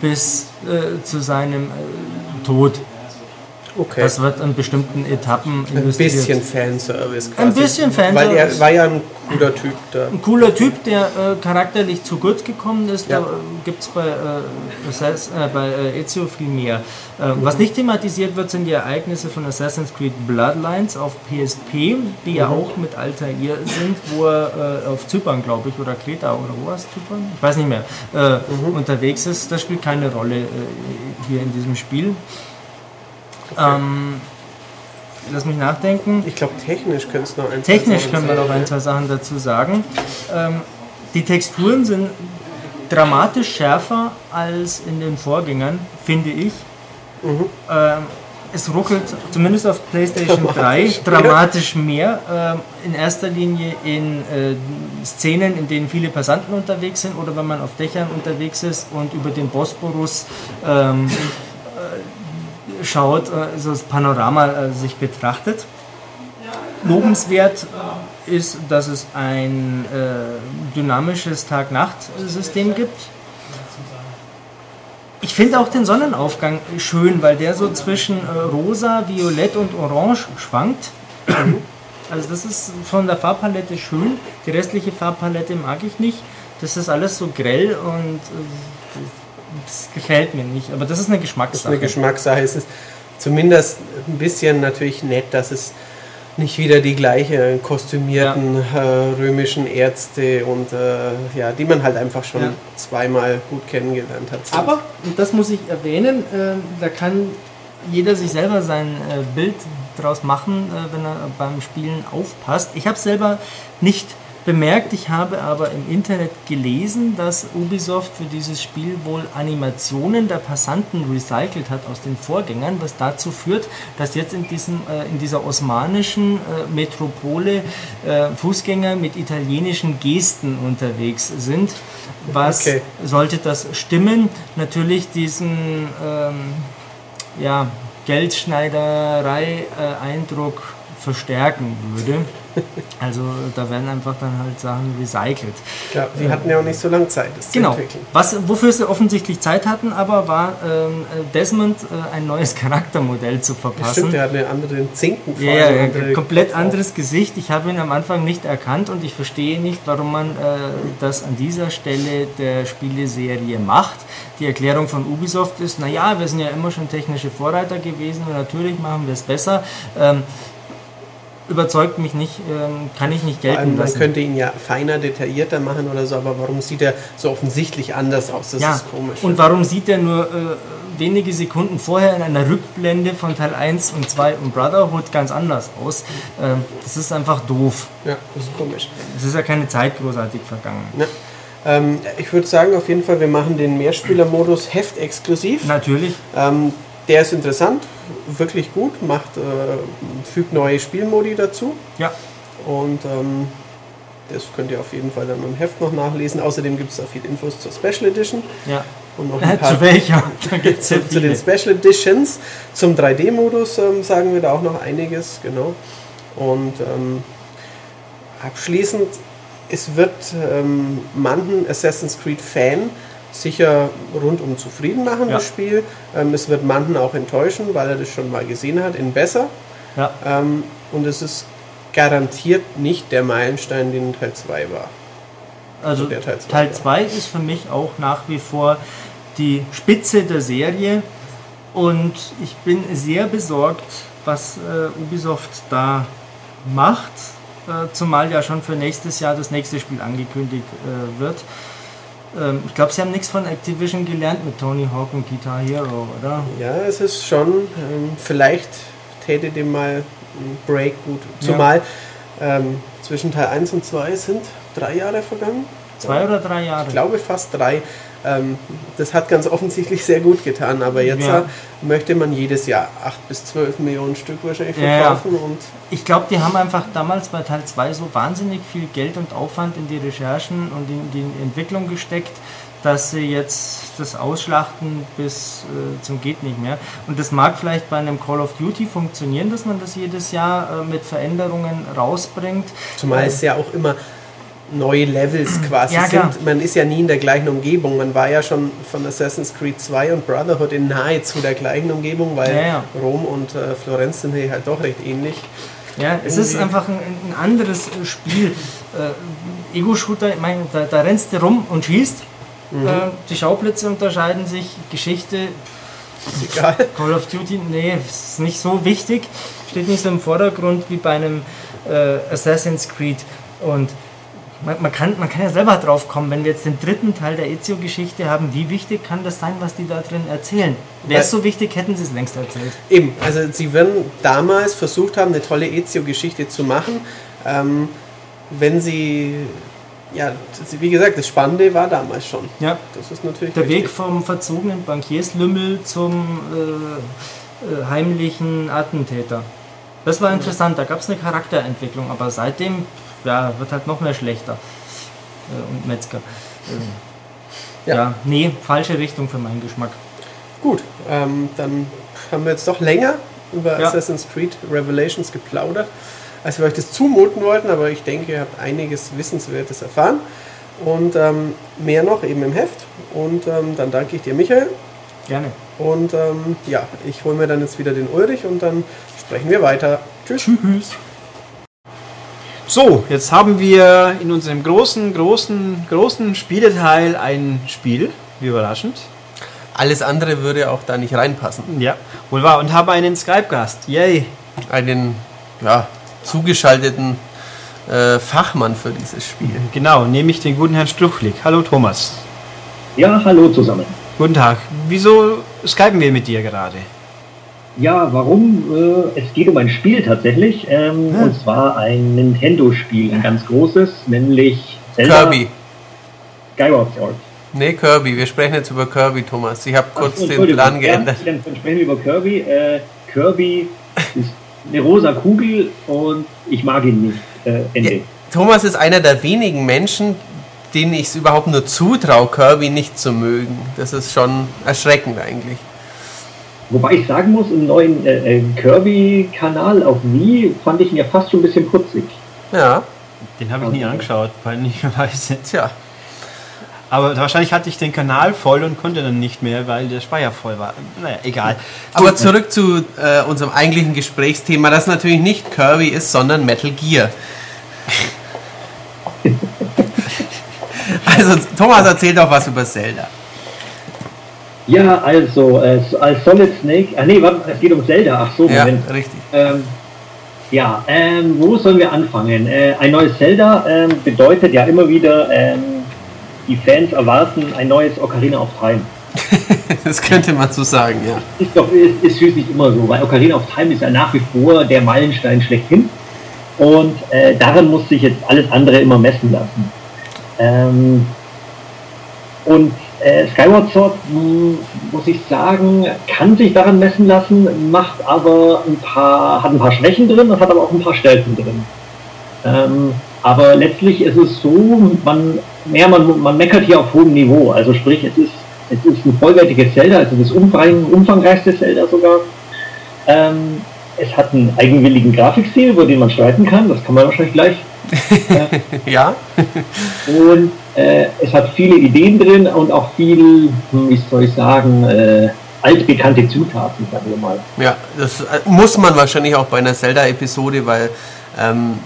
bis äh, zu seinem äh, Tod. Okay. Das wird an bestimmten Etappen ein bisschen Fanservice quasi. Ein bisschen Weil er Fanservice. war ja ein cooler Typ da. Ein cooler Typ, der äh, charakterlich zu kurz gekommen ist. Ja. Da äh, gibt es bei, äh, Assass- äh, bei äh, Ezio viel mehr. Äh, was nicht thematisiert wird, sind die Ereignisse von Assassin's Creed Bloodlines auf PSP, die ja auch mit Altair sind, wo er äh, auf Zypern, glaube ich, oder Kreta oder wo war es Zypern? Ich weiß nicht mehr. Äh, Unterwegs ist. Das spielt keine Rolle hier in diesem Spiel. Ähm, lass mich nachdenken. Ich glaube, technisch könntest du noch ein Technisch Sachen können wir noch ein, zwei Sachen dazu sagen. Ähm, die Texturen sind dramatisch schärfer als in den Vorgängern, finde ich. Mhm. Ähm, es ruckelt zumindest auf PlayStation 3 Dramatisch, dramatisch mehr. Ähm, in erster Linie in äh, Szenen, in denen viele Passanten unterwegs sind oder wenn man auf Dächern unterwegs ist und über den Bosporus ähm, äh, schaut, also das Panorama äh, sich betrachtet. Lobenswert äh, ist, dass es ein dynamisches Tag-Nacht-System gibt. Ich finde auch den Sonnenaufgang schön, weil der so zwischen rosa, violett und orange schwankt. Also das ist von der Farbpalette schön. Die restliche Farbpalette mag ich nicht. Das ist alles so grell und das gefällt mir nicht. Aber das ist eine Das ist Geschmackssache. eine Geschmackssache. Es ist zumindest ein bisschen natürlich nett, dass es nicht wieder die gleiche kostümierten äh, römischen Ärzte und äh, ja, die man halt einfach schon Ja. zweimal gut kennengelernt hat. sind. Aber, und das muss ich erwähnen, äh, da kann jeder sich selber sein äh, Bild draus machen, äh, wenn er beim Spielen aufpasst. Ich habe es selber nicht bemerkt, ich habe aber im Internet gelesen, dass Ubisoft für dieses Spiel wohl Animationen der Passanten recycelt hat aus den Vorgängern, was dazu führt, dass jetzt in, diesem, äh, in dieser osmanischen äh, Metropole äh, Fußgänger mit italienischen Gesten unterwegs sind. Was Okay. sollte das stimmen, natürlich diesen ähm, ja, Geldschneiderei-Eindruck verstärken würde. Also da werden einfach dann halt Sachen recycelt. ja, die hatten ja auch nicht so lange Zeit, das Genau. zu entwickeln. Was, wofür sie offensichtlich Zeit hatten, aber war ähm, Desmond äh, ein neues Charaktermodell zu verpassen. Stimmt, der hat einen anderen Zinken Ja, eine andere komplett Kopf- anderes Gesicht. Ich habe ihn am Anfang nicht erkannt und ich verstehe nicht, warum man äh, das an dieser Stelle der Spieleserie macht. Die Erklärung von Ubisoft ist, naja, wir sind ja immer schon technische Vorreiter gewesen und natürlich machen wir es besser. Ähm, überzeugt mich nicht, ähm, kann ich nicht allem, gelten man lassen. könnte ihn ja feiner, detaillierter machen oder so, aber warum sieht er so offensichtlich anders aus? Das ja, ist komisch. und warum sieht er nur äh, wenige Sekunden vorher in einer Rückblende von Teil 1 und 2 und Brotherhood ganz anders aus? Ähm, das ist einfach doof. ja, das ist komisch. Es ist ja keine Zeit großartig vergangen. Ja. Ähm, ich würde sagen, auf jeden Fall, wir machen den Mehrspieler-Modus heftexklusiv. Natürlich. Ähm, der ist interessant, wirklich gut, macht, äh, fügt neue Spielmodi dazu. Ja. Und ähm, das könnt ihr auf jeden Fall dann im Heft noch nachlesen. Außerdem gibt es auch viele Infos zur Special Edition. Ja. Und noch Äh, ein paar zu welcher? Da zu, zu den. Special Editions. Zum 3D-Modus ähm, sagen wir da auch noch einiges, genau. Und ähm, abschließend, es wird ähm, manchen Assassin's Creed Fan sicher rundum zufrieden machen, Ja. das Spiel. Ähm, es wird manchen auch enttäuschen, weil er das schon mal gesehen hat, in besser. Ja. Ähm, und es ist garantiert nicht der Meilenstein, den Teil 2 war. Also der Teil zwei, Teil ja. 2 ist für mich auch nach wie vor die Spitze der Serie und ich bin sehr besorgt, was äh, Ubisoft da macht, äh, zumal ja schon für nächstes Jahr das nächste Spiel angekündigt äh, wird. Ähm, ich glaube, sie haben nichts von Activision gelernt mit Tony Hawk und Guitar Hero, oder? Ja, es ist schon, ähm, vielleicht täte dem mal ein Break gut. Zumal ähm, zwischen Teil 1 und 2 sind drei Jahre vergangen. Zwei oder drei Jahre? Ich glaube fast drei. Ähm, das hat ganz offensichtlich sehr gut getan, aber jetzt Ja. möchte man jedes Jahr 8 bis 12 Millionen Stück wahrscheinlich Ja, ja. verkaufen und Ich glaube, die haben einfach damals bei Teil 2 so wahnsinnig viel Geld und Aufwand in die Recherchen und in die Entwicklung gesteckt, dass sie jetzt das ausschlachten bis äh, zum geht nicht mehr. Und das mag vielleicht bei einem Call of Duty funktionieren, dass man das jedes Jahr äh, mit Veränderungen rausbringt. Zumal es ja auch immer neue Levels quasi Ja, sind. Man ist ja nie in der gleichen Umgebung. Man war ja schon von Assassin's Creed 2 und Brotherhood in nahezu der gleichen Umgebung, weil Ja. Rom und äh, Florenz sind hier halt doch recht ähnlich. Ja, es ist einfach ein, ein anderes äh, Spiel. Äh, Ego-Shooter, ich meine, da, da rennst du rum und schießt. Mhm. Äh, die Schauplätze unterscheiden sich, Geschichte, Ist egal. Call of Duty, nee, ist nicht so wichtig. Steht nicht so im Vordergrund wie bei einem äh, Assassin's Creed. Und man, man, kann, man kann ja selber drauf kommen, wenn wir jetzt den dritten Teil der Ezio-Geschichte haben, wie wichtig kann das sein, was die da drin erzählen? Wäre es so wichtig, hätten sie es längst erzählt. Eben, also sie werden damals versucht haben, eine tolle Ezio-Geschichte zu machen. Ähm, wenn sie, ja, wie gesagt, das Spannende war damals schon. Ja, Das ist natürlich der Weg richtig. vom verzogenen Bankierslümmel zum äh, äh, heimlichen Attentäter. Das war interessant, da gab es eine Charakterentwicklung, aber seitdem ja, wird halt noch mehr schlechter. Äh, und Metzger. Äh, Ja. ja. nee, falsche Richtung für meinen Geschmack. Gut, ähm, dann haben wir jetzt doch länger über Ja. Assassin's Creed Revelations geplaudert, als wir euch das zumuten wollten, aber ich denke, ihr habt einiges Wissenswertes erfahren. Und ähm, mehr noch eben im Heft. Und ähm, dann danke ich dir, Michael. Gerne. Und ähm, ja, ich hole mir dann jetzt wieder den Ulrich und dann sprechen wir weiter. Tschüss. Tschüss. So, jetzt haben wir in unserem großen, großen, großen Spieleteil ein Spiel. Wie überraschend. Alles andere würde auch da nicht reinpassen. Ja, wohl wahr. Und haben einen Skype-Gast. Yay. Einen ja, zugeschalteten äh, Fachmann für dieses Spiel. Genau, nämlich den guten Herrn Struchlik. Hallo Thomas. Ja, hallo zusammen. Guten Tag. Wieso skypen wir mit dir gerade? Ja, warum? Äh, es geht um ein Spiel tatsächlich. Ähm, Hm. Und zwar ein Nintendo-Spiel, ein ganz großes, nämlich Zelda Kirby. Skyward Sword. Nee, Kirby. Wir sprechen jetzt über Kirby, Thomas. Ich habe kurz Ach den. Plan geändert. Ja, dann dann sprechen wir über Kirby. Äh, Kirby ist eine rosa Kugel und ich mag ihn nicht. Äh, Ende. Ja. Thomas ist einer der wenigen Menschen, denen ich es überhaupt nur zutraue, Kirby nicht zu mögen. Das ist schon erschreckend eigentlich. Wobei ich sagen muss, im neuen äh, äh, Kirby-Kanal auf Wii fand ich ihn ja fast schon ein bisschen putzig. Ja, Den habe ich nie angeschaut, peinlicherweise. tja. Aber wahrscheinlich hatte ich den Kanal voll und konnte dann nicht mehr, weil der Speicher voll war. Naja, egal. Aber zurück zu äh, unserem eigentlichen Gesprächsthema, das natürlich nicht Kirby ist, sondern Metal Gear. also, Thomas erzählt doch was über Zelda. Ja, also äh, als Solid Snake, ah nee, warte, es geht um Zelda, ach so, Ja, Moment. richtig. Ähm, ja, ähm, wo sollen wir anfangen? Äh, ein neues Zelda ähm, bedeutet ja immer wieder, ähm, die Fans erwarten ein neues Ocarina of Time. Das könnte man so sagen, ja. Ist doch ist, ist schließlich immer so, weil Ocarina of Time ist ja nach wie vor der Meilenstein schlechthin. Und äh, daran muss sich jetzt alles andere immer messen lassen. Ähm, Und äh, Skyward Sword, mh, muss ich sagen, kann sich daran messen lassen, macht aber ein paar, hat ein paar Schwächen drin und hat aber auch ein paar Stärken drin. Ähm, aber letztlich ist es so, man, ja, man, man meckert hier auf hohem Niveau. Also sprich, es ist, es ist ein vollwertiges Zelda, also das umfang, umfangreichste Zelda sogar. Ähm, es hat einen eigenwilligen Grafikstil, über den man streiten kann, das kann man wahrscheinlich gleich. Ja. Und äh, es hat viele Ideen drin und auch viel, hm, wie soll ich sagen, äh, altbekannte Zutaten, sagen wir mal. Ja, das äh, muss man wahrscheinlich auch bei einer Zelda-Episode, weil ähm,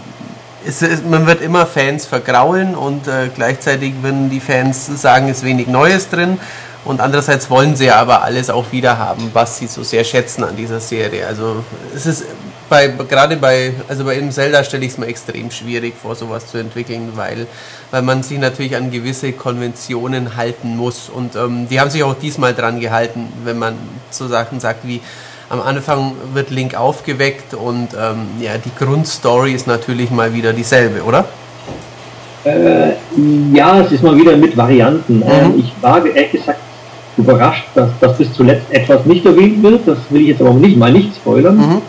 es, ist- man wird immer Fans vergraulen und äh, gleichzeitig würden die Fans sagen, es ist wenig Neues drin. Und andererseits wollen sie aber alles auch wieder haben, was sie so sehr schätzen an dieser Serie. Also es ist bei gerade bei also bei einem Zelda stelle ich es mir extrem schwierig vor, sowas zu entwickeln, weil weil man sich natürlich an gewisse Konventionen halten muss. Und ähm, die haben sich auch diesmal dran gehalten, wenn man so Sachen sagt wie am Anfang wird Link aufgeweckt und ähm, ja, die Grundstory ist natürlich mal wieder dieselbe, oder? Äh, ja, es ist mal wieder mit Varianten. Ähm, ich war ehrlich gesagt überrascht, dass das bis zuletzt etwas nicht erwähnt wird. Das will ich jetzt aber nicht mal nicht spoilern.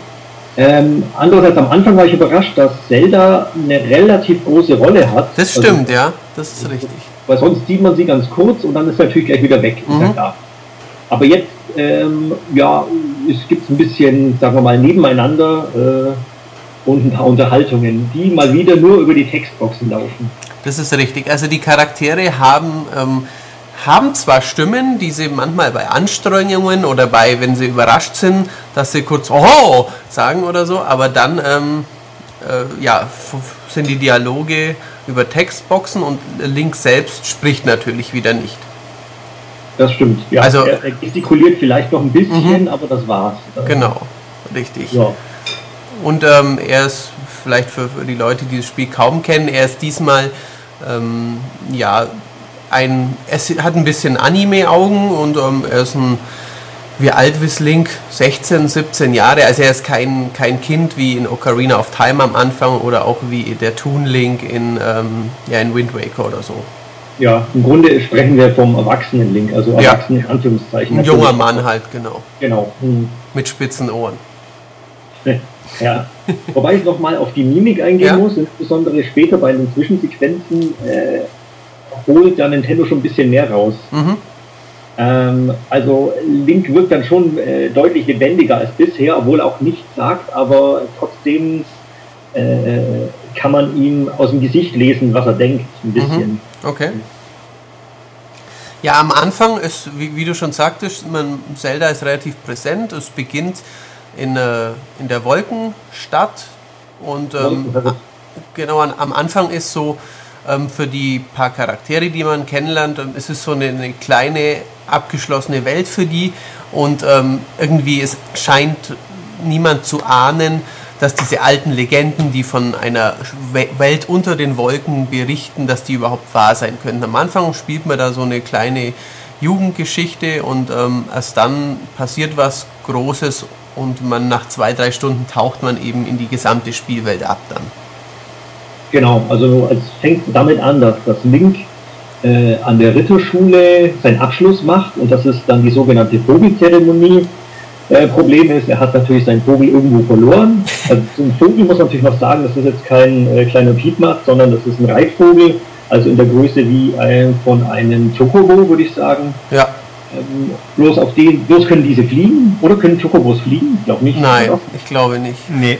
Ähm, andererseits am Anfang war ich überrascht, dass Zelda eine relativ große Rolle hat. Das Also, stimmt, ja, das ist richtig. weil sonst sieht man sie ganz kurz und dann ist sie natürlich gleich wieder weg. Ist ja Mhm. klar. Aber jetzt, ähm, ja, es gibt ein bisschen, sagen wir mal, nebeneinander äh, und ein paar Unterhaltungen, die mal wieder nur über die Textboxen laufen. Das ist richtig. Also die Charaktere haben, ähm, haben zwar Stimmen, die sie manchmal bei Anstrengungen oder bei, wenn sie überrascht sind, dass sie kurz Oh sagen oder so, aber dann ähm, äh, ja, sind die Dialoge über Textboxen und Link selbst spricht natürlich wieder nicht. Das stimmt. Ja, Also- er, er gestikuliert vielleicht noch ein bisschen, aber das war's. Genau, richtig. Ja. Und ähm, er ist vielleicht für, für die Leute, die das Spiel kaum kennen, er ist diesmal ähm, ja ein, es hat ein bisschen Anime-Augen und ähm, er ist ein, wie alt ist Link? 16, 17 Jahre. Also er ist kein, kein Kind wie in Ocarina of Time am Anfang oder auch wie der Toon Link in, ähm, ja, in Wind Waker oder so. ja, im Grunde sprechen wir vom Erwachsenen-Link, also Ja. Erwachsenen in Anführungszeichen. Ein junger. Mann halt, genau. Genau. Hm. Mit spitzen Ohren. Ja. Wobei ich nochmal auf die Mimik eingehen Ja. muss, insbesondere später bei den Zwischensequenzen äh, holt da Nintendo schon ein bisschen mehr raus. Mhm. Ähm, also Link wirkt dann schon äh, deutlich lebendiger als bisher, obwohl er auch nichts sagt, aber trotzdem äh, kann man ihm aus dem Gesicht lesen, was er denkt, ein bisschen. Okay. Ja, am Anfang ist, wie, wie du schon sagtest, man, Zelda ist relativ präsent. Es beginnt in, äh, in der Wolkenstadt und ähm, genau an, am Anfang ist so für die paar Charaktere, die man kennenlernt, ähm, es ist so eine, eine kleine abgeschlossene Welt für die und ähm, irgendwie es scheint niemand zu ahnen, dass diese alten Legenden, die von einer We- Welt unter den Wolken berichten, dass die überhaupt wahr sein könnten. Am Anfang spielt man da so eine kleine Jugendgeschichte und ähm, erst dann passiert was Großes und man nach zwei, drei Stunden taucht man eben in die gesamte Spielwelt ab dann. Genau, also es fängt damit an, dass das Link äh, an der Ritterschule seinen Abschluss macht und das ist dann die sogenannte Vogelzeremonie. Äh, Problem ist, er hat natürlich seinen Vogel irgendwo verloren. Also zum Vogel muss man natürlich noch sagen, das ist jetzt kein äh, kleiner Piepmatt, sondern das ist ein Reitvogel, also in der Größe wie ein, von einem Chocobo, würde ich sagen. Ja, Ähm, bloß auf den, bloß können diese fliegen oder können Chocobos fliegen? Ich glaube nicht. nein, ich glaube nicht. Nee.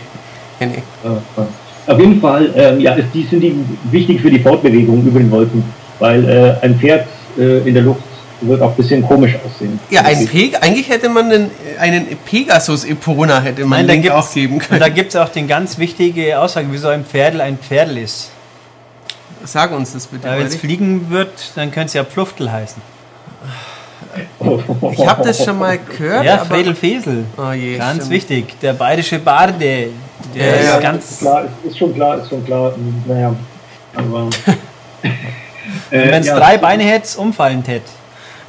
Nee, nee. Ja, ja. Auf jeden Fall, ähm, ja, ist, die sind die wichtig für die Fortbewegung über den Wolken, weil äh, ein Pferd äh, in der Luft wird auch ein bisschen komisch aussehen. Ja, ein Peg eigentlich hätte man einen, einen Pegasus Epona hätte man Nein, da auch geben und können. da gibt es auch die ganz wichtige Aussage, wieso ein Pferdl ein Pferdl ist. Sag uns das bitte. Ja, Wenn es fliegen wird, dann könnte es ja Pfluftl heißen. Ich habe das schon mal gehört, Ja, Fredel Fesel. Oh je, ganz stimmt. wichtig. Der bayerische Barde. Der Ja, ist ja, ganz. Ist klar, ist, schon klar, ist schon klar. Naja, aber. äh, Wenn es ja, drei Beine hätte, umfallen hätte.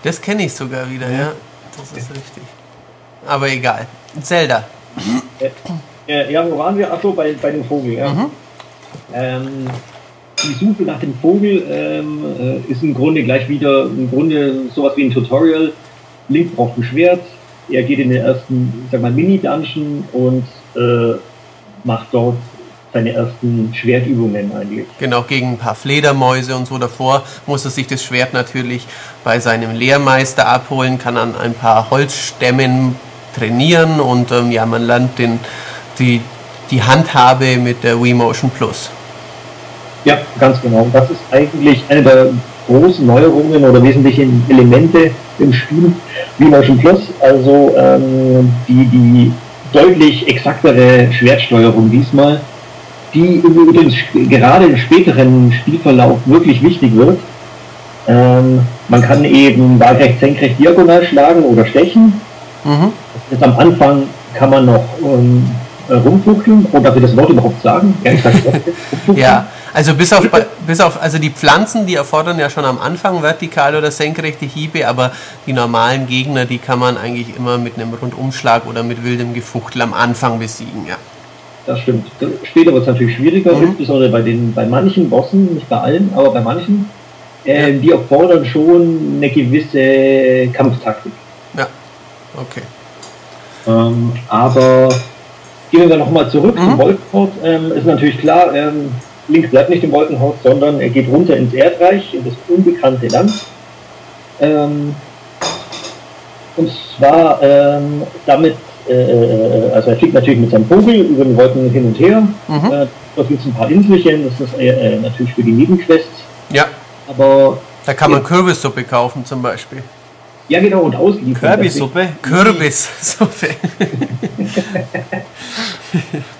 das kenne ich sogar wieder, ja. Das ist richtig. Aber egal. Zelda. Äh, ja, wo waren wir? Achso, bei, bei dem Vogel, ja. Mhm. Ähm, die Suche nach dem Vogel ähm, äh, ist im Grunde gleich wieder im Grunde sowas wie ein Tutorial. Link braucht ein Schwert, er geht in den ersten, sag mal, Mini-Dungeon und äh, macht dort seine ersten Schwertübungen eigentlich. Genau, gegen ein paar Fledermäuse und so. Davor muss er sich das Schwert natürlich bei seinem Lehrmeister abholen, kann an ein paar Holzstämmen trainieren und ähm, ja, man lernt den, die, die Handhabe mit der Wii Motion Plus. Ja, ganz genau. Das ist eigentlich eine der großen Neuerungen oder wesentlichen Elemente im Spiel Wii Motion Plus. Also ähm, die, die deutlich exaktere Schwertsteuerung diesmal die übrigens gerade im späteren Spielverlauf wirklich wichtig wird. Ähm, man kann eben waagrecht, senkrecht, diagonal schlagen oder stechen. Mhm. Jetzt am Anfang kann man noch ähm, rumfuchteln, oder darf ich das Wort überhaupt sagen? ja, also bis auf, bis auf also die Pflanzen, die erfordern ja schon am Anfang vertikale oder senkrechte Hiebe, aber die normalen Gegner, die kann man eigentlich immer mit einem Rundumschlag oder mit wildem Gefuchtel am Anfang besiegen, ja. Das stimmt. Später wird es natürlich schwieriger, mhm. insbesondere bei, den, bei manchen Bossen, nicht bei allen, aber bei manchen. Äh, die erfordern schon eine gewisse Kampftaktik. Ja, okay. Ähm, aber gehen wir nochmal zurück mhm. zum Wolkenhort. Ähm, ist natürlich klar, ähm, Link bleibt nicht im Wolkenhort, sondern er geht runter ins Erdreich, in das unbekannte Land. Ähm, und zwar ähm, damit äh, äh, also er fliegt natürlich mit seinem Vogel über den Wolken hin und her. Mhm. Äh, da gibt es ein paar Inselchen, das ist äh, natürlich für die Nebenquests. Ja. Aber. Da kann man Kürbissuppe kaufen zum Beispiel. Ja, genau, und ausliefern. Kürbissuppe? Kürbissuppe.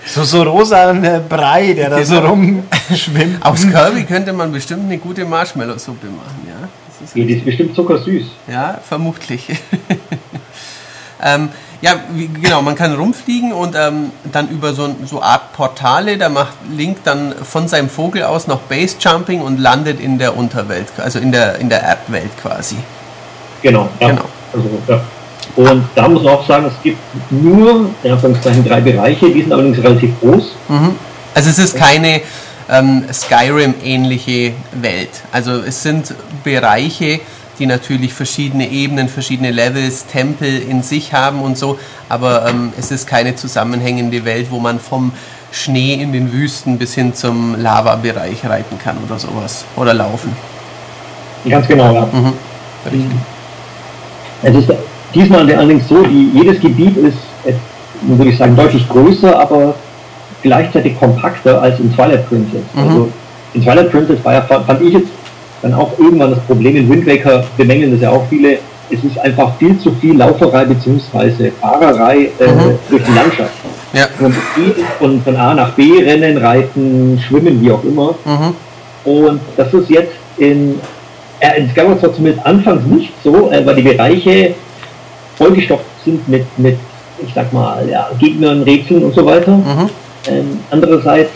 so, so rosa Brei, der da genau. so rumschwimmt. Aus Kirby könnte man bestimmt eine gute Marshmallow-Suppe machen, ja. Das ist, ja, die ist bestimmt zuckersüß. Ja, vermutlich. ähm, ja, wie, genau, man kann rumfliegen und ähm, dann über so, so Art Portale, da macht Link dann von seinem Vogel aus noch Base Jumping und landet in der Unterwelt, also in der, in der Erdwelt quasi. Genau, ja. genau. Also, ja. Und da muss man auch sagen, es gibt nur, in Anführungszeichen, drei Bereiche, die sind allerdings relativ groß. Mhm. Also es ist keine ähm, Skyrim-ähnliche Welt. Also es sind Bereiche, die natürlich verschiedene Ebenen, verschiedene Levels, Tempel in sich haben und so, aber ähm, es ist keine zusammenhängende Welt, wo man vom Schnee in den Wüsten bis hin zum Lava-Bereich reiten kann oder sowas oder laufen. Ganz genau, ja. Mhm. Richtig. Es ist diesmal allerdings so, die, jedes Gebiet ist, würde ich sagen, deutlich größer, aber gleichzeitig kompakter als in Twilight Princess. Mhm. Also in Twilight Princess war ja, fand ich jetzt dann auch irgendwann das Problem, in Wind Waker bemängeln das ja auch viele, es ist einfach viel zu viel Lauferei bzw. Fahrerei äh, mhm. durch die Landschaft. Ja. Und von, von A nach B rennen, reiten, schwimmen, wie auch immer. Mhm. Und das ist jetzt in, äh, in Skyward Sword zumindest anfangs nicht so, äh, weil die Bereiche vollgestopft sind mit, mit ich sag mal, ja, Gegnern, Rätseln und so weiter. Mhm. Ähm, andererseits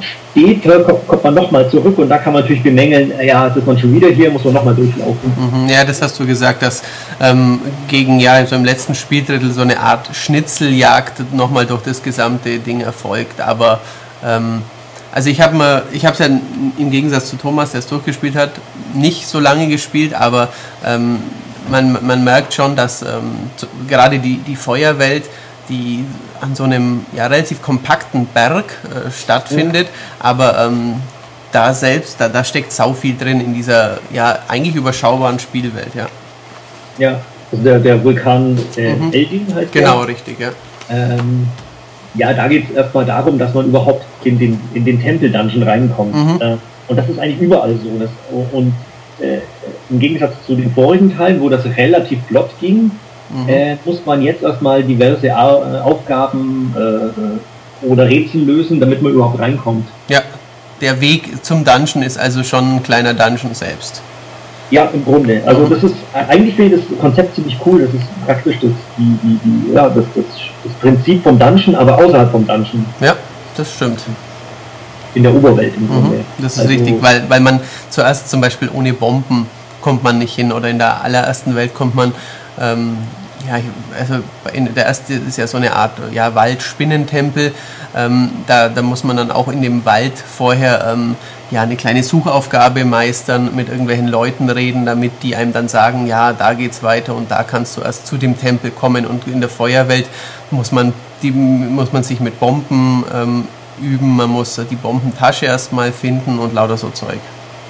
später kommt man nochmal zurück und da kann man natürlich bemängeln, ja, ist man schon wieder hier, muss man nochmal durchlaufen. Mhm, ja, das hast du gesagt, dass ähm, gegen ja so im letzten Spieldrittel so eine Art Schnitzeljagd nochmal durch das gesamte Ding erfolgt, aber ähm, also ich habe ich habe es ja im Gegensatz zu Thomas, der es durchgespielt hat, nicht so lange gespielt, aber ähm, man, man merkt schon, dass ähm, gerade die, die Feuerwelt die an so einem ja, relativ kompakten Berg äh, stattfindet, ja. aber ähm, da selbst, da, da steckt sau viel drin in dieser ja eigentlich überschaubaren Spielwelt, ja. Ja, also der, der Vulkan äh, mhm. Eldin heißt Genau, der. richtig, ja. Ähm, ja, da geht es erstmal darum, dass man überhaupt in den, in den Tempel-Dungeon reinkommt. Mhm. Äh, und das ist eigentlich überall so. Das, und äh, im Gegensatz zu den vorigen Teilen, wo das relativ flott ging, mhm. äh, muss man jetzt erstmal diverse äh, Aufgaben äh, oder Rätsel lösen, damit man überhaupt reinkommt. Ja, der Weg zum Dungeon ist also schon ein kleiner Dungeon selbst. Ja, im Grunde. Also das ist eigentlich finde ich das Konzept ziemlich cool. Das ist praktisch das, die, die, die, ja, das, das, das Prinzip vom Dungeon, aber außerhalb vom Dungeon. Ja, das stimmt. In der Oberwelt im Grunde. Mhm, das ist also, richtig, weil, weil man zuerst zum Beispiel ohne Bomben kommt man nicht hin oder in der allerersten Welt kommt man ähm, ja, also der erste ist ja so eine Art ja, Waldspinnentempel. Ähm, da, da muss man dann auch in dem Wald vorher ähm, ja, eine kleine Suchaufgabe meistern, mit irgendwelchen Leuten reden, damit die einem dann sagen, ja, da geht's weiter und da kannst du erst zu dem Tempel kommen. Und in der Feuerwelt muss man, die, muss man sich mit Bomben ähm, üben, man muss die Bombentasche erstmal finden und lauter so Zeug,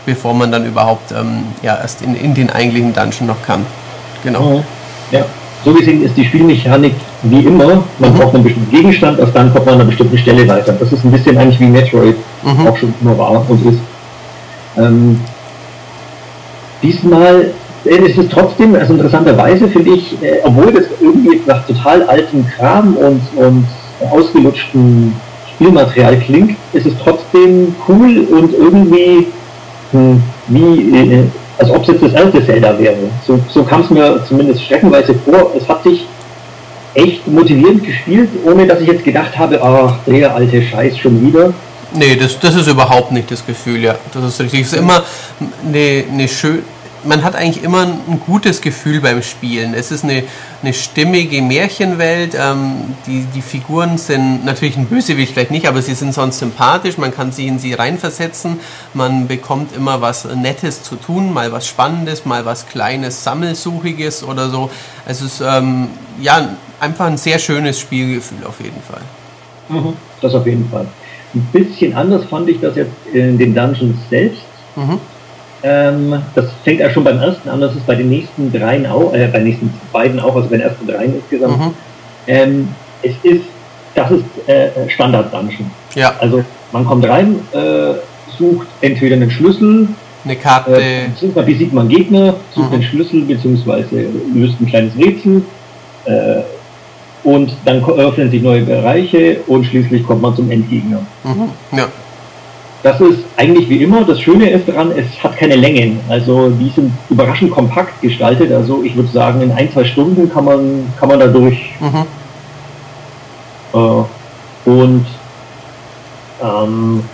bevor man dann überhaupt ähm, ja, erst in, in den eigentlichen Dungeon noch kann. Genau. Ja. So gesehen ist die Spielmechanik wie immer, man mhm. braucht einen bestimmten Gegenstand, erst dann kommt man an einer bestimmten Stelle weiter. Das ist ein bisschen eigentlich wie Metroid mhm. auch schon immer war und ist. Ähm, diesmal ist es trotzdem, also interessanterweise finde ich, äh, obwohl das irgendwie nach total altem Kram und, und ausgelutschten Spielmaterial klingt, ist es trotzdem cool und irgendwie hm, wie, äh, als ob es jetzt das erste Zelda wäre. So, so kam es mir zumindest streckenweise vor. Es hat sich echt motivierend gespielt, ohne dass ich jetzt gedacht habe, ach, der alte Scheiß schon wieder. Nee, das, das ist überhaupt nicht das Gefühl, ja. Das ist richtig. Es ist immer eine, eine schön, man hat eigentlich immer ein gutes Gefühl beim Spielen. Es ist eine, eine stimmige Märchenwelt. Ähm, die, die Figuren sind natürlich ein Bösewicht vielleicht nicht, aber sie sind sonst sympathisch. Man kann sich in sie reinversetzen. Man bekommt immer was Nettes zu tun, mal was Spannendes, mal was Kleines, Sammelsuchiges oder so. Es ist ähm, ja einfach ein sehr schönes Spielgefühl auf jeden Fall. Mhm, das auf jeden Fall. Ein bisschen anders fand ich das jetzt in den Dungeons selbst. Mhm. Ähm, das fängt ja schon beim ersten an, das ist bei den nächsten dreien auch, äh, bei den nächsten beiden auch, also bei den ersten dreien insgesamt. Mhm. Ähm, es ist, das ist äh, Standard-Dungeon. Ja. Also man kommt rein, äh, sucht entweder einen Schlüssel, eine Karte, äh, beziehungsweise besiegt man Gegner, sucht mhm. einen Schlüssel, beziehungsweise löst ein kleines Rätsel. Äh, und dann öffnen sich neue Bereiche und schließlich kommt man zum Endgegner. Mhm. Ja. Das ist eigentlich wie immer. Das Schöne ist daran, es hat keine Längen. Also die sind überraschend kompakt gestaltet. Also ich würde sagen, in ein, zwei Stunden kann man, kann man dadurch. Mhm. Äh, und ähm,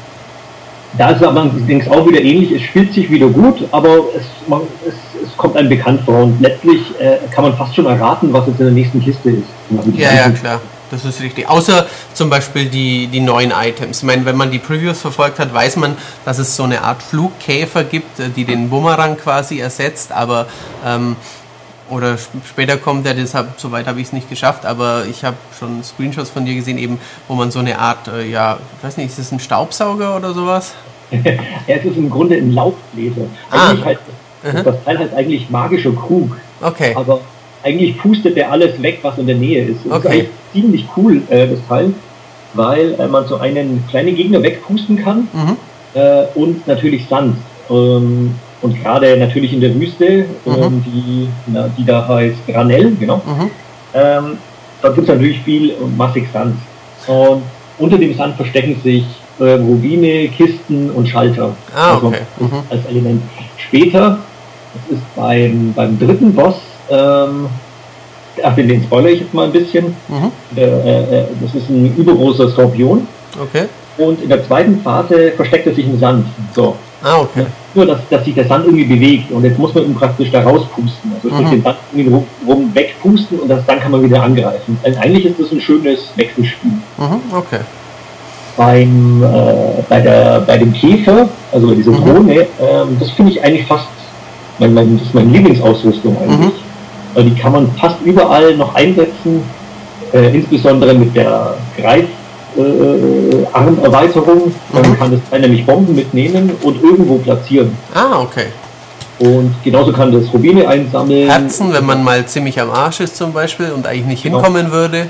da ist es aber allerdings auch wieder ähnlich. Es spielt sich wieder gut, aber es, man, es, es kommt einem bekannt vor. Und letztlich äh, kann man fast schon erraten, was jetzt in der nächsten Kiste ist. Ja, ja, klar. Das ist richtig. Außer zum Beispiel die, die neuen Items. Ich meine, wenn man die Previews verfolgt hat, weiß man, dass es so eine Art Flugkäfer gibt, äh, die den Bumerang quasi ersetzt, aber ähm, oder später kommt der, deshalb, soweit habe ich es nicht geschafft, aber ich habe schon Screenshots von dir gesehen, eben, wo man so eine Art, äh, ja, ich weiß nicht, ist es ein Staubsauger oder sowas? ja, es ist im Grunde ein Laubbläser. Eigentlich ah. heißt das, das Teil heißt eigentlich magischer Krug. Okay. Aber eigentlich pustet der alles weg, was in der Nähe ist. Das okay. ist ziemlich cool, äh, das Teil, weil äh, man so einen kleinen Gegner wegpusten kann mhm. äh, und natürlich Sand. Ähm, und gerade natürlich in der Wüste, mhm. ähm, die, na, die da heißt Granell, genau. Mhm. Ähm, da gibt es natürlich viel massig Sand. Und unter dem Sand verstecken sich äh, Rubine, Kisten und Schalter. Ah, also okay. mhm. als Element. Später, das ist beim, beim dritten Boss, ähm, ach, den, den spoilere ich jetzt mal ein bisschen. Mhm. Äh, äh, das ist ein übergroßer Skorpion. Okay. Und in der zweiten Phase versteckt er sich im Sand. So. Ah, okay. Nur, dass, dass sich der Sand irgendwie bewegt und jetzt muss man ihn praktisch da rauspusten. Also mhm. den Sand irgendwie rum, rum wegpusten und das, dann kann man wieder angreifen. Also eigentlich ist das ein schönes Wechselspiel. Mhm, okay. Beim, äh, bei, der, bei dem Käfer, also bei dieser mhm. Drohne, ähm, das finde ich eigentlich fast, mein, mein, das ist meine Lieblingsausrüstung eigentlich. Mhm. Weil die kann man fast überall noch einsetzen, äh, insbesondere mit der Greif äh, Armerweiterung. Man mhm. kann das Teil nämlich Bomben mitnehmen und irgendwo platzieren. Ah, okay. Und genauso kann das Rubine einsammeln. Herzen, wenn man mal ziemlich am Arsch ist zum Beispiel und eigentlich nicht genau. hinkommen würde.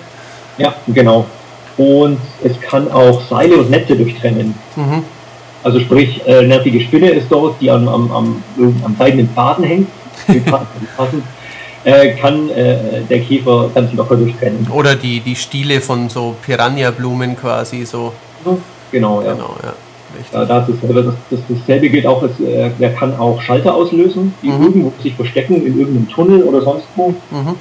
Ja, genau. Und es kann auch Seile und Netze durchtrennen. Mhm. Also sprich, äh, nervige Spinne ist dort, die am, am, am, am seidenen Faden hängt. äh, kann äh, der Käfer ganz locker durchtrennen. Oder die, die Stiele von so Piranha-Blumen quasi so. Genau, ja. Genau, ja. Ja, das, ist, das, das, dasselbe gilt auch, dass, äh, er kann auch Schalter auslösen, die mhm. irgendwo sich verstecken, in irgendeinem Tunnel oder sonst wo. Mhm.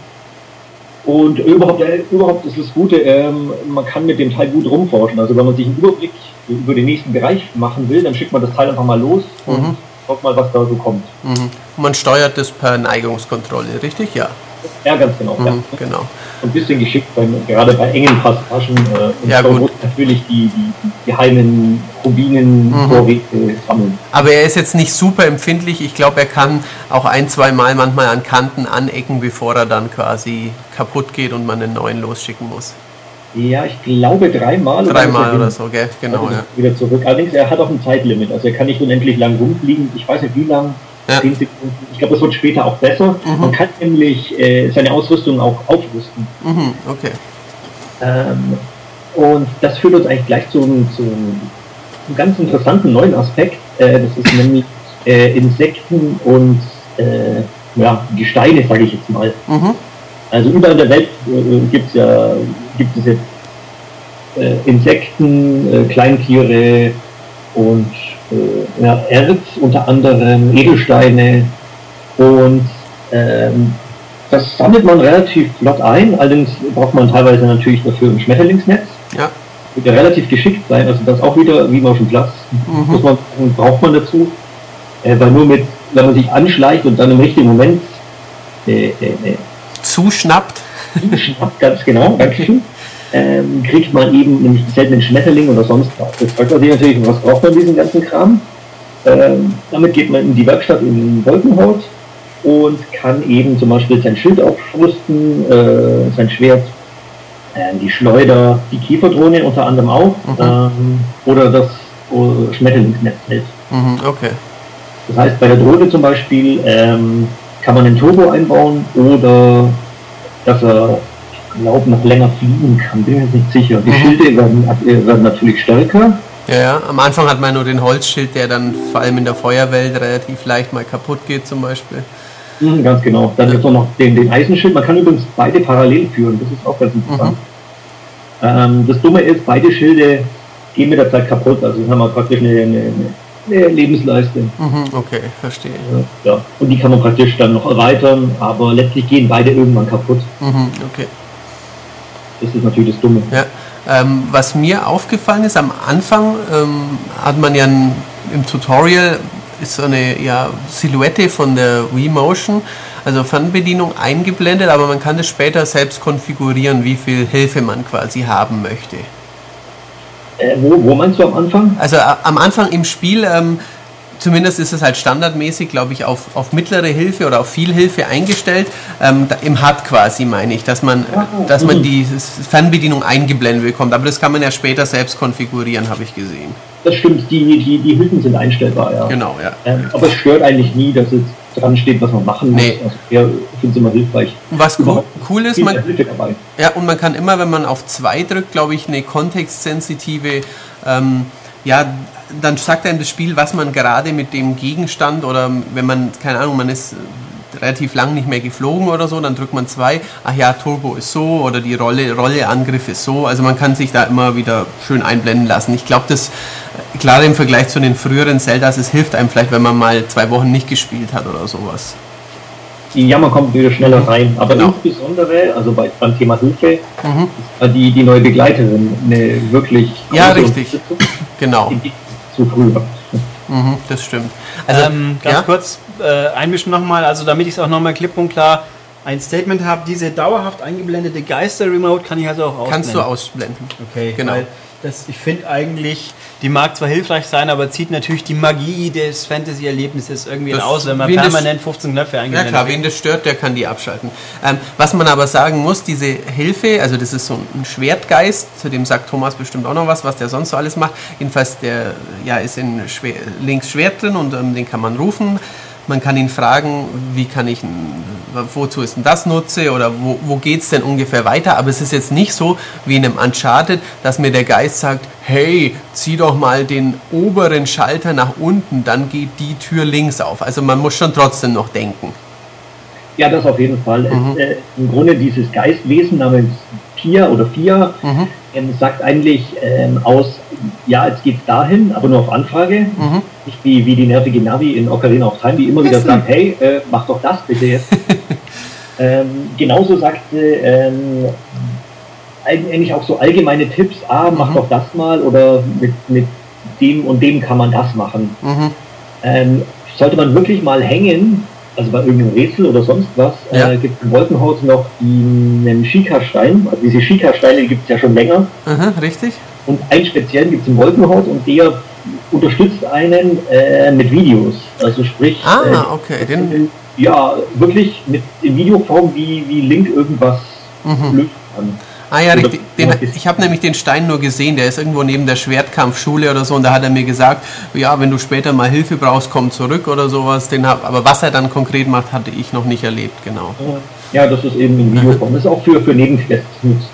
Und überhaupt, äh, überhaupt ist das Gute, ähm, man kann mit dem Teil gut rumforschen. Also wenn man sich einen Überblick über den nächsten Bereich machen will, dann schickt man das Teil einfach mal los und mhm. Schaut mal, was da so kommt. Mhm. Man steuert das per Neigungskontrolle, richtig? Ja. Ja, ganz genau. Mhm, Ja. Genau. Ein bisschen geschickt, beim, gerade bei engen Passagen. Äh, und Ja, gut. natürlich die, die, die geheimen Rubinen Mhm. Vorräte sammeln. Aber er ist jetzt nicht super empfindlich. Ich glaube, er kann auch ein, zwei Mal manchmal an Kanten anecken, bevor er dann quasi kaputt geht und man einen neuen losschicken muss. Ja, ich glaube dreimal. oder Dreimal oder so, gell? Genau, Also ja. Wieder zurück. Allerdings, er hat auch ein Zeitlimit. Also er kann nicht unendlich lang rumfliegen. Ich weiß nicht wie lang. Ja. 10 Sekunden. Ich glaube, das wird später auch besser. Mhm. Man kann nämlich äh, seine Ausrüstung auch aufrüsten. Mhm, okay. Ähm, und das führt uns eigentlich gleich zu, einem- zu einem ganz interessanten neuen Aspekt. Äh, das ist nämlich äh, Insekten und äh, ja, Gesteine, sage ich jetzt mal. Mhm. Also überall in der Welt äh, gibt's ja, gibt es jetzt äh, Insekten, äh, Kleintiere und äh, ja, Erz, unter anderem Edelsteine. Und ähm, das sammelt man relativ flott ein, allerdings braucht man teilweise natürlich dafür ein Schmetterlingsnetz. Ja. Wird ja relativ geschickt sein, also das auch wieder wie auf dem Platz, muss Mhm. man sagen, braucht man dazu. Äh, weil nur mit, wenn man sich anschleicht und dann im richtigen Moment äh, äh, äh, Zuschnappt. Schnapp, ganz genau, Dankeschön. Ähm, kriegt man eben nämlich die seltenen Schmetterlinge oder sonst was. Das fragt man sich natürlich, was braucht man diesen ganzen Kram? Ähm, damit geht man in die Werkstatt in Wolkenhaut und kann eben zum Beispiel sein Schild aufrüsten, äh, sein Schwert, äh, die Schleuder, die Kieferdrohne unter anderem auch ähm, oder das äh, Schmetterlingsnetz. Mhm, okay. Das heißt, bei der Drohne zum Beispiel ähm, kann man einen Turbo einbauen oder dass er, glaube, noch länger fliegen kann, bin mir jetzt nicht sicher. Die Mhm. Schilde werden, werden natürlich stärker. Ja, ja. Am Anfang hat man nur den Holzschild, der dann vor allem in der Feuerwelt relativ leicht mal kaputt geht zum Beispiel. Mhm, ganz genau. Dann gibt es noch den, den Eisenschild. Man kann übrigens beide parallel führen. Das ist auch ganz interessant. Ähm, das Dumme ist, beide Schilde gehen mit der Zeit kaputt. Also haben wir praktisch eine, eine, eine Lebensleiste. Mhm, okay, verstehe. Ja. Und die kann man praktisch dann noch erweitern, aber letztlich gehen beide irgendwann kaputt. Mhm, okay. Das ist natürlich das Dumme. Ja. Ähm, was mir aufgefallen ist, am Anfang ähm, hat man ja ein, im Tutorial ist so eine ja, Silhouette von der Wii Motion, also Fernbedienung eingeblendet, aber man kann das später selbst konfigurieren, wie viel Hilfe man quasi haben möchte. Äh, wo, wo meinst du am Anfang? Also a- am Anfang im Spiel, ähm, zumindest ist es halt standardmäßig, glaube ich, auf, auf mittlere Hilfe oder auf viel Hilfe eingestellt. Ähm, Im HUD quasi meine ich, dass man, dass man die Fernbedienung eingeblendet bekommt. Aber das kann man ja später selbst konfigurieren, habe ich gesehen. Das stimmt, die, die, die Hütten sind einstellbar, ja. Genau, ja. Ähm, aber es stört eigentlich nie, dass es dran steht, was man machen muss. Nee. Also, ja, ich finde es immer hilfreich. Was cool, cool ist, man. Ja, und man kann immer, wenn man auf 2 drückt, glaube ich, eine kontextsensitive, ähm, ja, dann sagt einem das Spiel, was man gerade mit dem Gegenstand oder wenn man, keine Ahnung, man ist äh, relativ lang nicht mehr geflogen oder so, dann drückt man 2, ach ja, Turbo ist so oder die Rolle, Rolleangriff ist so. Also man kann sich da immer wieder schön einblenden lassen. Ich glaube, das, äh, gerade im Vergleich zu den früheren Zeldas, es hilft einem vielleicht, wenn man mal zwei Wochen nicht gespielt hat oder sowas. Ja, man kommt wieder schneller rein. Aber Genau. insbesondere, also bei, beim Thema Hilfe, Mhm. die, die neue Begleiterin eine wirklich Ja, richtig. Unterstützung. Genau, Die zu früh. mhm, das stimmt. Also, ähm, ganz ja? kurz äh, einmischen nochmal, also damit ich es auch nochmal klipp und klar ein Statement habe, diese dauerhaft eingeblendete Geister-Remote kann ich also auch ausblenden. Kannst du ausblenden. Okay, Genau. Das, ich finde eigentlich, die mag zwar hilfreich sein, aber zieht natürlich die Magie des Fantasy-Erlebnisses irgendwie Das- aus, wenn man permanent 15 Knöpfe Ja eingeblendet klar, hat. wen das stört, der kann die abschalten. Ähm, was man aber sagen muss, diese Hilfe, also das ist so ein Schwertgeist, zu dem sagt Thomas bestimmt auch noch was, was der sonst so alles macht. Jedenfalls, der ja, ist in Schwer, links Schwert drin und ähm, den kann man rufen. Man kann ihn fragen, wie kann ich, wozu ist denn das nutze oder wo, wo geht es denn ungefähr weiter. Aber es ist jetzt nicht so wie in einem Uncharted, dass mir der Geist sagt, hey, zieh doch mal den oberen Schalter nach unten, dann geht die Tür links auf. Also man muss schon trotzdem noch denken. Ja, das auf jeden Fall. Mhm. Es, äh, Im Grunde dieses Geistwesen namens Pia oder Fia Mhm. ähm, sagt eigentlich ähm, aus, ja, jetzt geht's dahin, aber nur auf Anfrage. Mhm. Nicht wie, wie die nervige Navi in Ocarina of Time, die immer wieder sagt, hey, äh, mach doch das bitte jetzt. ähm, genauso sagte ähm, eigentlich auch so allgemeine Tipps, ah, mach Mhm. doch das mal oder mit, mit dem und dem kann man das machen. Mhm. Ähm, sollte man wirklich mal hängen, also bei irgendeinem Rätsel oder sonst was, Ja. äh, gibt es im Wolkenhaus noch die, einen Shika-Stein. Also diese Shika-Steine gibt es ja schon länger. Aha, richtig? Und einen speziellen gibt es im Wolkenhaus und der unterstützt einen äh, mit Videos. Also sprich, Ah, äh, okay. Den, ja, wirklich mit in Videoform, wie, wie Link irgendwas Mhm. lösen kann. ah ja. Den, ich habe nämlich den Stein nur gesehen, der ist irgendwo neben der Schwertkampfschule oder so und da hat er mir gesagt, ja, wenn du später mal Hilfe brauchst, komm zurück oder sowas. Den hab, aber was er dann konkret macht, hatte ich noch nicht erlebt, genau. Ja, das ist eben in Videoform. Das ist auch für, für Nebenquests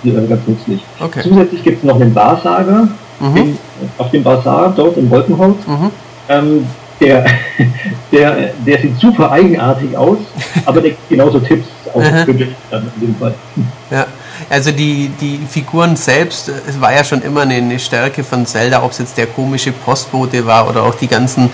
äh, ganz nützlich. Okay. Zusätzlich gibt es noch einen Wahrsager Mhm. auf dem Bazar dort im Wolkenhaus. Mhm. Ähm, der, der, der sieht super eigenartig aus, aber der gibt genauso Tipps auch für dich dann in dem Fall. Ja, also die, die Figuren selbst, es war ja schon immer eine, eine Stärke von Zelda, ob es jetzt der komische Postbote war oder auch die ganzen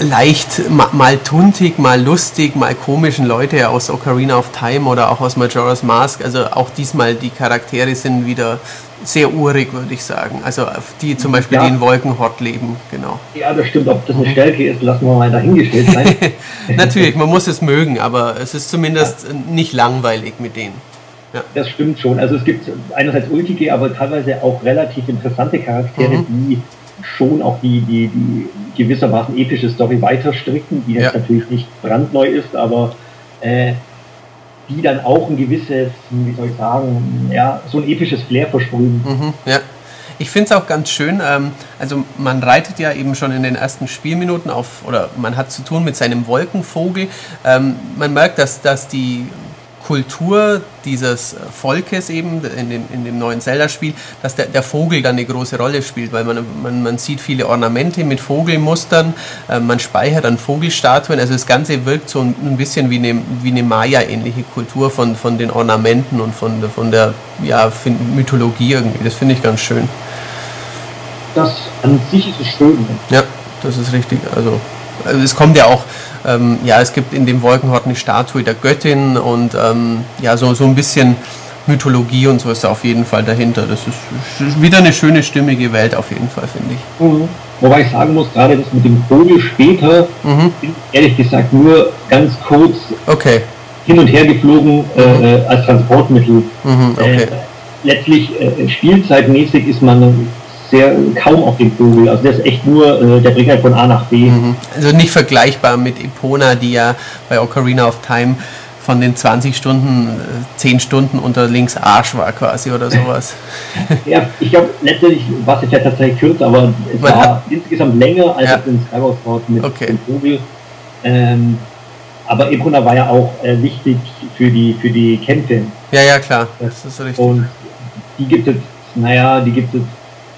leicht, ma- mal tuntig, mal lustig, mal komischen Leute aus Ocarina of Time oder auch aus Majora's Mask. Also auch diesmal die Charaktere sind wieder sehr urig, würde ich sagen. Also die zum Beispiel, Ja. die in Wolkenhort leben, genau. Ja, das stimmt. Ob das eine Stärke ist, lassen wir mal dahingestellt sein. Natürlich, man muss es mögen, aber es ist zumindest nicht langweilig mit denen. Das stimmt schon. Also es gibt einerseits ulkige, aber teilweise auch relativ interessante Charaktere, Mhm. die schon auch die, die, die gewissermaßen epische Story weiter stricken, die jetzt Ja. natürlich nicht brandneu ist, aber äh, die dann auch ein gewisses, wie soll ich sagen, ja, so ein episches Flair versprühen. Mhm, ja. Ich finde es auch ganz schön, ähm, also man reitet ja eben schon in den ersten Spielminuten auf, oder man hat zu tun mit seinem Wolkenvogel. Ähm, man merkt, dass, dass die Kultur dieses Volkes eben in dem, in dem neuen Zelda-Spiel, dass der, der Vogel dann eine große Rolle spielt, weil man, man, man sieht viele Ornamente mit Vogelmustern, äh, man speichert dann Vogelstatuen, also das Ganze wirkt so ein, ein bisschen wie eine, wie eine Maya-ähnliche Kultur von, von den Ornamenten und von, der- von der ja, Mythologie irgendwie, das finde ich ganz schön. Das an sich ist es schön. Ja, das ist richtig. Also, also es kommt ja auch, ähm, ja, es gibt in dem Wolkenhort eine Statue der Göttin und ähm, ja, so, so ein bisschen Mythologie und so ist da auf jeden Fall dahinter. Das ist wieder eine schöne, stimmige Welt auf jeden Fall, finde ich. Mhm. Wobei ich sagen muss, gerade das mit dem Vogel später, Mhm. ehrlich gesagt nur ganz kurz Okay. hin und her geflogen äh, äh, als Transportmittel. Mhm, okay. Äh, letztlich äh, spielzeitmäßig ist man sehr kaum auf dem Vogel. Also der ist echt nur äh, der Bringer von A nach B. Mhm. Also nicht vergleichbar mit Epona, die ja bei Ocarina of Time von den 20 Stunden, äh, 10 Stunden unter links Arsch war quasi oder sowas. Ja, ich glaube, letztendlich war es ja tatsächlich kürzer, aber es Man war insgesamt länger als Ja. in Skyward Sword mit Okay. dem Vogel. Ähm, aber Epona war ja auch äh, wichtig für die, für die Kämpfe. Ja, ja, klar. Das ist richtig. Und die gibt es, naja, die gibt es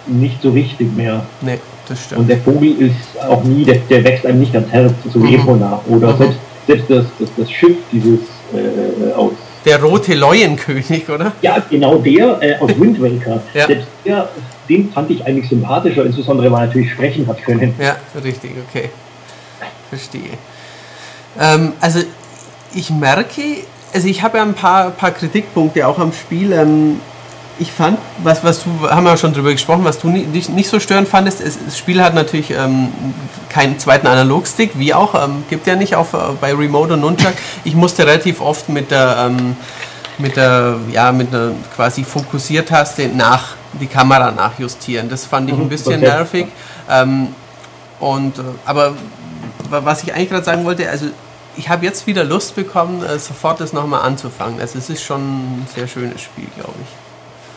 nicht so richtig mehr. Nee, das Und stimmt. der Vogel ist auch nie, der, der wächst einem nicht ans Herz, so Mhm. Epona. Oder Mhm. selbst, selbst das, das, das Schiff, dieses äh, aus. Der rote Leuenkönig, oder? Ja, genau der äh, aus Wind Waker. Ja. Selbst der, den fand ich eigentlich sympathischer, insbesondere weil er natürlich sprechen hat können. Ja, richtig, okay. Verstehe. Ähm, also ich merke, also ich habe ja ein paar, paar Kritikpunkte auch am Spiel. Ähm, ich fand, was, was du, haben wir schon drüber gesprochen, was du nicht, nicht, so störend fandest, es, das Spiel hat natürlich ähm, keinen zweiten Analogstick, wie auch, ähm, gibt ja nicht auf, äh, bei Remote und Nunchuck. Ich musste relativ oft mit der, ähm, mit der, ja, mit einer quasi Fokussiertaste nach, die Kamera nachjustieren. Das fand ich ein Mhm, bisschen okay. nervig. Ähm, und, äh, aber wa- was ich eigentlich gerade sagen wollte, also ich habe jetzt wieder Lust bekommen, äh, sofort das nochmal anzufangen. Also es ist schon ein sehr schönes Spiel, glaube ich.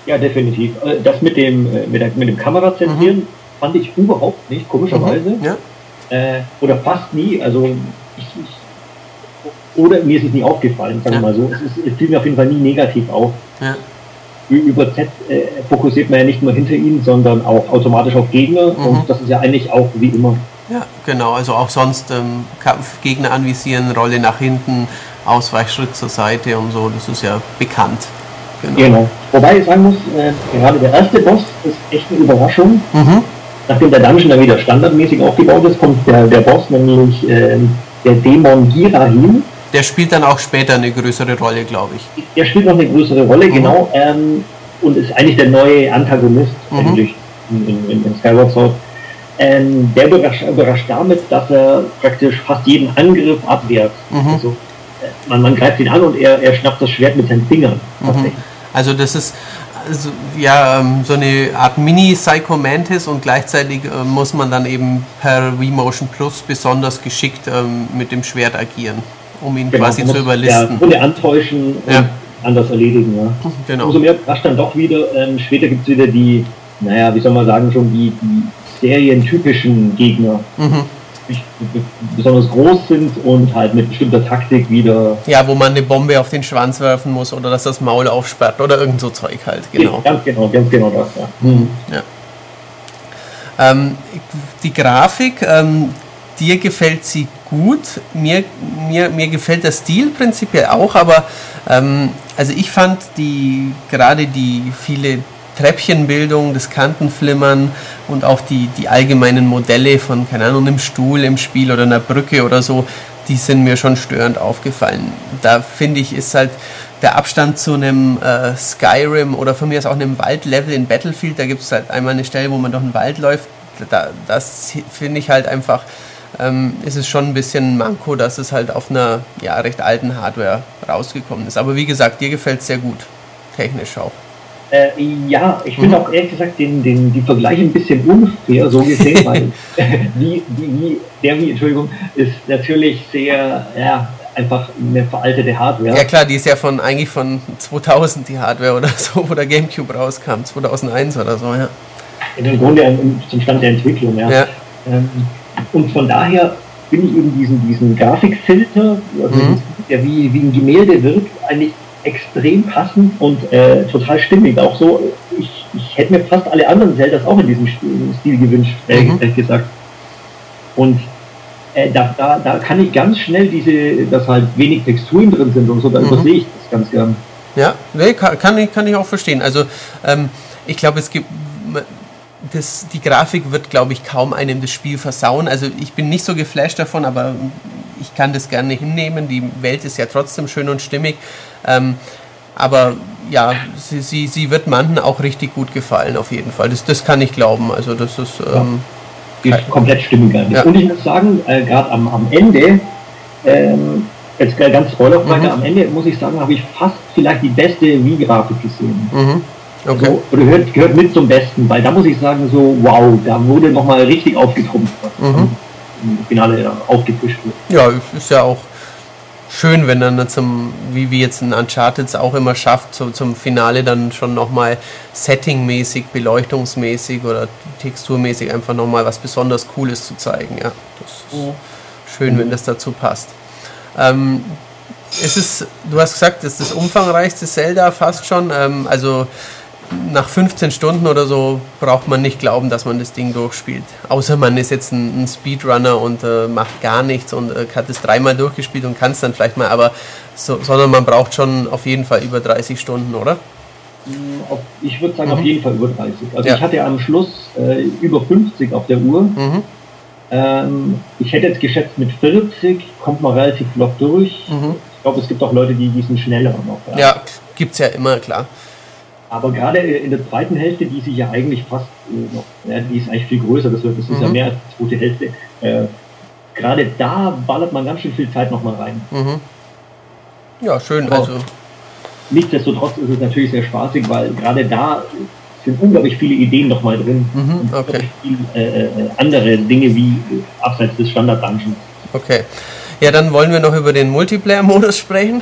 Ja, definitiv. Äh, Das mit dem, äh, mit, der, mit dem Kamerazentrieren fand ich überhaupt nicht, komischerweise. Mhm. Ja, Äh, oder fast nie. Also ich, ich, oder mir ist es nie aufgefallen, sagen wir Ja. mal so. Es, ist, es fiel mir auf jeden Fall nie negativ auf. ja, Über Z äh, fokussiert man ja nicht nur hinter ihnen, sondern auch automatisch auf Gegner. Mhm. Und das ist ja eigentlich auch wie immer. ja, genau. Also auch sonst ähm, Kampf, Gegner anvisieren, Rolle nach hinten, Ausweichschritt zur Seite und so. Das ist ja bekannt. Genau. Genau. Wobei ich sagen muss, äh, gerade der erste Boss ist echt eine Überraschung. Mhm. Nachdem der Dungeon dann wieder standardmäßig aufgebaut ist, kommt der, der Boss, nämlich ähm, der Dämon Girahim. Der spielt dann auch später eine größere Rolle, glaube ich. Der spielt noch eine größere Rolle, Mhm. genau, ähm, und ist eigentlich der neue Antagonist Mhm. in, in, in, Skyward Sword. Ähm, der überrascht, überrascht damit, dass er praktisch fast jeden Angriff abwehrt. Mhm. Also, äh, man, man greift ihn an und er, er schnappt das Schwert mit seinen Fingern. Mhm. Also das ist also, ja ähm, so eine Art Mini-Psycho Mantis und gleichzeitig äh, muss man dann eben per Remotion Plus besonders geschickt ähm, mit dem Schwert agieren, um ihn Genau, quasi zu überlisten. Ja, Runde antäuschen und Ja. anders erledigen. Ja. Genau. Umso mehr überrascht dann doch wieder, ähm, später gibt es wieder die, naja, wie soll man sagen, schon die, die serientypischen Gegner, Mhm. Besonders groß sind und halt mit bestimmter Taktik wieder Ja, wo man eine Bombe auf den Schwanz werfen muss oder dass das Maul aufsperrt oder irgend so Zeug halt, genau. Ganz genau, ganz genau das, ja. Mhm. Ähm, die Grafik, ähm, dir gefällt sie gut, mir, mir, mir gefällt der Stil prinzipiell auch, aber ähm, also ich fand die gerade die viele Treppchenbildung, das Kantenflimmern und auch die, die allgemeinen Modelle von, keine Ahnung, einem Stuhl im Spiel oder einer Brücke oder so, die sind mir schon störend aufgefallen. Da finde ich, ist halt der Abstand zu einem äh, Skyrim oder von mir aus auch einem Waldlevel in Battlefield, da gibt es halt einmal eine Stelle, wo man durch den Wald läuft, da, das finde ich halt einfach, ähm, ist es schon ein bisschen Manko, dass es halt auf einer ja, recht alten Hardware rausgekommen ist. Aber wie gesagt, dir gefällt es sehr gut, technisch auch. Äh, ja, ich finde Mhm. auch ehrlich gesagt den, den, die Vergleiche ein bisschen unfair, so gesehen, weil wie, wie, der wie, Entschuldigung, ist natürlich sehr, ja, einfach eine veraltete Hardware. Ja klar, die ist ja von eigentlich von 2000 die Hardware oder so, wo der Gamecube rauskam, 2001 oder so, ja. Im Grunde zum Stand der Entwicklung, ja. Ja, Ähm, und von daher finde ich eben diesen, diesen Grafikfilter, also Mhm. der wie, wie ein Gemälde wirkt, eigentlich extrem passend und äh, total stimmig. Auch so, ich, ich hätte mir fast alle anderen Zeldas auch in diesem Stil gewünscht, äh, Mhm. ehrlich gesagt. Und äh, da, da, da kann ich ganz schnell diese, dass halt wenig Texturen drin sind und so, da Mhm. übersehe ich das ganz gern. ja, nee, kann, kann, ich, kann ich auch verstehen. Also ähm, ich glaube, es gibt das, die Grafik wird, glaube ich, kaum einem das Spiel versauen. Also ich bin nicht so geflasht davon, aber ich kann das gerne hinnehmen. Die Welt ist ja trotzdem schön und stimmig. Ähm, aber ja, sie, sie, sie wird manchen auch richtig gut gefallen, auf jeden Fall. Das, das kann ich glauben. Also das ist... Ähm, Die ist komplett stimmig eigentlich. Ja. Und ich muss sagen, äh, gerade am, am Ende, ähm, jetzt ganz spoilerfrei, Mhm. am Ende muss ich sagen, habe ich fast vielleicht die beste Wii-Grafik gesehen. mhm. Okay. So, oder gehört, gehört mit zum Besten, weil da muss ich sagen, so wow, da wurde nochmal richtig aufgetrumpft, was Mhm. im Finale da aufgetischt wird. Ja, ist ja auch schön, wenn dann zum, wie wie jetzt ein Uncharted es auch immer schafft, so zum Finale dann schon nochmal settingmäßig, beleuchtungsmäßig oder texturmäßig einfach nochmal was besonders Cooles zu zeigen. Ja, das ist schön, wenn das dazu passt. Ähm, es ist, du hast gesagt, es ist das umfangreichste Zelda fast schon. Ähm, also nach 15 Stunden oder so braucht man nicht glauben, dass man das Ding durchspielt. Außer man ist jetzt ein, ein Speedrunner und äh, macht gar nichts und äh, hat es dreimal durchgespielt und kann es dann vielleicht mal, aber so, sondern man braucht schon auf jeden Fall über 30 Stunden, oder? Auf, ich würde sagen, Mhm. auf jeden Fall über 30. Also Ja. ich hatte am Schluss äh, über 50 auf der Uhr. Mhm. Ähm, ich hätte jetzt geschätzt, mit 40 kommt man relativ flott durch. Mhm. Ich glaube, es gibt auch Leute, die, die sind schneller noch. Ja, gibt's ja immer, klar. Aber gerade in der zweiten Hälfte, die sich ja eigentlich fast äh, noch, ja, die ist eigentlich viel größer, das, ist ja Mhm. mehr als die zweite Hälfte. Äh, gerade da ballert man ganz schön viel Zeit nochmal rein. Mhm. Ja, schön. Ja. Also, Nichtsdestotrotz ist es natürlich sehr spaßig, weil gerade da sind unglaublich viele Ideen nochmal drin. Mhm, Und okay. unglaublich Viel, äh, äh, andere Dinge wie äh, abseits des Standard-Dungeons. okay. Ja, dann wollen wir noch über den Multiplayer-Modus sprechen.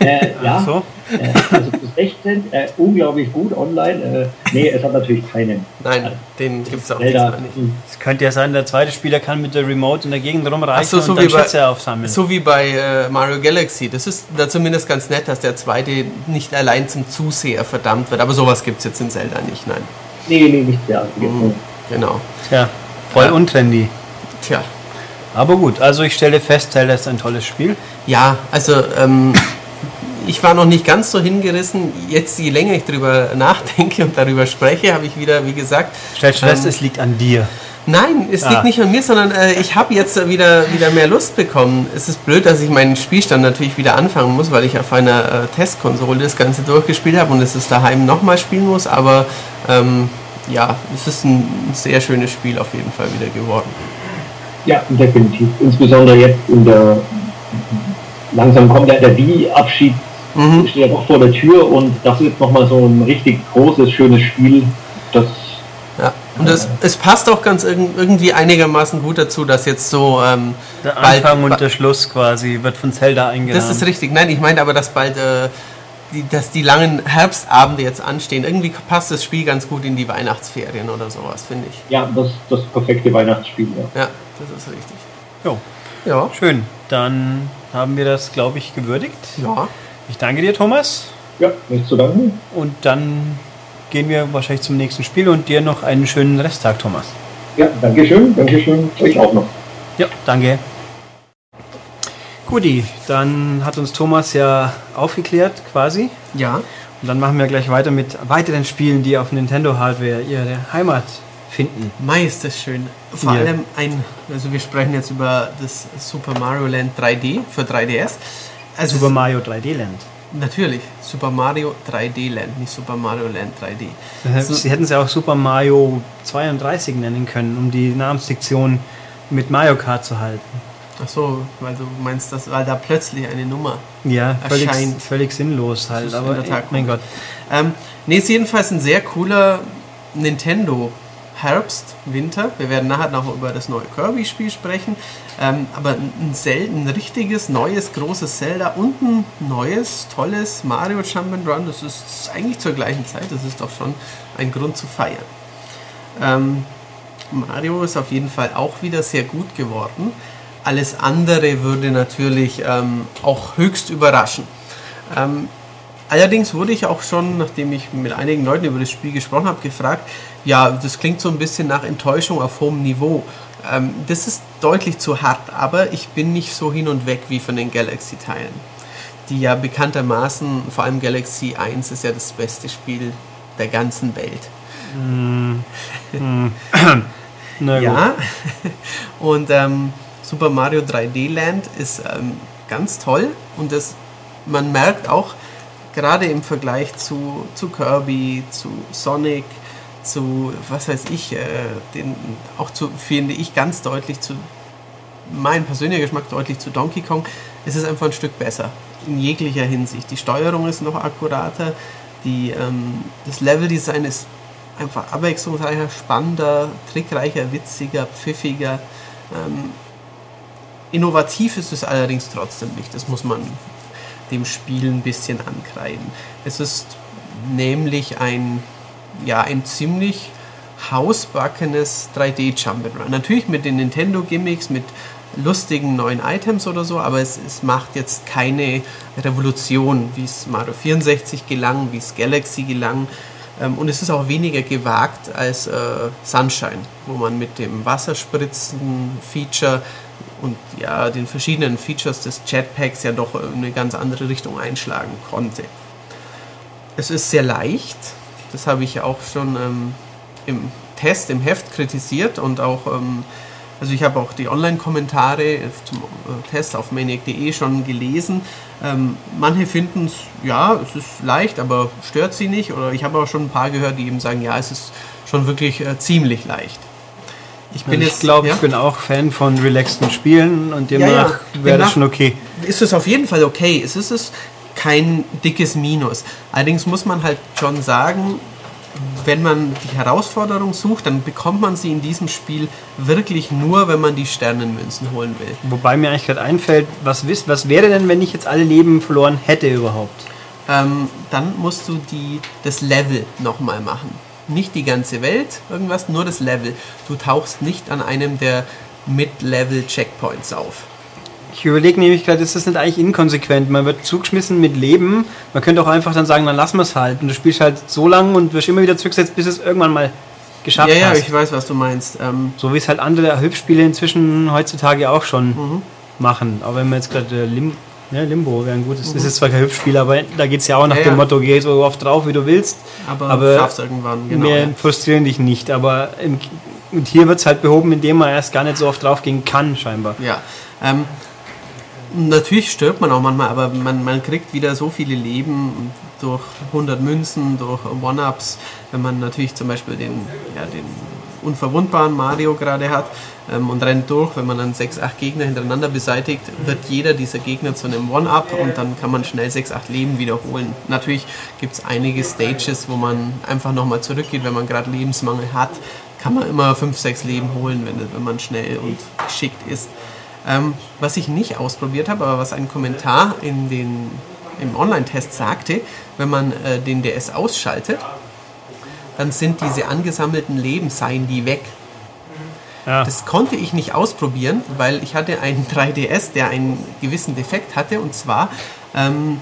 Äh, ja, So. äh, also bis 16, äh, unglaublich gut online. Äh, nee, es hat natürlich keinen. Nein, den gibt's auch Zelda, nicht. Es könnte ja sein, der zweite Spieler kann mit der Remote in der Gegend rumreichen Ach so, so und dann wie bei- Schätze aufsammeln. So wie bei äh, Mario Galaxy. Das ist da zumindest ganz nett, dass der zweite nicht allein zum Zuseher verdammt wird. Aber sowas gibt es jetzt in Zelda nicht, nein. Nee, nee, nicht der. Mhm. Genau. Tja, voll Ja. untrendy. Tja. Aber gut, also ich stelle fest, Zelda ist ein tolles Spiel. Ja, also ähm, ich war noch nicht ganz so hingerissen. Jetzt, je länger ich darüber nachdenke und darüber spreche, habe ich wieder, wie gesagt, Stellst fest, Ähm, es liegt an dir. Nein, es Ah. liegt nicht an mir, sondern äh, ich habe jetzt wieder, wieder mehr Lust bekommen. Es ist blöd, dass ich meinen Spielstand natürlich wieder anfangen muss, weil ich auf einer äh, Testkonsole das Ganze durchgespielt habe und es ist daheim nochmal spielen muss, aber ähm, ja, es ist ein sehr schönes Spiel auf jeden Fall wieder geworden. Ja, definitiv. Insbesondere jetzt in der langsam kommt ja der Wii-Abschied Mhm. steht ja doch vor der Tür und das ist jetzt nochmal so ein richtig großes, schönes Spiel. Das Ja. Und es, es passt auch ganz irg- irgendwie einigermaßen gut dazu, dass jetzt so ähm, Der bald- Anfang und der Schluss quasi wird von Zelda eingerahmt. Das ist richtig. Nein, ich meine aber, dass bald äh, die, dass die langen Herbstabende jetzt anstehen. Irgendwie passt das Spiel ganz gut in die Weihnachtsferien oder sowas, finde ich. ja das, das perfekte Weihnachtsspiel. Ja. Ja, das ist richtig. Jo, Ja. schön. Dann haben wir das, glaube ich, gewürdigt. Ja. Ich danke dir, Thomas. ja, nichts zu danken. Und dann gehen wir wahrscheinlich zum nächsten Spiel und dir noch einen schönen Resttag, Thomas. Ja, Dankeschön, Dankeschön. Euch auch noch. Ja, danke. Guti, dann hat uns Thomas ja aufgeklärt quasi. Ja. Und dann machen wir gleich weiter mit weiteren Spielen, die auf Nintendo Hardware ihre Heimat finden. Mai ist das schön. Vor Ja. allem ein, also wir sprechen jetzt über das Super Mario Land 3D für 3DS. Also Super Mario 3D Land. natürlich, Super Mario 3D Land, nicht Super Mario Land 3D. So- Sie hätten es ja auch Super Mario 32 nennen können, um die Namensdiktion mit Mario Kart zu halten. Ach so, weil du meinst, dass, weil da plötzlich eine Nummer Ja, völlig, Erscheint. völlig sinnlos halt. Aber Tat mein. Gott. Ähm, nee, ist jedenfalls ein sehr cooler Nintendo Herbst, Winter. Wir werden nachher noch über das neue Kirby-Spiel sprechen. Ähm, aber ein, ein richtiges, neues, großes Zelda und ein neues, tolles Mario Jump'n'Run. Das ist eigentlich zur gleichen Zeit. Das ist doch schon ein Grund zu feiern. Ähm, Mario ist auf jeden Fall auch wieder sehr gut geworden. Alles andere würde natürlich ähm, auch höchst überraschen. Ähm, allerdings wurde ich auch schon, nachdem ich mit einigen Leuten über das Spiel gesprochen habe, gefragt, ja, das klingt so ein bisschen nach Enttäuschung auf hohem Niveau. Ähm, das ist deutlich zu hart, aber ich bin nicht so hin und weg wie von den Galaxy-Teilen. Die ja bekanntermaßen, vor allem Galaxy 1 ist ja das beste Spiel der ganzen Welt. Na gut. Ja. Und ähm, Super Mario 3D Land ist ähm, ganz toll und das, man merkt auch gerade im Vergleich zu, zu Kirby, zu Sonic, zu was weiß ich, äh, den, auch zu, finde ich ganz deutlich zu mein persönlicher Geschmack deutlich zu Donkey Kong, ist es einfach ein Stück besser. In jeglicher Hinsicht. Die Steuerung ist noch akkurater, die, ähm, das Leveldesign ist einfach abwechslungsreicher, spannender, trickreicher, witziger, pfiffiger. Ähm, innovativ ist es allerdings trotzdem nicht. Das muss man dem Spiel ein bisschen ankreiden. Es ist nämlich ein, ja, ein ziemlich hausbackenes 3D-Jump'n'Run. Natürlich mit den Nintendo-Gimmicks, mit lustigen neuen Items oder so, aber es, es macht jetzt keine Revolution, wie es Mario 64 gelang, wie es Galaxy gelang. Ähm, und es ist auch weniger gewagt als äh, Sunshine, wo man mit dem Wasserspritzen-Feature und ja, den verschiedenen Features des Jetpacks ja doch in eine ganz andere Richtung einschlagen konnte. Es ist sehr leicht, das habe ich ja auch schon ähm, im Test, im Heft kritisiert und auch, ähm, also ich habe auch die Online-Kommentare zum äh, Test auf maniac.de schon gelesen. Ähm, manche finden es, ja, es ist leicht, aber stört sie nicht. Oder ich habe auch schon ein paar gehört, die eben sagen, ja, es ist schon wirklich äh, ziemlich leicht. Ich bin ich jetzt, glaube, ja? ich bin auch Fan von relaxten Spielen und Ja, demnach ja. wäre das schon okay. ist es auf jeden Fall okay. Es ist es kein dickes Minus. Allerdings muss man halt schon sagen, wenn man die Herausforderung sucht, dann bekommt man sie in diesem Spiel wirklich nur, wenn man die Sternenmünzen holen will. Wobei mir eigentlich gerade einfällt, was, wisst, was wäre denn, wenn ich jetzt alle Leben verloren hätte überhaupt? Ähm, dann musst du die, das Level nochmal machen. Nicht die ganze Welt, irgendwas, nur das Level. Du tauchst nicht an einem der Mid-Level-Checkpoints auf. Ich überlege nämlich gerade, ist das nicht eigentlich inkonsequent? Man wird zugeschmissen mit Leben. Man könnte auch einfach dann sagen, dann lassen wir es halt. Und du spielst halt so lange und wirst immer wieder zurückgesetzt, bis es irgendwann mal geschafft Ja, ja, hast. ich weiß, was du meinst. Ähm, So wie es halt andere Hüpfspiele inzwischen heutzutage auch schon Mhm. machen. Aber wenn man jetzt gerade äh, Lim ja, Limbo wäre ein gutes. Das ist zwar kein Hüpfspiel, aber da geht es ja auch nach Mhm. Ja, dem ja. Motto, geh so oft drauf, wie du willst. aber, Aber schaffst irgendwann, genau. Mehr ja. frustrieren dich nicht. Aber im, und hier wird es halt behoben, indem man erst gar nicht so oft drauf gehen kann, scheinbar. Ja. Ähm, Natürlich stirbt man auch manchmal, aber man, man kriegt wieder so viele Leben durch 100 Münzen, durch One-Ups, wenn man natürlich zum Beispiel den, ja, den unverwundbaren Mario gerade hat ähm, und rennt durch. Wenn man dann 6, 8 Gegner hintereinander beseitigt, wird jeder dieser Gegner zu einem One-Up und dann kann man schnell 6, 8 Leben wiederholen. Natürlich gibt es einige Stages, wo man einfach nochmal zurückgeht, wenn man gerade Lebensmangel hat, kann man immer 5, 6 Leben holen, wenn, wenn man schnell und geschickt ist. Ähm, was ich nicht ausprobiert habe, aber was ein Kommentar in den, im Online-Test sagte, wenn man äh, den DS ausschaltet, dann sind diese angesammelten Leben, seien die weg. Ja. Das konnte ich nicht ausprobieren, weil ich hatte einen 3DS, der einen gewissen Defekt hatte und zwar ähm,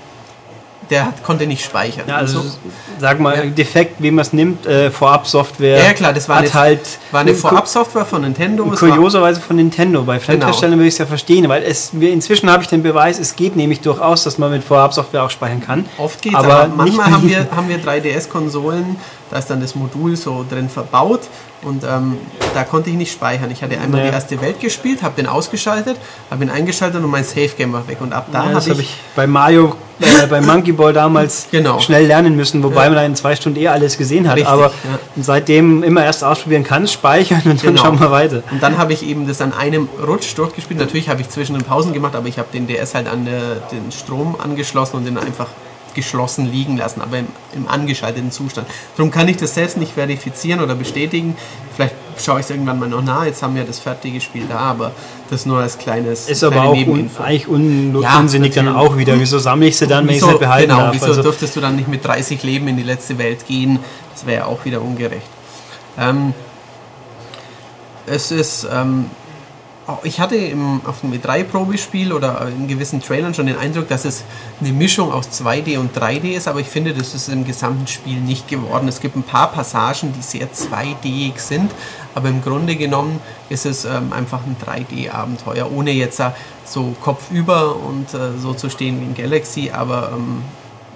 der hat, konnte nicht speichern. Ja, also so. sag mal, ja. defekt, wie man es nimmt, äh, Vorab-Software. Ja, klar, das war eine, halt war eine Vorab-Software von Nintendo. Kurioserweise von Nintendo. Bei Fremdherstellern genau. würde ich es ja verstehen, weil es, inzwischen habe ich den Beweis, es geht nämlich durchaus, dass man mit Vorab-Software auch speichern kann. Oft geht es, aber, aber manchmal haben wir, haben wir 3DS-Konsolen, da ist dann das Modul so drin verbaut und ähm, da konnte ich nicht speichern. Ich hatte einmal ja. die erste Welt gespielt, habe den ausgeschaltet, habe ihn eingeschaltet und mein Safe Game war weg. Und ab da ja, habe ich, ich, bei Mario, äh, bei Monkey Ball damals genau. schnell lernen müssen, wobei ja. man in zwei Stunden eh alles gesehen hat. Richtig, aber seitdem immer erst ausprobieren kann, speichern und dann genau. schauen wir weiter. Und dann habe ich eben das an einem Rutsch durchgespielt. Natürlich habe ich zwischen den Pausen gemacht, aber ich habe den DS halt an äh, den Strom angeschlossen und den einfach geschlossen liegen lassen, aber im, im angeschalteten Zustand. Darum kann ich das selbst nicht verifizieren oder bestätigen. Vielleicht schaue ich es irgendwann mal noch nach. Jetzt haben wir das fertige Spiel da, aber das nur als kleines. Ist aber auch un, eigentlich un, ja, unsinnig dann auch wieder. Wieso sammle ich sie dann, wenn ich sie behalten genau, darf? Wieso also dürftest du dann nicht mit 30 Leben in die letzte Welt gehen? Das wäre ja auch wieder ungerecht. Ähm, es ist ähm, ich hatte im, auf dem E3-Probespiel oder in gewissen Trailern schon den Eindruck, dass es eine Mischung aus 2D und 3D ist, aber ich finde, das ist im gesamten Spiel nicht geworden. Es gibt ein paar Passagen, die sehr 2D sind, aber im Grunde genommen ist es ähm, einfach ein 3D-Abenteuer, ohne jetzt so kopfüber und äh, so zu stehen wie in Galaxy, aber ähm,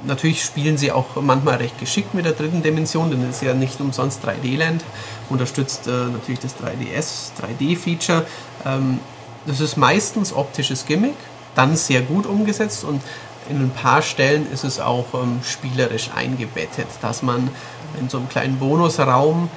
natürlich spielen sie auch manchmal recht geschickt mit der dritten Dimension, denn es ist ja nicht umsonst 3D-Land, unterstützt äh, natürlich das 3DS, 3D-Feature. Ähm, das ist meistens optisches Gimmick, dann sehr gut umgesetzt und in ein paar Stellen ist es auch ähm, spielerisch eingebettet, dass man in so einem kleinen Bonusraum,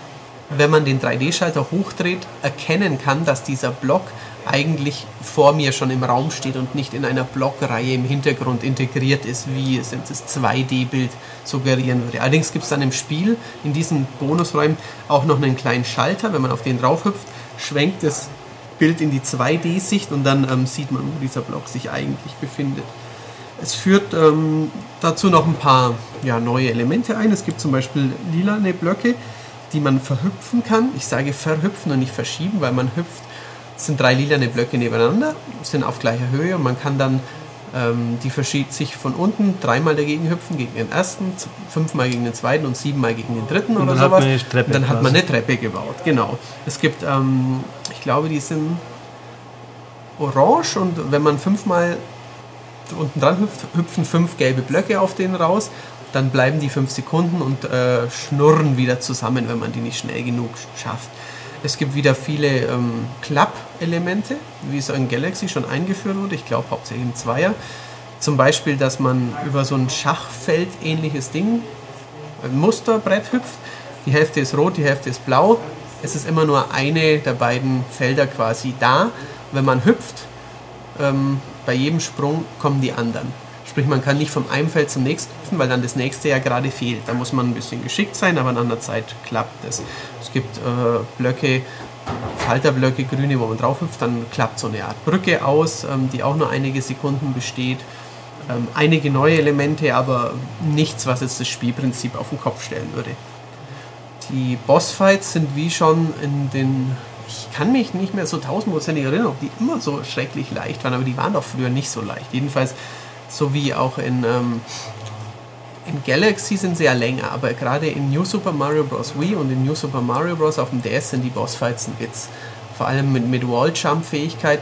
wenn man den 3D-Schalter hochdreht, erkennen kann, dass dieser Block eigentlich vor mir schon im Raum steht und nicht in einer Blockreihe im Hintergrund integriert ist, wie es das 2D-Bild suggerieren würde. Allerdings gibt es dann im Spiel, in diesen Bonusräumen, auch noch einen kleinen Schalter. Wenn man auf den drauf hüpft, schwenkt das Bild in die 2D-Sicht und dann ähm, sieht man, wo dieser Block sich eigentlich befindet. Es führt ähm, dazu noch ein paar ja, neue Elemente ein. Es gibt zum Beispiel lilane Blöcke, die man verhüpfen kann. Ich sage verhüpfen und nicht verschieben, weil man hüpft es sind drei lilane Blöcke nebeneinander, sind auf gleicher Höhe und man kann dann ähm, die verschiebt sich von unten dreimal dagegen hüpfen, gegen den ersten, fünfmal gegen den zweiten und siebenmal gegen den dritten und oder dann sowas. Hat man dann hat man eine Treppe gebaut, genau. Es gibt, ähm, ich glaube, die sind orange und wenn man fünfmal unten dran hüpft, hüpfen fünf gelbe Blöcke auf den raus. Dann bleiben die fünf Sekunden und äh, schnurren wieder zusammen, wenn man die nicht schnell genug schafft. Es gibt wieder viele ähm, Klapp-Elemente, wie es in Galaxy schon eingeführt wurde. Ich glaube hauptsächlich im Zweier. Zum Beispiel, dass man über so ein Schachfeld-ähnliches Ding, ein Musterbrett hüpft. Die Hälfte ist rot, die Hälfte ist blau. Es ist immer nur eine der beiden Felder quasi da. Wenn man hüpft, ähm, bei jedem Sprung kommen die anderen. Sprich, man kann nicht vom einen Feld zum nächsten hüpfen, weil dann das nächste ja gerade fehlt. Da muss man ein bisschen geschickt sein, aber an der Zeit klappt es. Es gibt äh, Blöcke, Falterblöcke, grüne, wo man drauf hüpft, dann klappt so eine Art Brücke aus, ähm, die auch nur einige Sekunden besteht. Ähm, einige neue Elemente, aber nichts, was jetzt das Spielprinzip auf den Kopf stellen würde. Die Bossfights sind wie schon in den ich kann mich nicht mehr so tausendprozentig erinnern, ob die immer so schrecklich leicht waren, aber die waren doch früher nicht so leicht. Jedenfalls sowie auch in, ähm, in Galaxy sind sie ja länger, aber gerade in New Super Mario Bros. Wii und in New Super Mario Bros. auf dem DS sind die Bossfights ein Witz. Vor allem mit, mit Wall-Jump-Fähigkeit,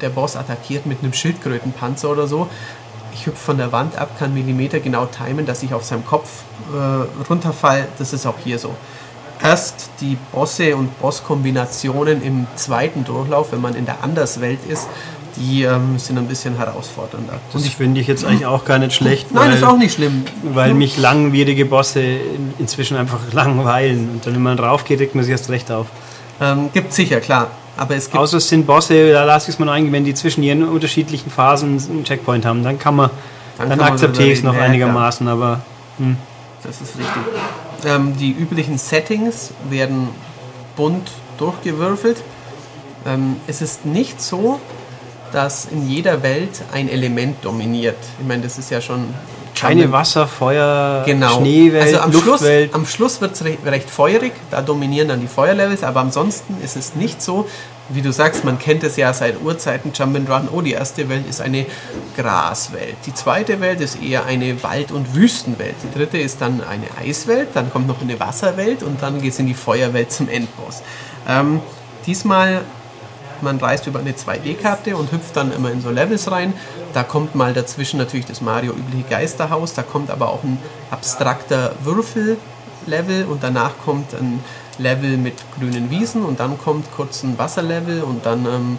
der Boss attackiert mit einem Schildkrötenpanzer oder so. Ich hüpfe von der Wand ab, kann Millimeter genau timen, dass ich auf seinem Kopf äh, runterfall. Das ist auch hier so. Erst die Bosse und Bosskombinationen im zweiten Durchlauf, wenn man in der Anderswelt ist, die ähm, sind ein bisschen herausfordernder. Das finde ich jetzt eigentlich auch gar nicht schlecht. Nein, weil, ist auch nicht schlimm. Weil mich langwierige Bosse in- inzwischen einfach langweilen. Und dann, wenn man drauf geht, regt man sich erst recht auf. Ähm, gibt sicher, klar. Aber es gibt Außer es sind Bosse, da lasse ich es mal eingehen, wenn die zwischen ihren unterschiedlichen Phasen einen Checkpoint haben. Dann kann man, Dann dann, kann akzeptiere ich es noch ja, einigermaßen. Aber Das ist richtig. Ähm, die üblichen Settings werden bunt durchgewürfelt. Ähm, es ist nicht so, dass in jeder Welt ein Element dominiert. Ich meine, das ist ja schon keine Wasser, Feuer, Genau. Schneewelt, also am Schluss, Luftwelt. am Schluss wird es recht, recht feurig, da dominieren dann die Feuerlevels, aber ansonsten ist es nicht so, wie du sagst, man kennt es ja seit Urzeiten, Jump'n'Run, oh, die erste Welt ist eine Graswelt, die zweite Welt ist eher eine Wald- und Wüstenwelt, die dritte ist dann eine Eiswelt, dann kommt noch eine Wasserwelt und dann geht es in die Feuerwelt zum Endboss. Ähm, diesmal man reist über eine 2D-Karte und hüpft dann immer in so Levels rein. Da kommt mal dazwischen natürlich das Mario übliche Geisterhaus, da kommt aber auch ein abstrakter Würfel-Level und danach kommt ein Level mit grünen Wiesen und dann kommt kurz ein Wasserlevel und dann ähm,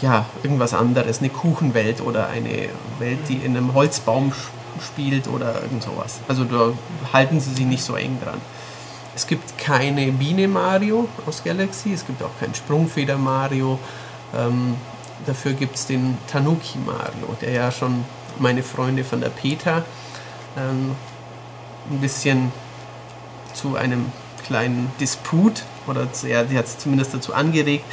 ja, irgendwas anderes, eine Kuchenwelt oder eine Welt, die in einem Holzbaum spielt oder irgend sowas. Also da halten sie sich nicht so eng dran. Es gibt keine Biene Mario aus Galaxy, es gibt auch keinen Sprungfeder Mario. Ähm, dafür gibt es den Tanuki Mario, der ja schon meine Freunde von der PETA ähm, ein bisschen zu einem kleinen Disput oder die hat es zumindest dazu angeregt,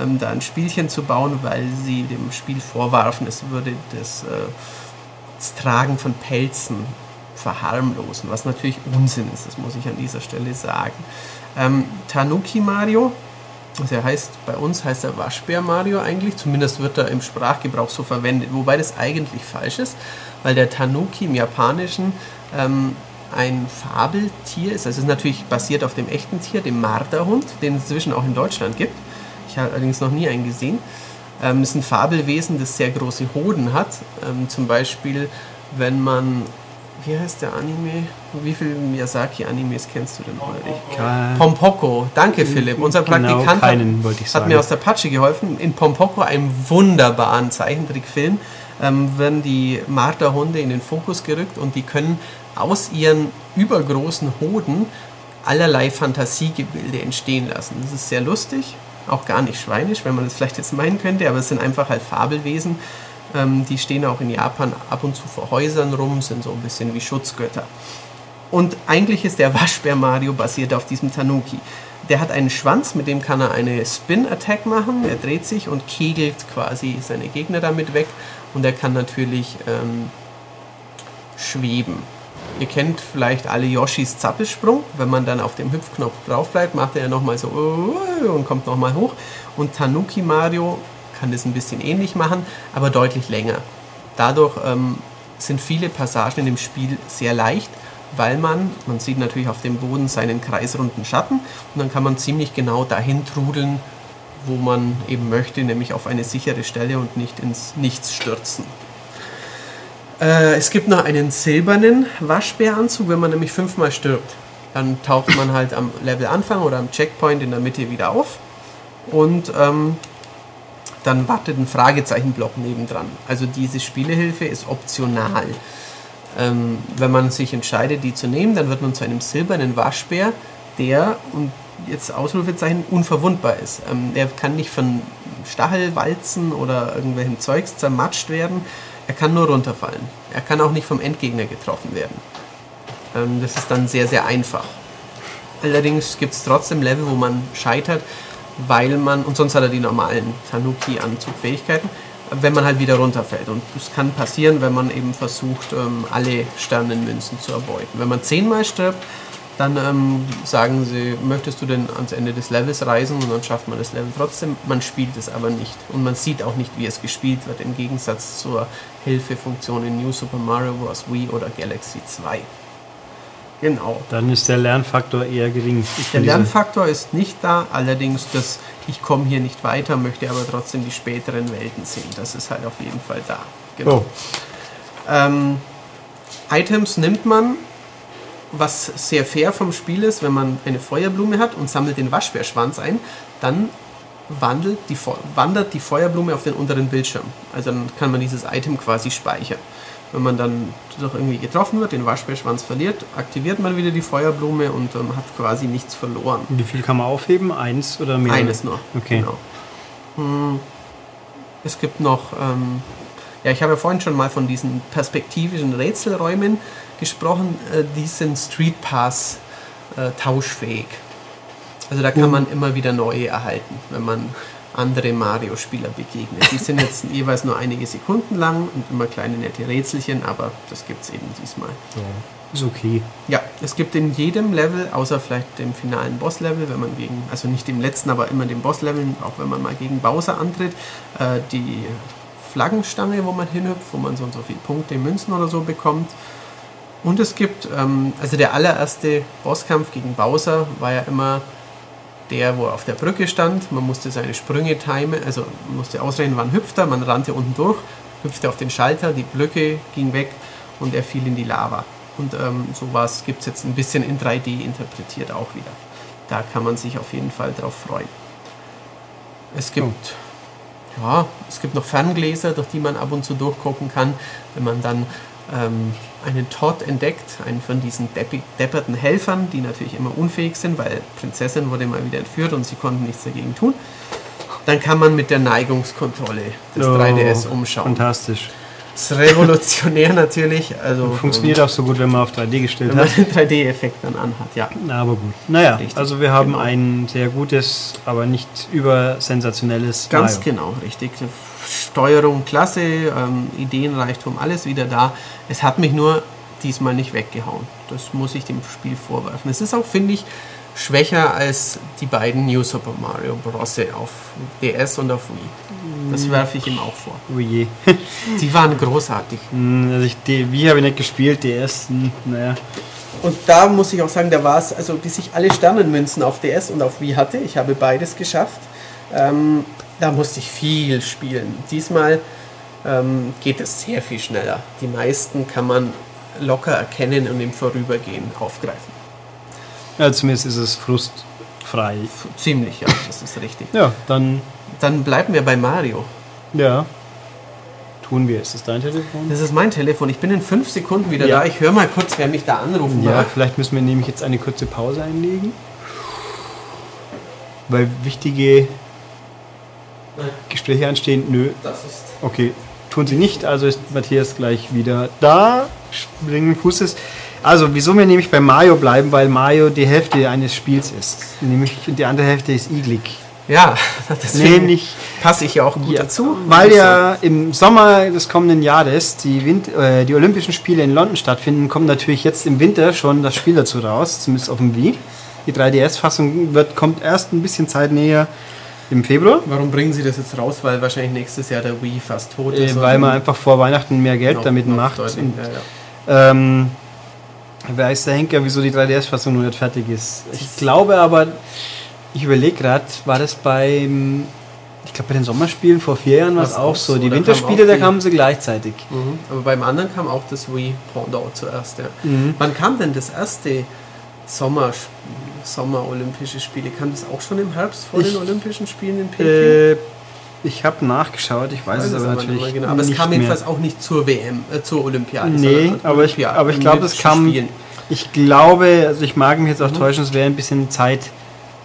ähm, da ein Spielchen zu bauen, weil sie dem Spiel vorwarfen, es würde das, äh, das Tragen von Pelzen verharmlosen, was natürlich Unsinn ist, das muss ich an dieser Stelle sagen. Ähm, Tanuki Mario, also er heißt, bei uns heißt er Waschbär Mario eigentlich, zumindest wird er im Sprachgebrauch so verwendet, wobei das eigentlich falsch ist, weil der Tanuki im Japanischen ähm, ein Fabeltier ist, also es ist natürlich basiert auf dem echten Tier, dem Marderhund, den es inzwischen auch in Deutschland gibt. Ich habe allerdings noch nie einen gesehen. Ähm, ist ein Fabelwesen, das sehr große Hoden hat. Ähm, zum Beispiel, wenn man, wie heißt der Anime? Wie viele Miyazaki-Animes kennst du denn? Kein- Pompoko, danke Philipp. Unser Genau, Praktikant keinen, hat, hat mir aus der Patsche geholfen. In Pompoko, einem wunderbaren Zeichentrickfilm, ähm, werden die Marderhunde in den Fokus gerückt und die können aus ihren übergroßen Hoden allerlei Fantasiegebilde entstehen lassen. Das ist sehr lustig, auch gar nicht schweinisch, wenn man das vielleicht jetzt meinen könnte, aber es sind einfach halt Fabelwesen. Ähm, die stehen auch in Japan ab und zu vor Häusern rum, sind so ein bisschen wie Schutzgötter. Und eigentlich ist der Waschbär Mario basiert auf diesem Tanuki. Der hat einen Schwanz, mit dem kann er eine Spin-Attack machen. Er dreht sich und kegelt quasi seine Gegner damit weg. Und er kann natürlich ähm, schweben. Ihr kennt vielleicht alle Yoshis Zappelsprung. Wenn man dann auf dem Hüpfknopf drauf bleibt, macht er nochmal so und kommt nochmal hoch. Und Tanuki Mario kann das ein bisschen ähnlich machen, aber deutlich länger. Dadurch ähm, sind viele Passagen in dem Spiel sehr leicht, weil man, man sieht natürlich auf dem Boden seinen kreisrunden Schatten und dann kann man ziemlich genau dahin trudeln, wo man eben möchte, nämlich auf eine sichere Stelle und nicht ins Nichts stürzen. Äh, es gibt noch einen silbernen Waschbäranzug, wenn man nämlich fünfmal stirbt. Dann taucht man halt am Levelanfang oder am Checkpoint in der Mitte wieder auf und ähm, dann wartet ein Fragezeichenblock nebendran. Also diese Spielehilfe ist optional. Ähm, wenn man sich entscheidet, die zu nehmen, dann wird man zu einem silbernen Waschbär, der, und jetzt Ausrufezeichen, unverwundbar ist. Ähm, der kann nicht von Stachelwalzen oder irgendwelchen Zeugs zermatscht werden. Er kann nur runterfallen. Er kann auch nicht vom Endgegner getroffen werden. Ähm, das ist dann sehr, sehr einfach. Allerdings gibt es trotzdem Level, wo man scheitert, weil man, und sonst hat er die normalen Tanuki-Anzugfähigkeiten, wenn man halt wieder runterfällt. Und das kann passieren, wenn man eben versucht, ähm, alle Sternenmünzen zu erbeuten. Wenn man zehnmal stirbt, dann ähm, sagen sie, möchtest du denn ans Ende des Levels reisen? Und dann schafft man das Level trotzdem. Man spielt es aber nicht. Und man sieht auch nicht, wie es gespielt wird, im Gegensatz zur Hilfefunktion in New Super Mario Bros. Wii oder Galaxy 2. Genau. Dann ist der Lernfaktor eher gering. Der Lernfaktor ist nicht da, allerdings das ich komme hier nicht weiter, möchte aber trotzdem die späteren Welten sehen. Das ist halt auf jeden Fall da. diese- Oh, Ähm, Items nimmt man, was sehr fair vom Spiel ist, wenn man eine Feuerblume hat und sammelt den Waschbärschwanz ein, dann wandelt die, wandert die Feuerblume auf den unteren Bildschirm. Also dann kann man dieses Item quasi speichern. Wenn man dann doch irgendwie getroffen wird, den Waschbärschwanz verliert, aktiviert man wieder die Feuerblume und ähm, hat quasi nichts verloren. Und wie viel kann man aufheben? Eins oder mehr? Eines nur. Okay. Genau. Hm, Es gibt noch, ähm, ja, ich habe ja vorhin schon mal von diesen perspektivischen Rätselräumen gesprochen. Äh, die sind Street Pass äh, tauschfähig. Also da kann man immer wieder neue erhalten, wenn man andere Mario-Spieler begegnet. Die sind jetzt jeweils nur einige Sekunden lang und immer kleine nette Rätselchen, aber das gibt es eben diesmal. Ist okay. Ja, es gibt in jedem Level, außer vielleicht dem finalen Bosslevel, wenn man gegen, also nicht dem letzten, aber immer dem Bosslevel, auch wenn man mal gegen Bowser antritt, äh, die Flaggenstange, wo man hinhüpft, wo man so und so viele Punkte, Münzen oder so bekommt. Und es gibt, ähm, also der allererste Bosskampf gegen Bowser war ja immer der, wo er auf der Brücke stand. Man musste seine Sprünge timen, also man musste ausrechnen, wann hüpft er. Man rannte unten durch, hüpfte auf den Schalter, die Brücke ging weg und er fiel in die Lava. Und ähm, sowas gibt es jetzt ein bisschen in 3D interpretiert auch wieder. Da kann man sich auf jeden Fall drauf freuen. Es gibt, ja, es gibt noch Ferngläser, durch die man ab und zu durchgucken kann, wenn man dann ähm, einen Todd entdeckt, einen von diesen deppi- depperten Helfern, die natürlich immer unfähig sind, weil Prinzessin wurde mal wieder entführt und sie konnten nichts dagegen tun. Dann kann man mit der Neigungskontrolle des Oh, 3DS umschauen. Fantastisch. Das ist revolutionär natürlich. Also Funktioniert auch so gut, wenn man auf 3D gestellt wenn man hat. den 3D-Effekt dann anhat, ja. Na, aber gut. Naja, Richtig, also wir haben genau. ein sehr gutes, aber nicht übersensationelles Ganz Mario. genau, richtig. Steuerung klasse, ähm, Ideenreichtum, alles wieder da. Es hat mich nur diesmal nicht weggehauen. Das muss ich dem Spiel vorwerfen. Es ist auch, finde ich, schwächer als die beiden New Super Mario Bros. auf DS und auf Wii. Das werfe ich ihm auch vor. Oh je. Die waren großartig. Hm, Also ich, die, wie habe ich nicht gespielt? Die ersten, naja. Und da muss ich auch sagen, da war es, also bis ich alle Sternenmünzen auf DS und auf Wii hatte, ich habe beides geschafft, ähm, da musste ich viel spielen. Diesmal ähm, geht es sehr viel schneller. Die meisten kann man locker erkennen und im Vorübergehen aufgreifen. Ja, zumindest ist es frustfrei. Ziemlich, ja, das ist richtig. Ja, dann, Dann bleiben wir bei Mario. ja, tun wir. Ist das dein Telefon? Das ist mein Telefon. Ich bin in fünf Sekunden wieder Ja. da. Ich höre mal kurz, wer mich da anrufen Ja, mag. vielleicht müssen wir nämlich jetzt eine kurze Pause einlegen. Weil wichtige Gespräche anstehen. Nö, Das ist Okay, tun sie nicht, also ist Matthias gleich wieder da. Springen Fußes. Also, wieso wir nämlich bei Mario bleiben, weil Mario die Hälfte eines Spiels ist. Nämlich die andere Hälfte ist iglig. ja, deswegen Nämlich, passe ich ja auch gut ja, dazu. weil ja im Sommer des kommenden Jahres die, Win äh, die Olympischen Spiele in London stattfinden, kommt natürlich jetzt im Winter schon das Spiel dazu raus, zumindest auf dem Wii. Die 3DS-Fassung wird kommt erst ein bisschen Zeit näher im Februar. Warum bringen Sie das jetzt raus? Weil wahrscheinlich nächstes Jahr der Wii fast tot Äh, ist. weil und man einfach vor Weihnachten mehr Geld noch- damit noch macht. Und, ja, ja. ähm, weiß der Henker, wieso die 3DS-Fassung noch nicht fertig ist. Ich glaube aber, ich überlege gerade, war das beim, ich glaube bei den Sommerspielen vor vier Jahren war es auch so. so, Die da Winterspiele, kam auch da die- kamen sie gleichzeitig. Mhm. Aber beim anderen kam auch das Wii Pendant zuerst. Ja. Mhm. Wann kam denn das erste Sommer, Sommer-Olympische Spiele? Kam das auch schon im Herbst vor Ich- den Olympischen Spielen in Peking? Äh, ich habe nachgeschaut, ich weiß, Weiß es es aber aber nicht natürlich genau. Aber es kam mehr. jedenfalls auch nicht zur WM, äh, zur Olympiade. Nee, aber ich, aber ich glaube, Olympischen kam. Spielen. Ich glaube, also ich mag mich jetzt auch täuschen, es wäre ein bisschen Zeit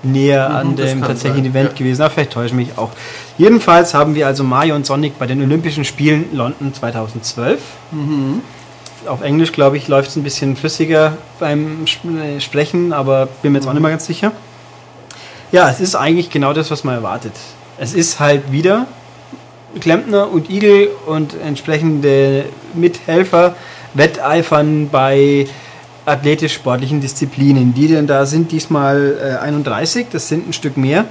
näher Mhm, an dem kann tatsächlichen sein, Event ja. gewesen. Aber vielleicht täusche ich mich auch. Jedenfalls haben wir also Mario und Sonic bei den Olympischen Spielen London 2012. Mhm. Auf Englisch, glaube ich, läuft es ein bisschen flüssiger beim äh, Sprechen, aber bin mir jetzt auch nicht mehr ganz sicher. Ja, es ist eigentlich genau das, was man erwartet. Es ist halt wieder Klempner und Igel und entsprechende Mithelfer wetteifern bei athletisch-sportlichen Disziplinen. Die denn da sind diesmal äh, 31, das sind ein Stück mehr.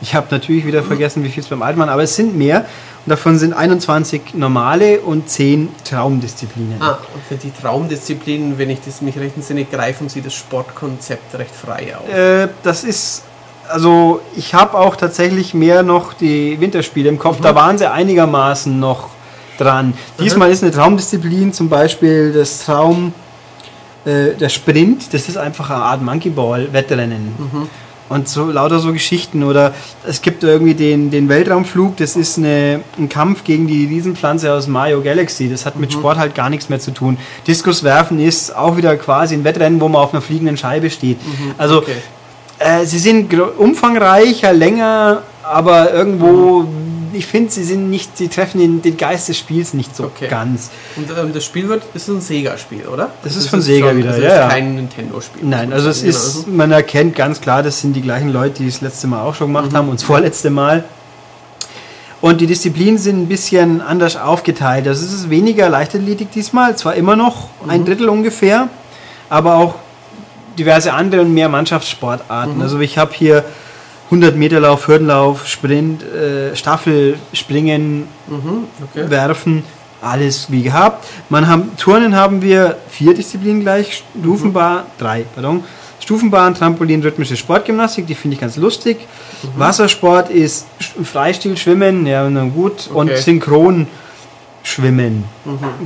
Ich habe natürlich wieder vergessen, wie viel es beim Altmann, aber es sind mehr. Und davon sind 21 normale und 10 Traumdisziplinen. Ah, und für die Traumdisziplinen, wenn ich das mich recht entsinne, greifen Sie das Sportkonzept recht frei auf. Äh, das ist, also ich habe auch tatsächlich mehr noch die Winterspiele im Kopf. Da waren sie einigermaßen noch dran. Diesmal ist eine Traumdisziplin zum Beispiel das Traum, äh, der Sprint. Das ist einfach eine Art Monkey Ball Wettrennen. Und so lauter so Geschichten. Oder es gibt irgendwie den, den Weltraumflug, das ist eine, ein Kampf gegen die Riesenpflanze aus Mario Galaxy. Das hat mit Sport halt gar nichts mehr zu tun. Diskuswerfen ist auch wieder quasi ein Wettrennen, wo man auf einer fliegenden Scheibe steht. Also Okay. äh, sie sind umfangreicher, länger, aber irgendwo, ich finde, sie sind nicht, sie treffen den, den Geist des Spiels nicht so Okay. ganz. Und ähm, das Spiel wird, ist ein Sega-Spiel, oder? Das ist von Sega wieder, also ja, ist kein Nintendo-Spiel. Nein, also es Genau, ist, man erkennt ganz klar, das sind die gleichen Leute, die es letzte Mal auch schon gemacht haben und das vorletzte Mal. Und die Disziplinen sind ein bisschen anders aufgeteilt. Also es ist weniger Leichtathletik diesmal, zwar immer noch ein Drittel ungefähr, aber auch diverse andere und mehr Mannschaftssportarten. Also ich habe hier 100 Meter Lauf, Hürdenlauf, Sprint, äh, Staffel, Springen, okay. werfen, alles wie gehabt. Man haben, Turnen haben wir vier Disziplinen gleich, Stufenbahn, drei, pardon. Stufenbahn, Trampolin, rhythmische Sportgymnastik, die finde ich ganz lustig. Wassersport ist Freistil, Schwimmen, ja, na gut. Und Okay. Synchron Schwimmen.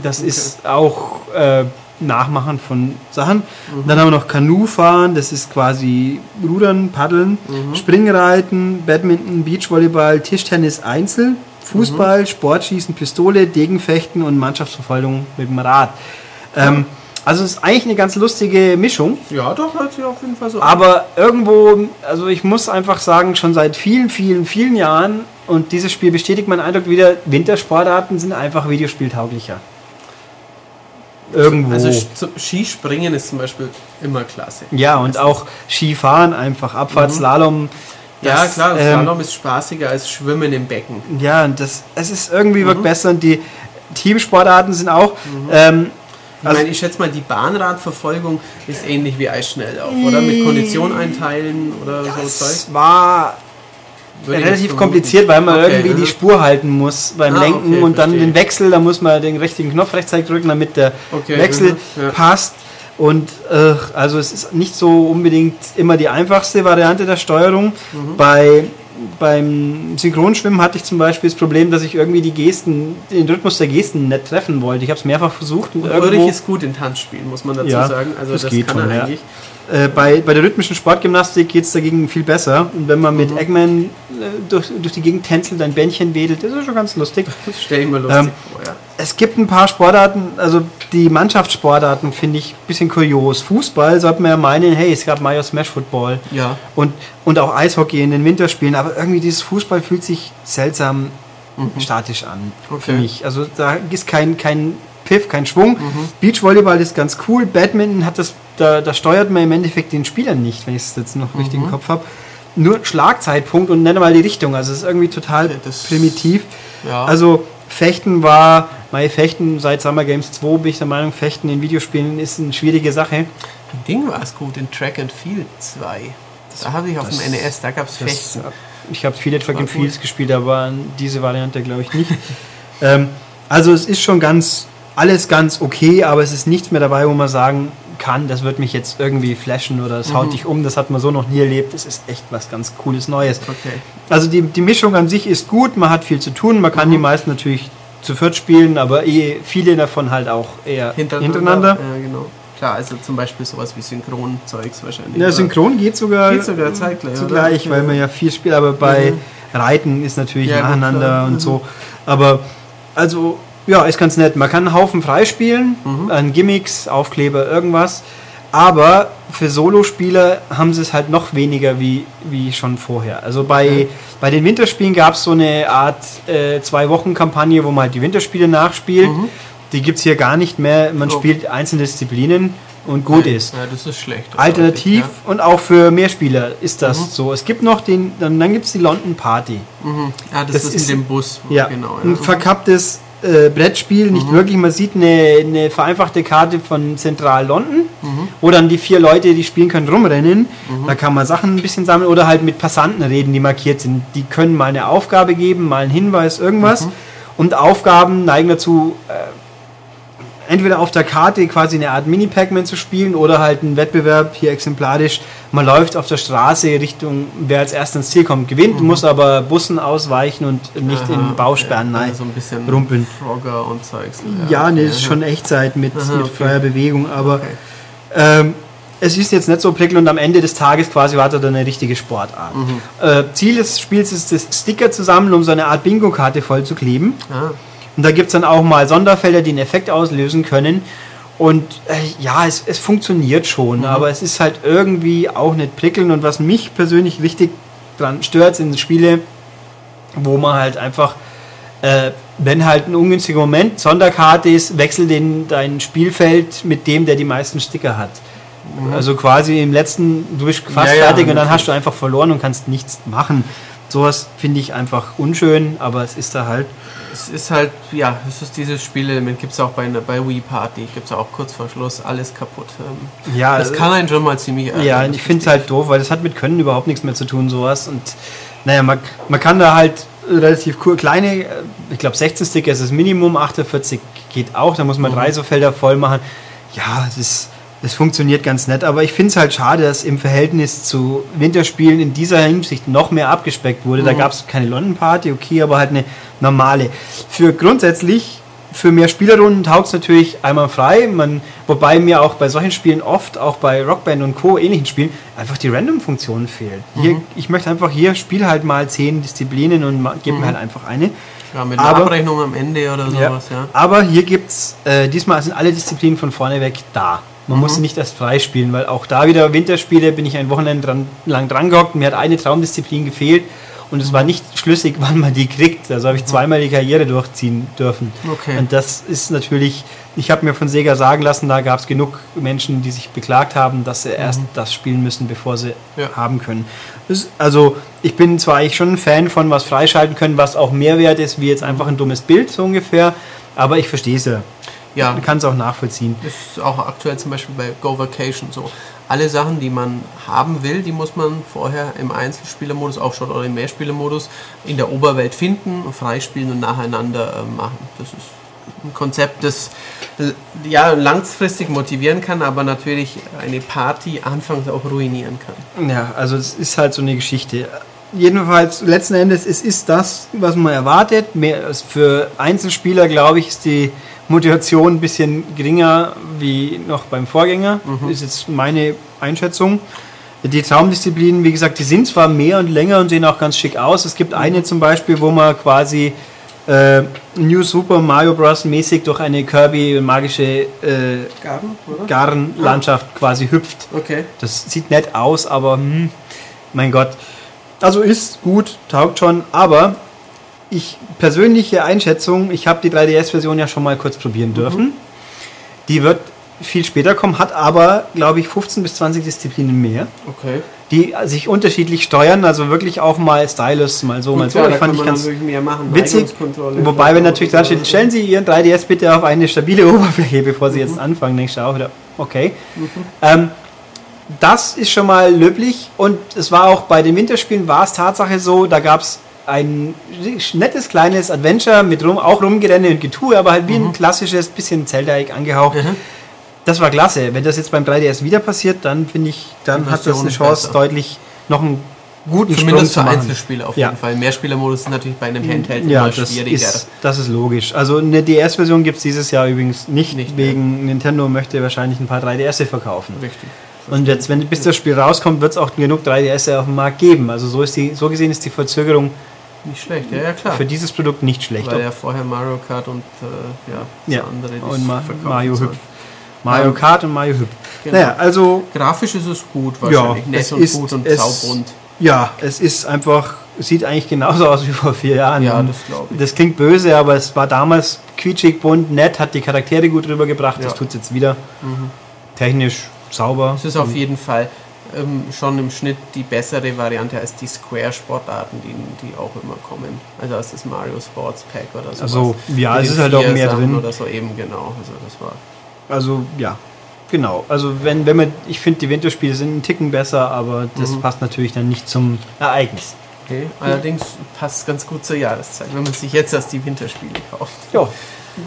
Das ist auch äh, Nachmachen von Sachen. Dann haben wir noch Kanufahren, das ist quasi Rudern, Paddeln, Springreiten, Badminton, Beachvolleyball, Tischtennis Einzel, Fußball, Sportschießen, Pistole, Degenfechten und Mannschaftsverfolgung mit dem Rad. Ähm, also es ist eigentlich eine ganz lustige Mischung. Ja, doch, hört sich auf jeden Fall so an. Aber irgendwo, also ich muss einfach sagen, schon seit vielen, vielen, vielen Jahren und dieses Spiel bestätigt meinen Eindruck wieder, Wintersportarten sind einfach videospieltauglicher. Irgendwo. Also Skispringen ist zum Beispiel immer klasse. ja, und auch Skifahren einfach, Abfahrtsslalom. Ja, das, klar, das ähm, Slalom ist spaßiger als Schwimmen im Becken. Ja, und das, es ist irgendwie wirkt besser und die Teamsportarten sind auch. Ähm, Ich Also- meine, ich schätze mal, die Bahnradverfolgung ist ähnlich wie Eisschnelllauf, oder? Mit Kondition einteilen oder so Zeug. war relativ kompliziert, weil man Okay, irgendwie aha. die Spur halten muss beim Ah, Lenken okay, und dann verstehe. den Wechsel, da muss man den richtigen Knopf rechtzeitig drücken, damit der Okay, Wechsel mhm, ja. passt. Und äh, also es ist nicht so unbedingt immer die einfachste Variante der Steuerung. Mhm. Bei beim Synchronschwimmen hatte ich zum Beispiel das Problem, dass ich irgendwie die Gesten, den Rhythmus der Gesten nicht treffen wollte. Ich habe es mehrfach versucht und Und irgendwo ist gut in Tanzspielen, muss man dazu Ja, sagen. Also das das, geht kann schon, er ja. eigentlich. Äh, bei, bei der rhythmischen Sportgymnastik geht es dagegen viel besser. Und wenn man Mhm. mit Eggman äh, durch, durch die Gegend tänzelt, ein Bändchen wedelt, das ist schon ganz lustig. Das stelle ich mir lustig Ähm, vor, ja. Es gibt ein paar Sportarten, also die Mannschaftssportarten finde ich ein bisschen kurios. Fußball sollte man ja meinen, hey, es gab Mario Smash Football Ja. und, und auch Eishockey in den Winterspielen, aber irgendwie dieses Fußball fühlt sich seltsam statisch an für Okay. mich. Also da ist kein, kein Piff, kein Schwung. Beachvolleyball ist ganz cool. Badminton hat das, da, da steuert man im Endeffekt den Spieler nicht, wenn ich es jetzt noch richtig im Kopf habe. Nur Schlagzeitpunkt und nenne mal die Richtung. Also es ist irgendwie total Okay, primitiv. Ja. Also Fechten war, mein Fechten seit Summer Games 2 bin ich der Meinung, Fechten in Videospielen ist eine schwierige Sache. Ein Ding war es gut in Track and Field 2. Da habe ich auf dem NES, da gab es Das, Fechten. ich habe viele Track and. Fields gespielt, aber diese Variante glaube ich nicht. ähm, also es ist schon ganz, alles ganz okay, aber es ist nichts mehr dabei, wo man sagen kann, das wird mich jetzt irgendwie flashen oder es Mhm. haut dich um, das hat man so noch nie erlebt. Das ist echt was ganz Cooles Neues. Okay. Also die, die Mischung an sich ist gut, man hat viel zu tun, man kann Mhm. die meisten natürlich zu viert spielen, aber eh viele davon halt auch eher hintereinander. Ja, genau. Klar, also zum Beispiel sowas wie Synchronzeugs wahrscheinlich. Ja, synchron geht sogar, Geht sogar zeitgleich, zugleich, weil man ja viel spielt, aber bei Reiten ist natürlich Ja, nacheinander und Mhm. so. Aber also ja, ist ganz nett. Man kann einen Haufen freispielen, Mhm. an Gimmicks, Aufkleber, irgendwas. Aber für Solospieler haben sie es halt noch weniger wie, wie schon vorher. Also bei, bei den Winterspielen gab es so eine Art äh, Zwei-Wochen-Kampagne, wo man halt die Winterspiele nachspielt. Die gibt es hier gar nicht mehr. Man Mhm. Oh. spielt einzelne Disziplinen und gut ist. Ja, das ist schlecht. Alternativ häufig, und auch für Mehrspieler ist das Mhm. so. Es gibt noch den, dann, dann gibt es die London Party. Ja, mhm. ja das, das ist, ist- mit dem Bus. Ja, genau. ein verkapptes äh, Brettspiel, nicht wirklich. Man sieht eine, eine vereinfachte Karte von Zentral London, wo dann die vier Leute, die spielen können, rumrennen. Da kann man Sachen ein bisschen sammeln oder halt mit Passanten reden, die markiert sind. Die können mal eine Aufgabe geben, mal einen Hinweis, irgendwas. Und Aufgaben neigen dazu, äh, entweder auf der Karte quasi eine Art Mini-Pac-Man zu spielen oder halt einen Wettbewerb, hier exemplarisch, man läuft auf der Straße Richtung, wer als erster ins Ziel kommt, gewinnt, muss aber Bussen ausweichen und nicht in Bausperren nein. nein, so ein bisschen rumpeln. Frogger und Zeugs. Ja, nee, okay, das ist aha. schon Echtzeit mit, Aha, mit okay. freier Bewegung, aber Okay. ähm, es ist jetzt nicht so prickelnd und am Ende des Tages quasi war dann eine richtige Sportart. Äh, Ziel des Spiels ist das Sticker zu sammeln, um so eine Art Bingo-Karte voll zu kleben. Ah, Und da gibt es dann auch mal Sonderfelder, die einen Effekt auslösen können. Und äh, ja, es, es funktioniert schon, aber es ist halt irgendwie auch nicht prickelnd. Und was mich persönlich richtig dran stört, sind Spiele, wo man halt einfach, äh, wenn halt ein ungünstiger Moment Sonderkarte ist, wechsel den dein Spielfeld mit dem, der die meisten Sticker hat. Also quasi im letzten, du bist fast Ja, ja, fertig und dann hast du einfach verloren und kannst nichts machen. Sowas finde ich einfach unschön, aber es ist da halt. es ist halt, ja, es ist dieses Spielelement, gibt es auch bei, einer- bei Wii Party, gibt es auch kurz vor Schluss, alles kaputt. Ähm, Ja, das äh, kann einen schon mal ziemlich ärgern. Ja, ich finde es halt doof, weil das hat mit Können überhaupt nichts mehr zu tun, sowas. Und naja, man, man kann da halt relativ cool, kleine, äh, ich glaube 16 Sticker ist das Minimum, 48 geht auch, da muss man drei so Felder voll machen. Ja, es ist, das funktioniert ganz nett, aber ich finde es halt schade, dass im Verhältnis zu Winterspielen in dieser Hinsicht noch mehr abgespeckt wurde. Da gab es keine London Party, okay, aber halt eine normale. Für grundsätzlich für mehr Spielerrunden taugt es natürlich einmal frei. Man, wobei mir auch bei solchen Spielen oft, auch bei Rockband und Co. ähnlichen Spielen, einfach die Random-Funktion fehlt. Hier, Ich möchte einfach hier, spiel halt mal zehn Disziplinen und ma- gib mir halt einfach eine. Ja, mit einer aber- Abrechnung am Ende oder sowas, ja. Aber hier gibt's, äh, diesmal sind alle Disziplinen von vorne weg da. Man muss sie nicht erst freispielen, weil auch da wieder Winterspiele bin ich ein Wochenende dran, lang dran gehockt. Mir hat eine Traumdisziplin gefehlt und es war nicht schlüssig, wann man die kriegt. Also habe ich zweimal die Karriere durchziehen dürfen. Okay. Und das ist natürlich, ich habe mir von Sega sagen lassen, da gab es genug Menschen, die sich beklagt haben, dass sie erst das spielen müssen, bevor sie Ja. haben können. Also ich bin zwar eigentlich schon ein Fan von was freischalten können, was auch Mehrwert ist, wie jetzt einfach ein dummes Bild so ungefähr, aber ich verstehe es ja. Ja, Man kann es auch nachvollziehen. Das ist auch aktuell zum Beispiel bei Go Vacation so. Alle Sachen, die man haben will, die muss man vorher im Einzelspielermodus auch schon oder im Mehrspielermodus in der Oberwelt finden, freispielen und nacheinander äh, machen. Das ist ein Konzept, das äh, ja langfristig motivieren kann, aber natürlich eine Party anfangs auch ruinieren kann. Ja, also es ist halt so eine Geschichte. Jedenfalls, letzten Endes, es ist das, was man erwartet. Mehr, für Einzelspieler, glaube ich, ist die Motivation ein bisschen geringer wie noch beim Vorgänger. Ist jetzt meine Einschätzung. Die Traumdisziplinen, wie gesagt, die sind zwar mehr und länger und sehen auch ganz schick aus. Es gibt eine zum Beispiel, wo man quasi äh, New Super Mario Bros. mäßig durch eine Kirby magische äh, Garten, oder? Gartenlandschaft quasi hüpft. Okay. Das sieht nett aus, aber hm, mein Gott. Also ist gut, taugt schon, aber ich persönliche Einschätzung, ich habe die 3DS-Version ja schon mal kurz probieren dürfen. Die wird viel später kommen, hat aber, glaube ich, 15 bis 20 Disziplinen mehr, Okay. die sich unterschiedlich steuern, also wirklich auch mal Stylus, mal so, mal so. ja, Ich fand ich ganz machen. witzig. Wobei, wenn natürlich dran steht, stellen Sie Ihren 3DS bitte auf eine stabile Oberfläche, bevor Sie jetzt anfangen, denkst du auch wieder, okay. Ähm, das ist schon mal löblich und es war auch bei den Winterspielen war es Tatsache so, da gab es ein nettes kleines Adventure mit rum, auch Rumgerenne und Getue, aber halt wie ein klassisches, bisschen Zelda-Eck angehaucht. Das war klasse. Wenn das jetzt beim 3DS wieder passiert, dann finde ich, dann Die hat das eine Chance, besser. deutlich noch einen guten Zumindest für Sprung zu machen. Einzelspieler auf Ja. jeden Fall. Mehrspielermodus ist natürlich bei einem Handheld Ja, immer das schwieriger. ist, das ist logisch. Also eine DS-Version gibt es dieses Jahr übrigens nicht, Nicht mehr. wegen Nintendo möchte wahrscheinlich ein paar 3DS verkaufen. Richtig. Und jetzt, wenn bis das Spiel rauskommt, wird es auch genug 3DS auf dem Markt geben. Also so ist die, so gesehen ist die Verzögerung Nicht schlecht, ja, ja klar. für dieses Produkt nicht schlecht. Weil ja vorher Mario Kart und äh, ja, das Ja, andere die und Ma Mario. Hüpf. Mario Kart und Mario Hüpf. Genau. Naja, also Grafisch ist es gut ja, wahrscheinlich. Nett es und ist, gut und es, saubunt. Ja, es ist einfach, sieht eigentlich genauso aus wie vor vier Jahren. Ja, das glaube ich. Das klingt böse, aber es war damals quietschig, bunt, nett, hat die Charaktere gut rübergebracht. Das Ja. tut es jetzt wieder. Technisch sauber. Es ist auf jeden Fall ähm, schon im Schnitt die bessere Variante als die Square-Sportarten, die, die auch immer kommen. Also als das Mario Sports Pack oder so. Also, ja, es ist halt auch mehr drin. Oder so eben, genau. Also das war Also ja, genau. Also wenn, wenn man, ich finde die Winterspiele sind einen Ticken besser, aber das Mhm. passt natürlich dann nicht zum Ereignis. okay. Allerdings passt es ganz gut zur Jahreszeit, wenn man sich jetzt erst die Winterspiele kauft. Ja,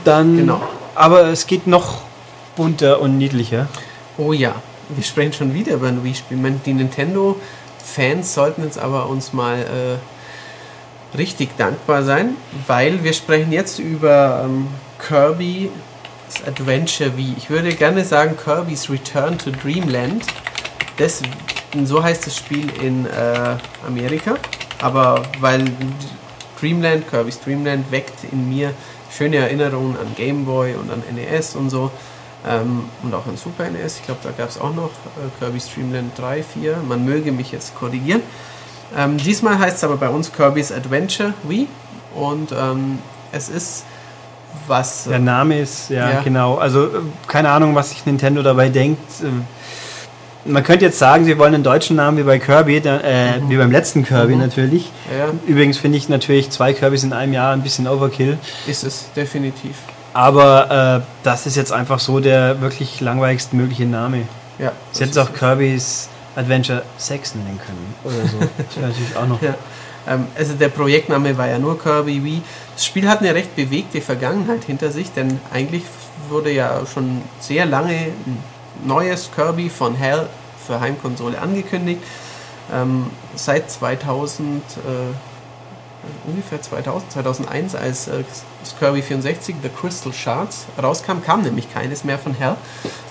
dann. Genau. Aber es geht noch bunter und niedlicher. Oh ja, wir sprechen schon wieder über ein Wii-Spiel. Die Nintendo-Fans sollten jetzt aber uns mal äh, richtig dankbar sein, weil wir sprechen jetzt über ähm, Kirby's Adventure Wii. Ich würde gerne sagen Kirby's Return to Dreamland. das, so heißt das Spiel in äh, Amerika. Aber weil Dreamland, Kirby's Dreamland weckt in mir schöne Erinnerungen an Game Boy und an NES und so. Ähm, und auch an Super NES. Ich glaube, da gab es auch noch äh, Kirby's Dreamland 3, 4. Man möge mich jetzt korrigieren. Ähm, diesmal heißt es aber bei uns Kirby's Adventure Wii. Und ähm, es ist was. Der Name ist, ja, Ja. genau. Also, äh, keine Ahnung, was sich Nintendo dabei denkt. Äh, Man könnte jetzt sagen, sie wollen einen deutschen Namen wie bei Kirby, äh, wie beim letzten Kirby Mhm. natürlich. Ja, Übrigens finde ich natürlich zwei Kirbys in einem Jahr ein bisschen Overkill. ist es, definitiv. Aber äh, das ist jetzt einfach so der wirklich langweiligst mögliche Name. Ja, Sie hätten es auch Kirby's Adventure 6 nennen können. Oder so. Das wäre natürlich auch noch. Ja. Ähm, also der Projektname war ja nur Kirby Wii. Das Spiel hat eine recht bewegte Vergangenheit hinter sich, denn eigentlich wurde ja schon sehr lange ein neues Kirby von Hell für Heimkonsole angekündigt. Ähm, seit 2000, äh, ungefähr 2000, 2001, als äh, das Kirby 64, The Crystal Shards, rauskam, kam nämlich keines mehr von Hell.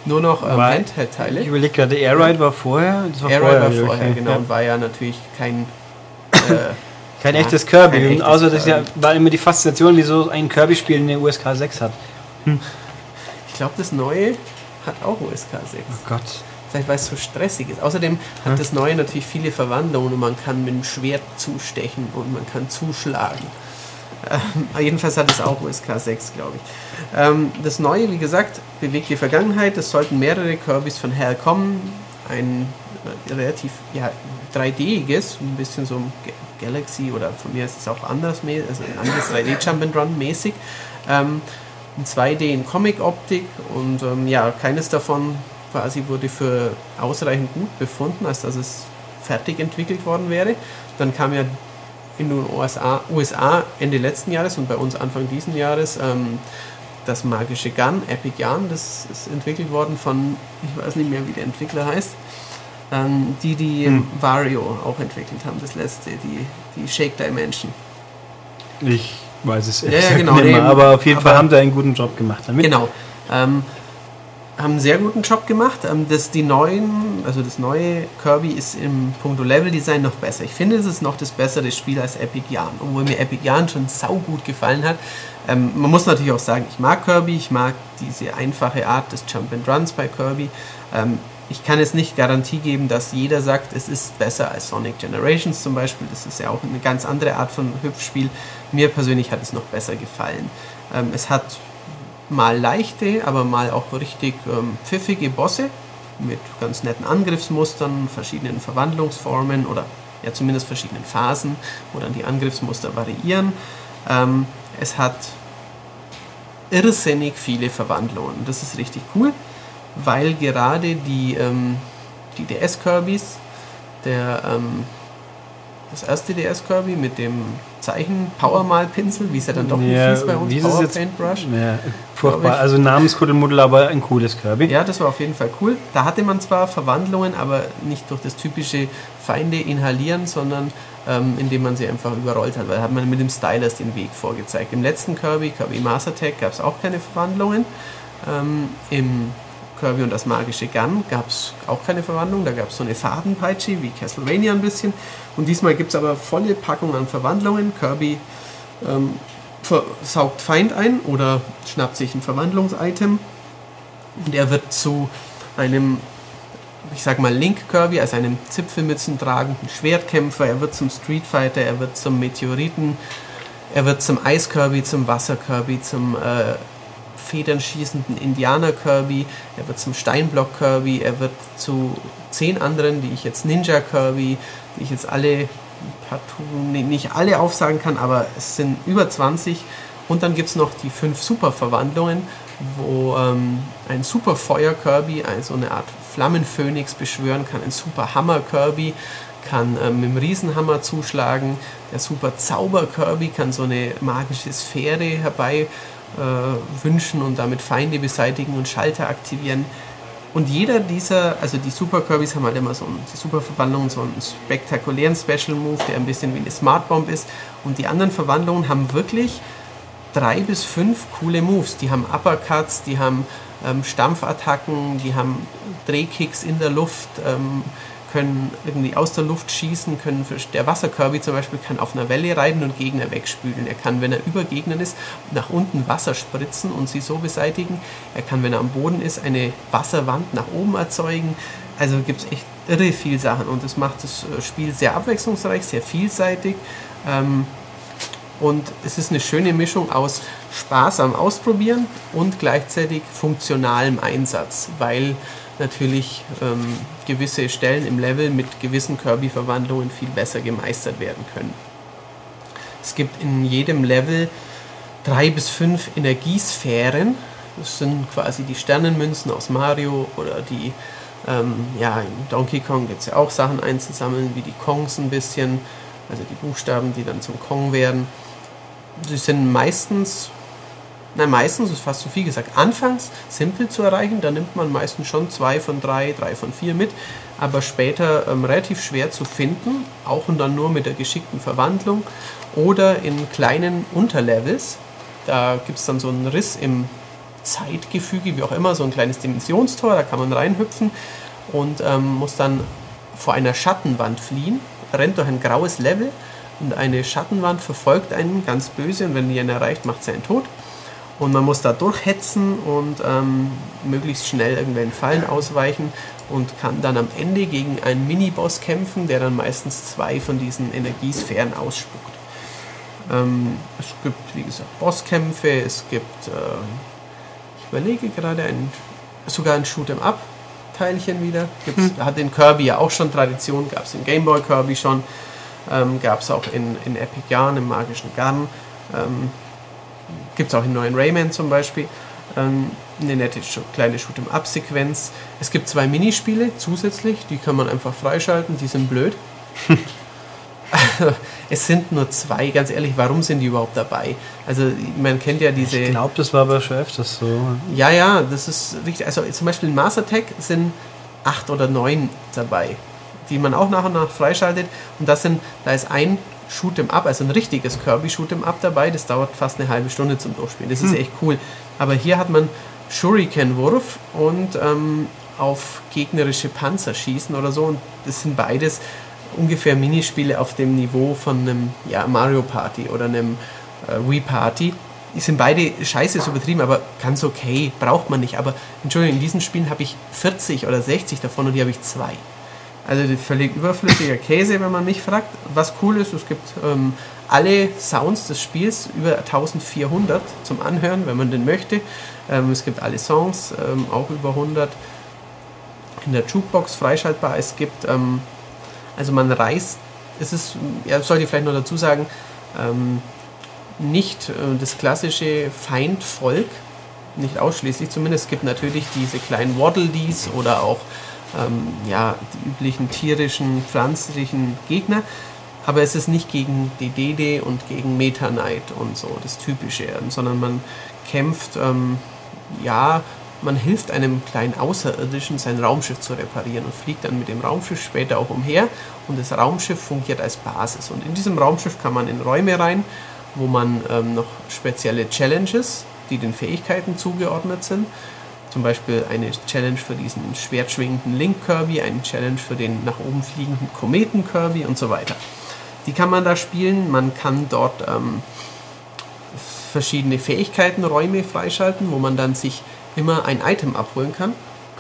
Nur noch ähm, Handheld-Teile. Ich überlege gerade, Air Ride war vorher. Das Air Ride war okay. vorher, genau, Ja. und war ja natürlich kein äh, Kein Ja, echtes Kirby. kein echtes außer das ja, Kirby. war immer die Faszination, wieso ein Kirby-Spiel eine USK 6 hat. Ich glaube, das neue hat auch USK 6. Oh Gott. Vielleicht weil es so stressig ist. Außerdem hat Hm. das neue natürlich viele Verwandlungen und man kann mit dem Schwert zustechen und man kann zuschlagen. Ähm, jedenfalls hat es auch USK 6, glaube ich. Ähm, das neue, wie gesagt, bewegt die Vergangenheit. Es sollten mehrere Kirbys von Hell kommen. Ein äh, relativ ja, 3D-iges, ein bisschen so ein Ga- Galaxy oder von mir ist es auch anders, also ein anderes 3D-Jump-and-Run mäßig. Ähm, in 2D in Comic-Optik und ähm, ja, keines davon quasi wurde für ausreichend gut befunden, als dass es fertig entwickelt worden wäre. Dann kam ja in den USA, USA Ende letzten Jahres und bei uns Anfang diesen Jahres ähm, das magische Gun, Epic Yarn, das ist entwickelt worden von, ich weiß nicht mehr, wie der Entwickler heißt, ähm, die die Hm. Vario auch entwickelt haben, das letzte, die, die Shake Dimension. Ich weiß es Ja, ja, genau, nicht mehr, aber auf jeden Fall haben sie einen guten Job gemacht damit. Genau. Ähm, haben einen sehr guten Job gemacht. Ähm, das, die neuen, also das neue Kirby ist im Punkto Level-Design noch besser. Ich finde, es ist noch das bessere Spiel als Epic Yarn, obwohl mir Epic Yarn schon saugut gefallen hat. Ähm, man muss natürlich auch sagen, ich mag Kirby, ich mag diese einfache Art des Jump and Runs bei Kirby. Ähm, ich kann jetzt nicht Garantie geben, dass jeder sagt, es ist besser als Sonic Generations zum Beispiel. Das ist ja auch eine ganz andere Art von Hüpfspiel. Mir persönlich hat es noch besser gefallen. Ähm, es hat mal leichte, aber mal auch richtig ähm, pfiffige Bosse mit ganz netten Angriffsmustern, verschiedenen Verwandlungsformen oder ja zumindest verschiedenen Phasen, wo dann die Angriffsmuster variieren. Ähm, es hat irrsinnig viele Verwandlungen. Das ist richtig cool, weil gerade die, ähm, die DS-Kirbys, der ähm, das erste DS-Kirby mit dem Zeichen Powermal-Pinsel, wie es ja dann doch nicht Ja, hieß bei uns, wie Power jetzt? Paintbrush. Ja, furchtbar. Also Namenskuddelmuddel, aber ein cooles Kirby. Ja, das war auf jeden Fall cool. Da hatte man zwar Verwandlungen, aber nicht durch das typische Feinde inhalieren, sondern ähm, indem man sie einfach überrollt hat, weil da hat man mit dem Stylus den Weg vorgezeigt. Im letzten Kirby, Kirby Master Tech, gab es auch keine Verwandlungen. Ähm, Im Kirby und das magische Gun gab es auch keine Verwandlung. Da gab es so eine Fadenpeitsche wie Castlevania ein bisschen. Und diesmal gibt es aber volle Packung an Verwandlungen. Kirby ähm, saugt Feind ein oder schnappt sich ein Verwandlungsitem. Und er wird zu einem, ich sag mal, Link Kirby, also einem Zipfelmützen tragenden Schwertkämpfer. Er wird zum Street Fighter, er wird zum Meteoriten, er wird zum Eis Kirby, zum Wasser Kirby, zum äh, federnschießenden Indianer Kirby, er wird zum Steinblock Kirby, er wird zu zehn anderen, die ich jetzt Ninja Kirby, die ich jetzt alle partout, nicht alle aufsagen kann, aber es sind über 20. Und dann gibt es noch die fünf Superverwandlungen, wo ähm, ein Superfeuer Kirby, also eine Art Flammenphönix beschwören kann, ein Super Hammer Kirby kann ähm, mit dem Riesenhammer zuschlagen, der Super Zauber Kirby kann so eine magische Sphäre herbei äh, wünschen und damit Feinde beseitigen und Schalter aktivieren. Und jeder dieser, also die Super Kirbys haben halt immer so einen, die Super Verwandlungen, so einen spektakulären Special Move, der ein bisschen wie eine Smart Bomb ist. Und die anderen Verwandlungen haben wirklich drei bis fünf coole Moves. Die haben Uppercuts, die haben ähm, Stampfattacken, die haben Drehkicks in der Luft, ähm, können irgendwie aus der Luft schießen, können der Wasserkirby zum Beispiel kann auf einer Welle reiten und Gegner wegspülen. Er kann, wenn er über Gegnern ist, nach unten Wasser spritzen und sie so beseitigen. Er kann, wenn er am Boden ist, eine Wasserwand nach oben erzeugen. Also gibt es echt irre viel Sachen und das macht das äh, Spiel sehr abwechslungsreich, sehr vielseitig. Ähm, und es ist eine schöne Mischung aus Spaß am Ausprobieren und gleichzeitig funktionalem Einsatz, weil natürlich ähm, gewisse Stellen im Level mit gewissen Kirby-Verwandlungen viel besser gemeistert werden können. Es gibt in jedem Level drei bis fünf Energiesphären. Das sind quasi die Sternenmünzen aus Mario oder die, ähm, ja, in Donkey Kong gibt es ja auch Sachen einzusammeln, wie die Kongs ein bisschen, also die Buchstaben, die dann zum Kong werden. Die sind meistens Nein, meistens ist fast zu viel gesagt. Anfangs simpel zu erreichen, da nimmt man meistens schon zwei von drei, drei von vier mit, aber später ähm, relativ schwer zu finden, auch und dann nur mit der geschickten Verwandlung oder in kleinen Unterlevels. Da gibt es dann so einen Riss im Zeitgefüge, wie auch immer, so ein kleines Dimensionstor, da kann man reinhüpfen und ähm, muss dann vor einer Schattenwand fliehen, rennt durch ein graues Level und eine Schattenwand verfolgt einen ganz böse und wenn die ihn erreicht, macht sie einen tot. Und man muss da durchhetzen und ähm, möglichst schnell irgendwelchen Fallen ausweichen und kann dann am Ende gegen einen Miniboss kämpfen, der dann meistens zwei von diesen Energiesphären ausspuckt. Ähm, es gibt, wie gesagt, Bosskämpfe, es gibt, äh, ich überlege gerade, ein, sogar ein Shoot'em Up. Teilchen wieder. Gibt's, hm. Hat in Kirby ja auch schon Tradition, gab es in Game Boy Kirby schon, ähm, gab es auch in, in Epic Yarn, im Magischen Garn. Ähm, Gibt es auch in neuen Rayman zum Beispiel. Ähm, eine nette kleine Shoot'em-up-Sequenz. Es gibt zwei Minispiele zusätzlich, die kann man einfach freischalten, die sind blöd. es sind nur zwei, ganz ehrlich, warum sind die überhaupt dabei? Also man kennt ja diese... Ich glaube, das war aber schon öfters so. Ja, ja, das ist richtig. Also zum Beispiel in Mars Attack sind acht oder neun dabei, die man auch nach und nach freischaltet. Und das sind, da ist ein Shoot'em Up, also ein richtiges Kirby Shoot'em Up dabei. Das dauert fast eine halbe Stunde zum Durchspielen. Das ist hm. echt cool. Aber hier hat man Shuriken-Wurf und ähm, auf gegnerische Panzer schießen oder so. Und das sind beides ungefähr Minispiele auf dem Niveau von einem ja, Mario Party oder einem äh, Wii Party. Die sind beide scheiße ist übertrieben, aber ganz okay, braucht man nicht. Aber Entschuldigung, in diesen Spielen habe ich 40 oder 60 davon und die habe ich zwei. Also völlig überflüssiger Käse, wenn man mich fragt. Was cool ist, es gibt ähm, alle Sounds des Spiels, über 1400 zum Anhören, wenn man den möchte. Ähm, es gibt alle Songs, ähm, auch über 100 in der Jukebox freischaltbar. Es gibt, ähm, also man reist, es ist, ja, sollte ich vielleicht noch dazu sagen, ähm, nicht äh, das klassische Feindvolk, nicht ausschließlich zumindest. Es gibt natürlich diese kleinen Waddle Dees oder auch ähm, ja, die üblichen tierischen, pflanzlichen Gegner. Aber es ist nicht gegen Dede und gegen Meta Knight und so, das Typische, sondern man kämpft, ähm, ja, man hilft einem kleinen Außerirdischen, sein Raumschiff zu reparieren und fliegt dann mit dem Raumschiff später auch umher. Und das Raumschiff fungiert als Basis. Und in diesem Raumschiff kann man in Räume rein, wo man ähm, noch spezielle Challenges, die den Fähigkeiten zugeordnet sind, zum Beispiel eine Challenge für diesen schwertschwingenden Link Kirby, eine Challenge für den nach oben fliegenden Kometen Kirby und so weiter. Die kann man da spielen. Man kann dort ähm, verschiedene Fähigkeitenräume freischalten, wo man dann sich immer ein Item abholen kann.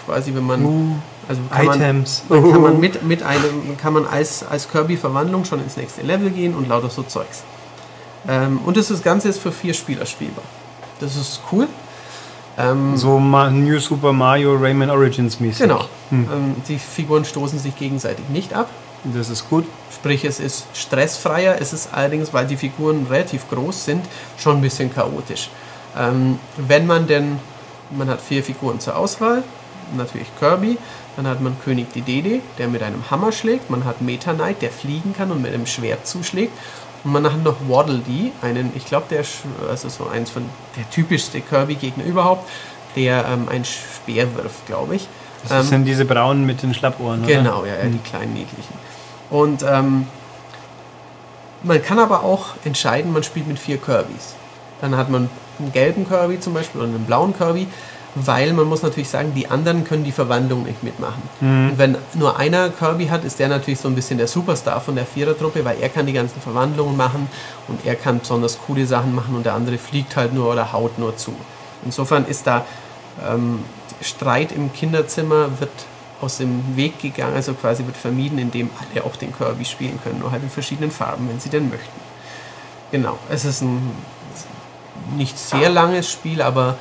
Quasi, wenn man. Uh, also kann Items. Man, dann kann man mit, mit einem, kann man als, als Kirby-Verwandlung schon ins nächste Level gehen und lauter so Zeugs. Ähm, und das Ganze ist für vier Spieler spielbar. Das ist cool. Ähm, so New Super Mario Rayman Origins mäßig. Genau. Hm. Ähm, die Figuren stoßen sich gegenseitig nicht ab. Das ist gut. Sprich, es ist stressfreier. Es ist allerdings, weil die Figuren relativ groß sind, schon ein bisschen chaotisch. Ähm, wenn man denn, man hat vier Figuren zur Auswahl, natürlich Kirby, dann hat man König Dedede, der mit einem Hammer schlägt, man hat Meta Knight, der fliegen kann und mit einem Schwert zuschlägt man hat noch Waddle Dee, einen, ich glaube, der also so eins von der typischste Kirby-Gegner überhaupt, der ähm, ein Speer wirft, glaube ich. Das ähm, sind diese braunen mit den Schlappohren, Genau, oder? ja, ja, die hm. kleinen niedlichen. Und ähm, man kann aber auch entscheiden, man spielt mit vier Kirbys. Dann hat man einen gelben Kirby zum Beispiel oder einen blauen Kirby. Weil man muss natürlich sagen, die anderen können die Verwandlung nicht mitmachen. Und wenn nur einer Kirby hat, ist der natürlich so ein bisschen der Superstar von der Vierertruppe, weil er kann die ganzen Verwandlungen machen und er kann besonders coole Sachen machen und der andere fliegt halt nur oder haut nur zu. Insofern ist da ähm, Streit im Kinderzimmer wird aus dem Weg gegangen, also quasi wird vermieden, indem alle auch den Kirby spielen können, nur halt in verschiedenen Farben, wenn sie denn möchten. Genau, es ist ein nicht sehr langes Spiel, aber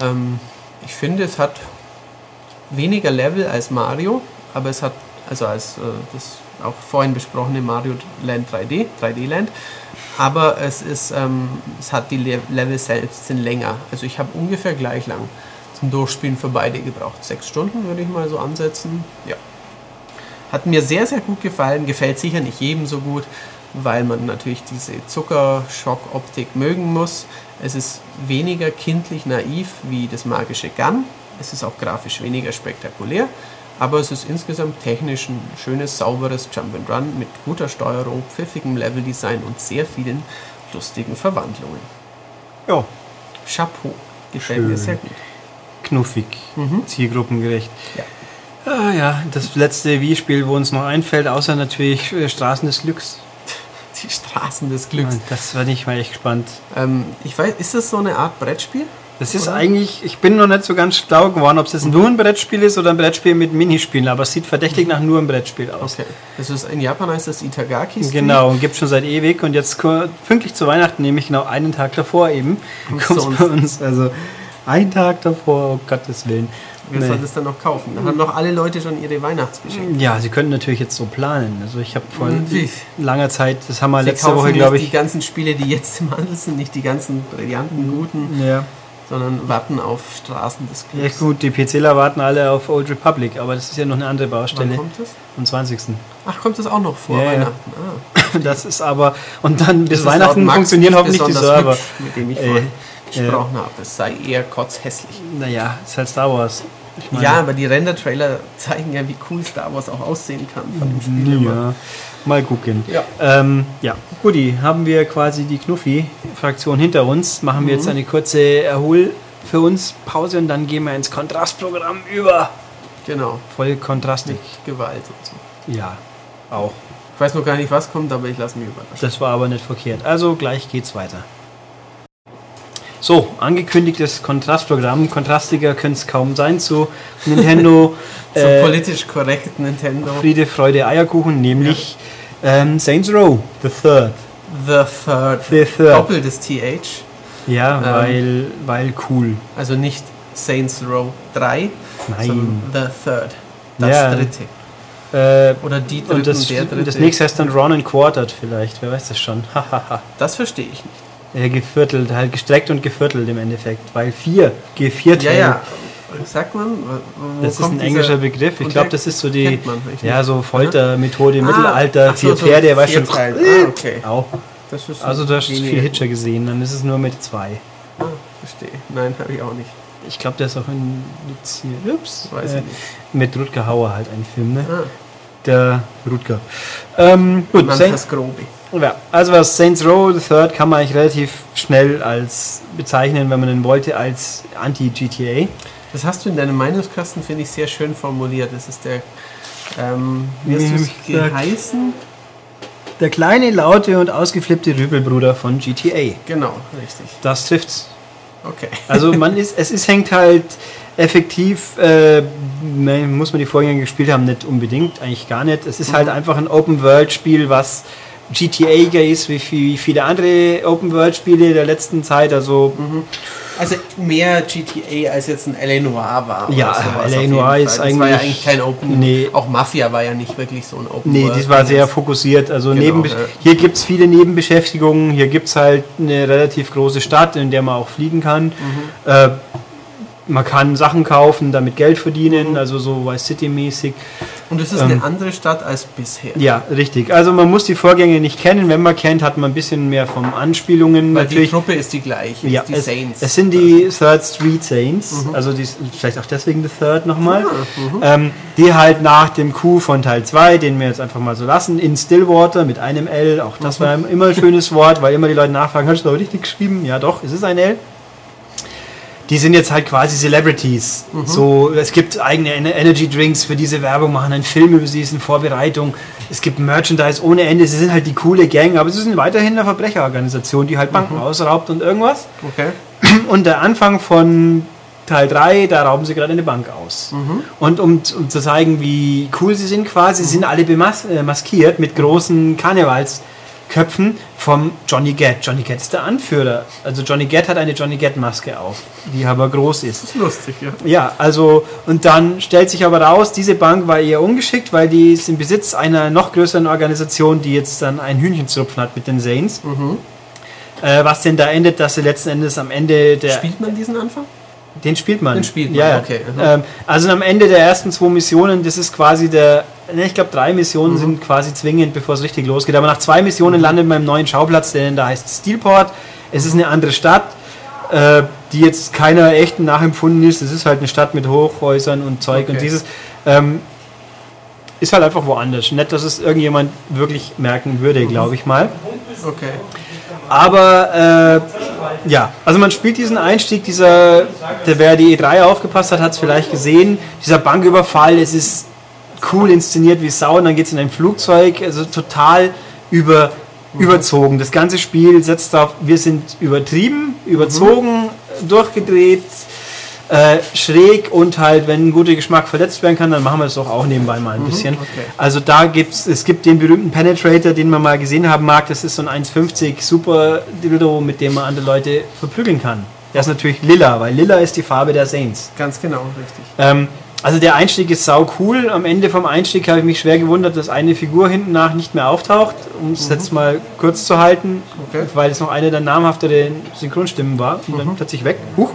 ähm, ich finde, es hat weniger Level als Mario, aber es hat, also als äh, das auch vorhin besprochene Mario Land 3D, 3D Land, aber es ist, ähm, es hat die Le Level selbst sind länger. Also ich habe ungefähr gleich lang zum Durchspielen für beide gebraucht. Sechs Stunden würde ich mal so ansetzen. Ja. Hat mir sehr, sehr gut gefallen. Gefällt sicher nicht jedem so gut, weil man natürlich diese Zuckerschock-Optik mögen muss. Es ist weniger kindlich naiv wie das magische Gun. Es ist auch grafisch weniger spektakulär, aber es ist insgesamt technisch ein schönes, sauberes Jump'n'Run mit guter Steuerung, pfiffigem Leveldesign und sehr vielen lustigen Verwandlungen. Ja, Chapeau. Gefällt mir Schön. sehr gut. knuffig, Mhm. zielgruppengerecht. Ja. Ah, ja, das letzte Wii-Spiel, wo uns noch einfällt, außer natürlich äh, Straßen des Glücks. Die Straßen des Glücks. Das bin ich mal echt gespannt. Ähm, ich weiß, ist das so eine Art Brettspiel? Das ist Oder? eigentlich, ich bin noch nicht so ganz schlau geworden, ob es jetzt nur ein Brettspiel ist oder ein Brettspiel mit Minispielen, aber es sieht verdächtig nach nur einem Brettspiel aus. Okay. Das ist, in Japan heißt das Itagaki Street. Genau, und gibt schon seit ewig und jetzt pünktlich zu Weihnachten, nämlich genau einen Tag davor eben, kommt es bei uns. Also ein Tag davor, um Gottes Willen. Wir Nee. sollten es dann noch kaufen. Da haben noch alle Leute schon ihre Weihnachtsgeschenke. Ja, sie können natürlich jetzt so planen. Also ich habe vor wie? langer Zeit, das haben wir Sie letzte Woche, glaube die ich. ganzen Spiele, die jetzt im Handel sind, nicht die ganzen brillanten, guten, Ja. sondern warten auf Straßen des ja Glücks. gut, die PCler warten alle auf Old Republic, aber das ist ja noch eine andere Wann Baustelle. kommt das? Am 20. Ach, kommt das auch noch vor Ja, ja. Weihnachten? Ah. Das ist aber, und dann bis Das Weihnachten funktionieren hoffentlich die Server. hübsch, mit dem ich Äh, vorhin ja. gesprochen habe. Es sei eher kotzhässlich. Naja, ist halt Star Wars. Ja, aber die Render-Trailer zeigen ja, wie cool Star Wars auch aussehen kann von dem Spiel. immer. Ja, mal gucken. Ja. Ähm, ja, Guti, haben wir quasi die Knuffi-Fraktion hinter uns. Machen wir Mhm. jetzt eine kurze Erhol für uns Pause und dann gehen wir ins Kontrastprogramm über. Genau, Voll kontrastig. mit Gewalt und so. Ja, auch. Ich weiß noch gar nicht, was kommt, aber ich lasse mich überraschen. Das war aber nicht verkehrt. Also gleich geht's weiter. So, angekündigtes Kontrastprogramm. Kontrastiger könnte es kaum sein zu Nintendo. So äh, politisch korrekt Nintendo. Friede, Freude, Eierkuchen, nämlich ähm, Saints Row, the third. The Third. The third. Doppeltes TH. Ja, Ähm. weil, weil cool. Also nicht Saints Row 3, Nein. sondern The Third. Das Ja. dritte. Äh, Oder die dritte und das, der dritte. das nächste heißt dann Ron and Quartered vielleicht, wer weiß das schon. Das verstehe ich nicht. Ja, geviertelt, halt gestreckt und geviertelt im Endeffekt, weil vier, geviertelt. Ja, ja. Sagt man? Wo Das ist ein englischer Begriff. Ich glaube, das ist so die ja, so Foltermethode im Ah, Mittelalter, ach so, vier so Pferde, weißt vier du. Teile. Ah, okay. Ist Also du hast viel. Hitcher gesehen, dann ist es nur mit zwei. Ah, verstehe. Nein, habe ich auch nicht. Ich glaube, der ist auch in. Ups. Weiß äh, ich nicht. mit Rutger Hauer halt ein Film, ne? Ah, Der Rutger. Ähm, gut, man Saints, das Grobe. ja, also was Saints Row the Third kann man eigentlich relativ schnell als bezeichnen, wenn man den wollte, als Anti-GTA. Das hast du in deinem Meinungskasten, finde ich, sehr schön formuliert. Das ist der, ähm, wie hast du es geheißen? Der kleine, laute und ausgeflippte Rübelbruder von GTA. Genau, richtig. Das trifft's. Okay. Also man ist, es ist, hängt halt effektiv, äh, muss man die Vorgänger gespielt haben, nicht unbedingt, eigentlich gar nicht. Es ist halt einfach ein Open-World-Spiel, was GTA ist, wie viel- wie viele andere Open-World-Spiele der letzten Zeit. Also Also mehr GTA als jetzt ein L.A. Noir war. Ja, L.A. Noir ist das war ja eigentlich- eigentlich kein Open. Nee. Auch Mafia war ja nicht wirklich so ein Open. Nee, das war sehr fokussiert. Also Genau, neben, ja. hier gibt es viele Nebenbeschäftigungen. Hier gibt es halt eine relativ große Stadt, in der man auch fliegen kann. Mhm. Äh, man kann Sachen kaufen, damit Geld verdienen, Mhm. also so Vice City-mäßig. Und es ist ähm, eine andere Stadt als bisher. Ja, richtig. Also man muss die Vorgänge nicht kennen. Wenn man kennt, hat man ein bisschen mehr von Anspielungen. Weil die natürlich. Truppe ist die gleiche. Ja, die es, Saints. es sind die Third Street Saints, also die, vielleicht auch deswegen The Third nochmal, ähm, die halt nach dem Coup von Teil 2, den wir jetzt einfach mal so lassen, in Stillwater mit einem L, auch das war immer ein schönes Wort, weil immer die Leute nachfragen, hast du das richtig geschrieben? Ja doch, es ist ein L. die sind jetzt halt quasi Celebrities. So, es gibt eigene Ener- Energy Drinks für diese Werbung, machen einen Film über sie, ist in Vorbereitung. Es gibt Merchandise ohne Ende. Sie sind halt die coole Gang, aber sie sind weiterhin eine Verbrecherorganisation, die halt Banken ausraubt und irgendwas. Okay. Und der Anfang von Teil 3, da rauben sie gerade eine Bank aus. Und um, um zu zeigen, wie cool sie sind quasi, sind alle bemas äh, maskiert mit großen Karnevalsköpfen vom Johnny Gat. Johnny Gat ist der Anführer. Also Johnny Gat hat eine Johnny Gat Maske auf, die aber groß ist. Das ist lustig, ja. Ja, also und dann stellt sich aber raus, diese Bank war eher ungeschickt, weil die ist im Besitz einer noch größeren Organisation, die jetzt dann ein Hühnchenzupfen hat mit den Saints. Äh, was denn da endet, dass sie letzten Endes am Ende der Spielt man diesen Anfang? den spielt man. Den spielt man, ja, okay, mhm. Ähm, also am Ende der ersten zwei Missionen, das ist quasi der, ich glaube drei Missionen Mhm. sind quasi zwingend, bevor es richtig losgeht. Aber nach zwei Missionen landet man im neuen Schauplatz, der da heißt Steelport. Es ist eine andere Stadt, äh, die jetzt keiner echten nachempfunden ist. Es ist halt eine Stadt mit Hochhäusern und Zeug und Okay. dieses ähm, ist halt einfach woanders. Nicht, dass es irgendjemand wirklich merken würde, Mhm. glaube ich mal. Okay. Aber äh, ja, also man spielt diesen Einstieg, dieser, der wer die E3 aufgepasst hat, hat es vielleicht gesehen. Dieser Banküberfall, es ist cool inszeniert wie Sau und dann geht es in ein Flugzeug, also total über, überzogen. Das ganze Spiel setzt auf, wir sind übertrieben, überzogen, durchgedreht, äh, schräg und halt, wenn ein guter Geschmack verletzt werden kann, dann machen wir es doch auch nebenbei mal ein bisschen. okay. Also da gibt's, es gibt den berühmten Penetrator, den man mal gesehen haben mag, das ist so ein 1,50 Super Dildo, mit dem man andere Leute verprügeln kann. Der ist natürlich lila, weil lila ist die Farbe der Saints. Ganz genau, richtig. Ähm, also der Einstieg ist sau cool. Am Ende vom Einstieg habe ich mich schwer gewundert, dass eine Figur hinten nach nicht mehr auftaucht, um es jetzt mal kurz zu halten, Okay. weil es noch eine der namhafteren Synchronstimmen war und dann plötzlich weg. Huch.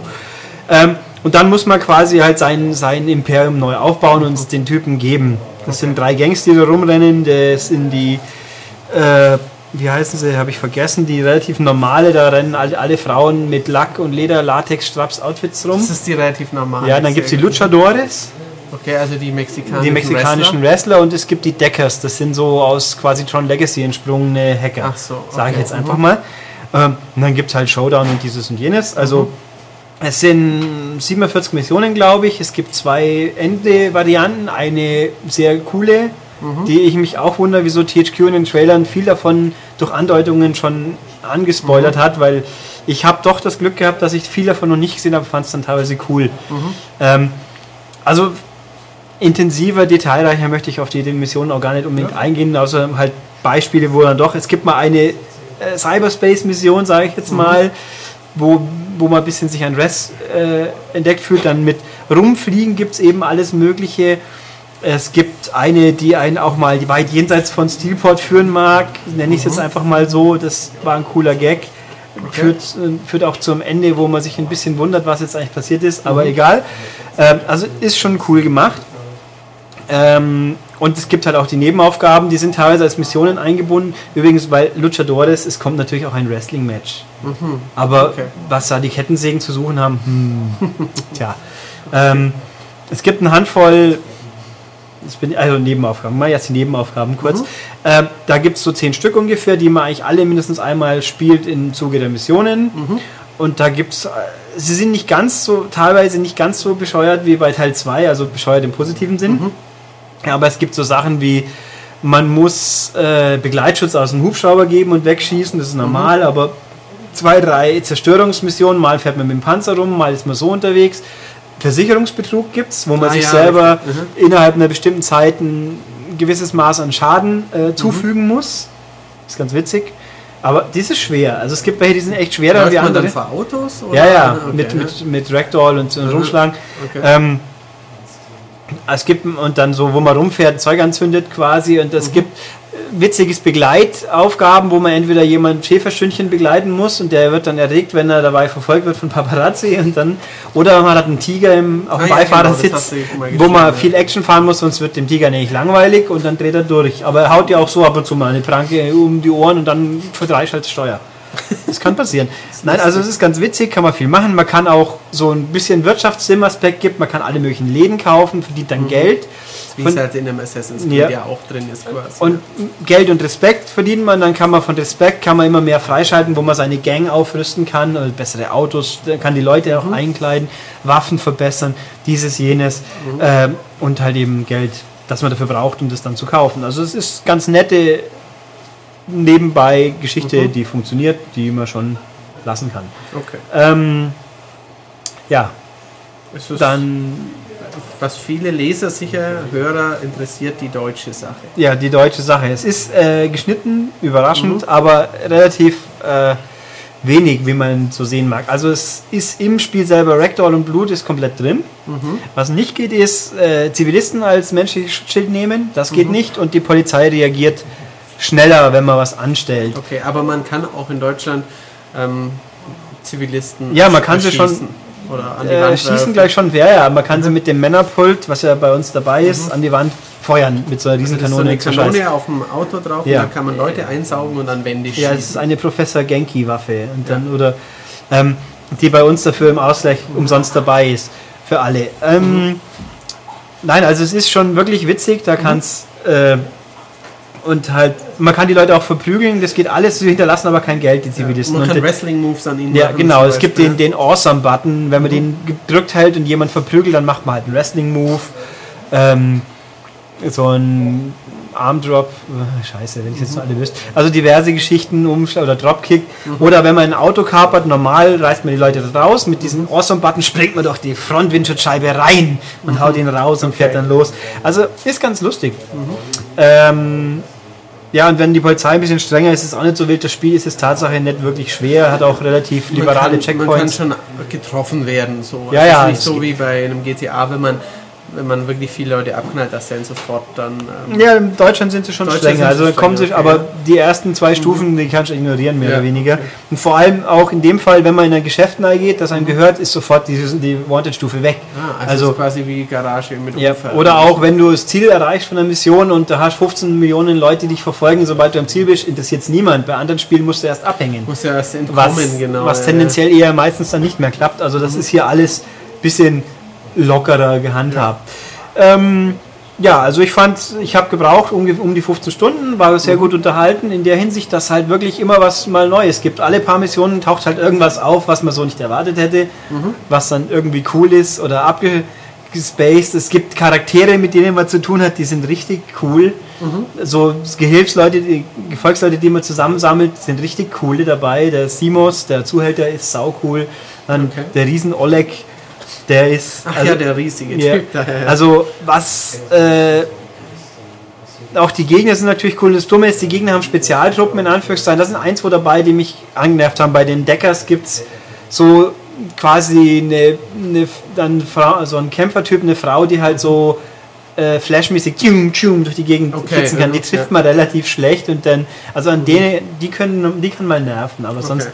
Ähm, und dann muss man quasi halt sein, sein Imperium neu aufbauen und es den Typen geben. Das sind drei Gangs, die da rumrennen. Das sind die, äh, wie heißen sie, habe ich vergessen, die relativ normale, da rennen alle, alle Frauen mit Lack und Leder, Latex, Straps, Outfits rum. Das ist die relativ normale. Ja, dann gibt es die. Luchadores, Okay, also die mexikanischen die mexikanischen Wrestler. und es gibt die Deckers, das sind so aus quasi Tron Legacy entsprungene Hacker. Ach so, Sage ich okay. jetzt einfach mal. Ähm, und dann gibt es halt Showdown und dieses und jenes. Also es sind 47 Missionen, glaube ich. Es gibt zwei Ende-Varianten. Eine sehr coole, die ich mich auch wundere, wieso THQ in den Trailern viel davon durch Andeutungen schon angespoilert hat, weil ich habe doch das Glück gehabt, dass ich viel davon noch nicht gesehen habe, fand es dann teilweise cool. Ähm, also intensiver, detailreicher möchte ich auf die Missionen auch gar nicht unbedingt eingehen, außer halt Beispiele, wo dann doch, es gibt mal eine äh, Cyberspace-Mission, sage ich jetzt mal, wo, wo man ein bisschen sich an Rest äh, entdeckt fühlt, dann mit Rumfliegen gibt es eben alles Mögliche. Es gibt eine, die einen auch mal die weit jenseits von Steelport führen mag, nenne ich es jetzt einfach mal so, das war ein cooler Gag. Führt, äh, führt auch zum Ende, wo man sich ein bisschen wundert, was jetzt eigentlich passiert ist, aber egal. Ähm, also ist schon cool gemacht. Ähm, und es gibt halt auch die Nebenaufgaben, die sind teilweise als Missionen eingebunden. Übrigens, weil Luchadores, es kommt natürlich auch ein Wrestling-Match. Aber Okay. was da die Kettensägen zu suchen haben, hm, tja. Ähm, es gibt eine Handvoll, das bin, also Nebenaufgaben, mal jetzt die Nebenaufgaben kurz. Ähm, da gibt es so zehn Stück ungefähr, die man eigentlich alle mindestens einmal spielt im Zuge der Missionen. Und da gibt es, sie sind nicht ganz so, teilweise nicht ganz so bescheuert wie bei Teil 2, also bescheuert im positiven Sinn. Ja, aber es gibt so Sachen wie, man muss äh, Begleitschutz aus dem Hubschrauber geben und wegschießen, das ist normal, aber zwei, drei Zerstörungsmissionen, mal fährt man mit dem Panzer rum, mal ist man so unterwegs. Versicherungsbetrug gibt es, wo man Ah, sich ja, selber richtig. innerhalb einer bestimmten Zeit ein gewisses Maß an Schaden äh, zufügen muss. ist ganz witzig. Aber das ist schwer. Also es gibt welche, die sind echt schwerer wie Läuft man andere. dann vor Autos? Oder? Ja, ja, Okay, mit, ne? mit, mit Ragdoll und, und rumschlagen. Okay. Ähm, es gibt und dann so, wo man rumfährt, Zeug anzündet quasi und Mhm. es gibt äh, witziges Begleitaufgaben, wo man entweder jemand Schäferstündchen begleiten muss und der wird dann erregt, wenn er dabei verfolgt wird von Paparazzi und dann oder man hat einen Tiger im, auf dem Ah, ja, Beifahrersitz, genau, du mal wo man viel Action fahren muss, sonst wird dem Tiger nämlich langweilig und dann dreht er durch. Aber er haut ja auch so ab und zu mal eine Pranke um die Ohren und dann verdreischt halt das Steuer. Das kann passieren. Nein, also es ist ganz witzig, kann man viel machen. Man kann auch so ein bisschen Wirtschaftssinn-Aspekt gibt, man kann alle möglichen Läden kaufen, verdient dann Geld. Wie Von- es halt in einem Assassin's Creed Ja. ja, auch drin ist quasi. Und Geld und Respekt verdient man, dann kann man von Respekt kann man immer mehr freischalten, wo man seine Gang aufrüsten kann, oder bessere Autos, kann die Leute auch einkleiden, Waffen verbessern, dieses, jenes ähm, und halt eben Geld, das man dafür braucht, um das dann zu kaufen. Also es ist ganz nette nebenbei Geschichte, die funktioniert, die man schon lassen kann. okay. Ähm, ja, ist, dann was viele Leser, sicher Hörer interessiert, die deutsche Sache. Ja, die deutsche Sache. Es ist äh, geschnitten, überraschend, aber relativ äh, wenig, wie man so sehen mag. Also es ist im Spiel selber Ragdoll und Blut ist komplett drin. Was nicht geht, ist äh, Zivilisten als menschliches Schild nehmen. Das geht nicht und die Polizei reagiert schneller, wenn man was anstellt. Okay, aber man kann auch in Deutschland ähm, Zivilisten Ja, man kann sie schon- oder an die Äh, Wand schießen werfen. gleich schon wer, ja. Man kann sie mit dem Männerpult, was ja bei uns dabei ist, an die Wand feuern mit so einer Das ist so Riesenkanone. eine. Kanone auf dem Auto drauf Ja. und dann kann man Leute einsaugen und dann Wände schießen. Ja, es ist eine Professor Genki-Waffe. Und dann, oder, ähm, die bei uns dafür im Ausgleich umsonst dabei ist. Für alle. Ähm, Nein, also es ist schon wirklich witzig. Da kann's äh, und halt, man kann die Leute auch verprügeln. Das geht alles. Sie hinterlassen aber kein Geld, die Zivilisten. man Und kann Wrestling-Moves an ihnen ja, machen genau. Es gibt den, den Awesome-Button. Wenn man den gedrückt hält und jemand verprügelt, dann macht man halt einen Wrestling-Move. Ähm, so ein Armdrop. Äh, Scheiße, wenn ich jetzt noch alle wüsste. Also diverse Geschichten, Umschlag oder Dropkick. Oder wenn man ein Auto kapert, normal reißt man die Leute raus. Mit diesem Awesome-Button springt man durch die Frontwindschutzscheibe rein und haut ihn raus und fährt dann los. Also ist ganz lustig. Ähm, ja, und wenn die Polizei ein bisschen strenger ist, ist es auch nicht so wild. Das Spiel ist es Tatsache nicht wirklich schwer, hat auch relativ liberale man kann, Checkpoints. Man kann schon getroffen werden. So. Ja, ja, ist nicht so wie bei einem GTA, wenn man, wenn man wirklich viele Leute abknallt, dass der sofort dann. Ähm, Ja, in Deutschland sind sie schon strenger. Also kommen sie, strenger, okay, aber die ersten zwei Stufen, die kannst du ignorieren, mehr Ja, oder weniger. Und vor allem auch in dem Fall, wenn man in ein Geschäft geht, das einem gehört, ist sofort die, die Wanted-Stufe weg. ah, also, Also- ist quasi wie Garage mit Ja, oder auch wenn du das Ziel erreichst von einer Mission und da hast 15 Millionen Leute, die dich verfolgen, sobald du am Ziel bist, interessiert es niemand. Bei anderen Spielen musst du erst abhängen. Muss ja erst entkommen, was, genau. was ja, tendenziell eher meistens dann nicht mehr klappt. Also das ist hier alles ein bisschen lockerer gehandhabt. Ähm, ja, also ich fand, ich habe gebraucht um, um die 15 Stunden, war sehr gut unterhalten in der Hinsicht, dass halt wirklich immer was mal Neues gibt. Alle paar Missionen taucht halt irgendwas auf, was man so nicht erwartet hätte, was dann irgendwie cool ist oder abgespaced. Es gibt Charaktere, mit denen man zu tun hat, die sind richtig cool. So Gehilfsleute, die Gefolgsleute, die man zusammensammelt, sind richtig coole dabei. Der Simos, der Zuhälter, ist sau cool. Dann Okay. der Riesen Oleg, der ist. Ach also- ja, der riesige ja. Typ. Da, ja. Also was äh, auch die Gegner sind natürlich cool. Das Dumme ist, die Gegner haben Spezialtruppen in Anführungszeichen. Da sind ein, zwei dabei, die mich angenervt haben. Bei den Deckers gibt es so quasi eine, eine dann Frau, so ein Kämpfertyp, eine Frau, die halt so äh, flashmäßig tschum, tschum durch die Gegend Okay, flitzen kann. Die trifft ja. man relativ schlecht und dann, also an denen, die können, die kann mal nerven, aber sonst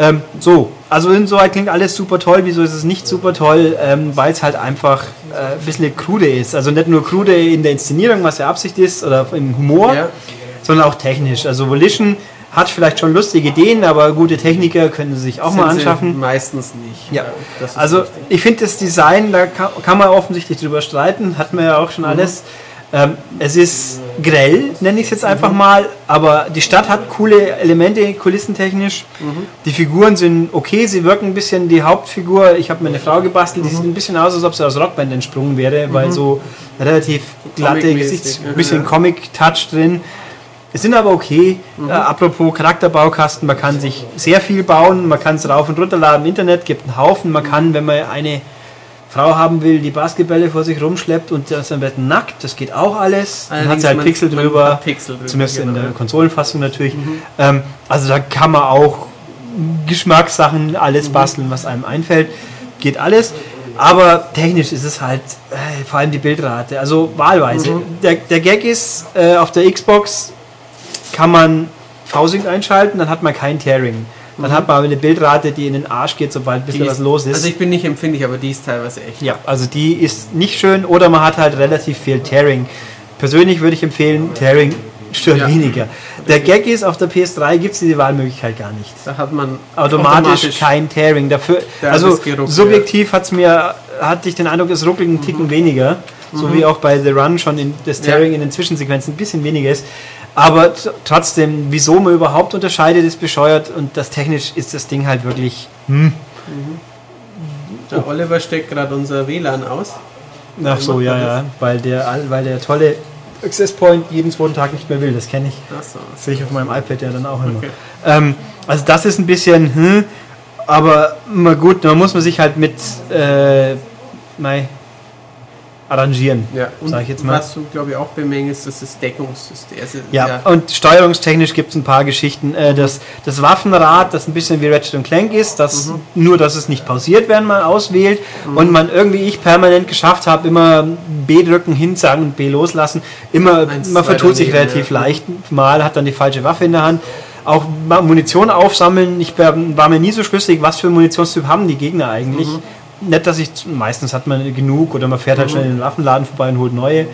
ähm, so, also insoweit klingt alles super toll. Wieso ist es nicht super toll? Ähm, Weil es halt einfach äh, ein bisschen krude ist. Also nicht nur krude in der Inszenierung, was ja Absicht ist, oder im Humor, Ja. sondern auch technisch. Also Volition hat vielleicht schon lustige Ideen, aber gute Techniker können sie sich auch mal Sind sie anschaffen. Meistens nicht. Ja, also richtig. ich finde das Design, da kann, kann man offensichtlich drüber streiten, hat man ja auch Mhm. schon alles. Ähm, es ist grell, nenne ich es jetzt einfach mal, aber die Stadt hat coole Elemente, kulissentechnisch. Mhm. Die Figuren sind okay, sie wirken ein bisschen, die Hauptfigur, ich habe mir eine Frau gebastelt, die sieht ein bisschen aus, als ob sie aus Rockband entsprungen wäre, weil so relativ glatte Mhm. Gesichts, ja. bisschen Comic-Touch drin. Es sind aber okay. Äh, apropos Charakterbaukasten, man kann sich sehr viel bauen, man kann es rauf und runter laden im Internet, gibt einen Haufen. Man kann, wenn man eine Frau haben will, die Basketbälle vor sich rumschleppt und das am besten nackt, das geht auch alles. Dann hat Allerdings sie halt Pixel drüber, Pixel drüber, zumindest in genau. der Konsolenfassung natürlich. Ähm, also da kann man auch Geschmackssachen, alles basteln, was einem einfällt. Geht alles. Aber technisch ist es halt, äh, vor allem die Bildrate, also wahlweise. Der, der Gag ist, äh, auf der Xbox kann man V-Sync einschalten, dann hat man kein Tearing. Dann hat man aber eine Bildrate, die in den Arsch geht, sobald ein bisschen was los ist. Also ich bin nicht empfindlich, aber die ist teilweise echt. ja, also die ist nicht schön oder man hat halt relativ viel Tearing. Persönlich würde ich empfehlen, Tearing stört Ja. weniger. Der Gag ist, auf der PS3 gibt es diese Wahlmöglichkeit gar nicht. Da hat man Automatisch, kein Tearing. Dafür, Ja, also subjektiv hat es mir hatte ich den Eindruck, es ruckelt einen Ticken weniger. So wie auch bei The Run schon in das Steering in den Zwischensequenzen ein bisschen weniger ist. Aber trotzdem, wieso man überhaupt unterscheidet, ist bescheuert und das technisch ist das Ding halt wirklich. Hm. Der Oliver steckt gerade unser WLAN aus. Ach so, ja, ja. Weil der, weil der tolle Access Point jeden zweiten Tag nicht mehr will, das kenne ich. Achso. Das sehe ich auf meinem iPad ja dann auch immer. Okay. Ähm, also das ist ein bisschen, hm, aber mal gut, da muss man sich halt mit äh, mei, arrangieren. Ja, und Sag ich jetzt mal. was du, glaube ich, auch bemängelst, das ist Deckungssystem. Also, Ja, und steuerungstechnisch gibt es ein paar Geschichten. Äh, das, das Waffenrad, das ein bisschen wie Ratchet und Clank ist, das Mhm. nur, dass es nicht pausiert, wenn man auswählt und man irgendwie ich permanent geschafft habe, immer B drücken, hinsagen und B loslassen. Immer, Eins, man vertut sich relativ ja. leicht. Mal hat dann die falsche Waffe in der Hand. Auch Munition aufsammeln. Ich war mir nie so schlüssig, was für Munitionstyp haben die Gegner eigentlich. Mhm. Nicht, dass ich, meistens hat man genug oder man fährt halt schnell in den Waffenladen vorbei und holt neue.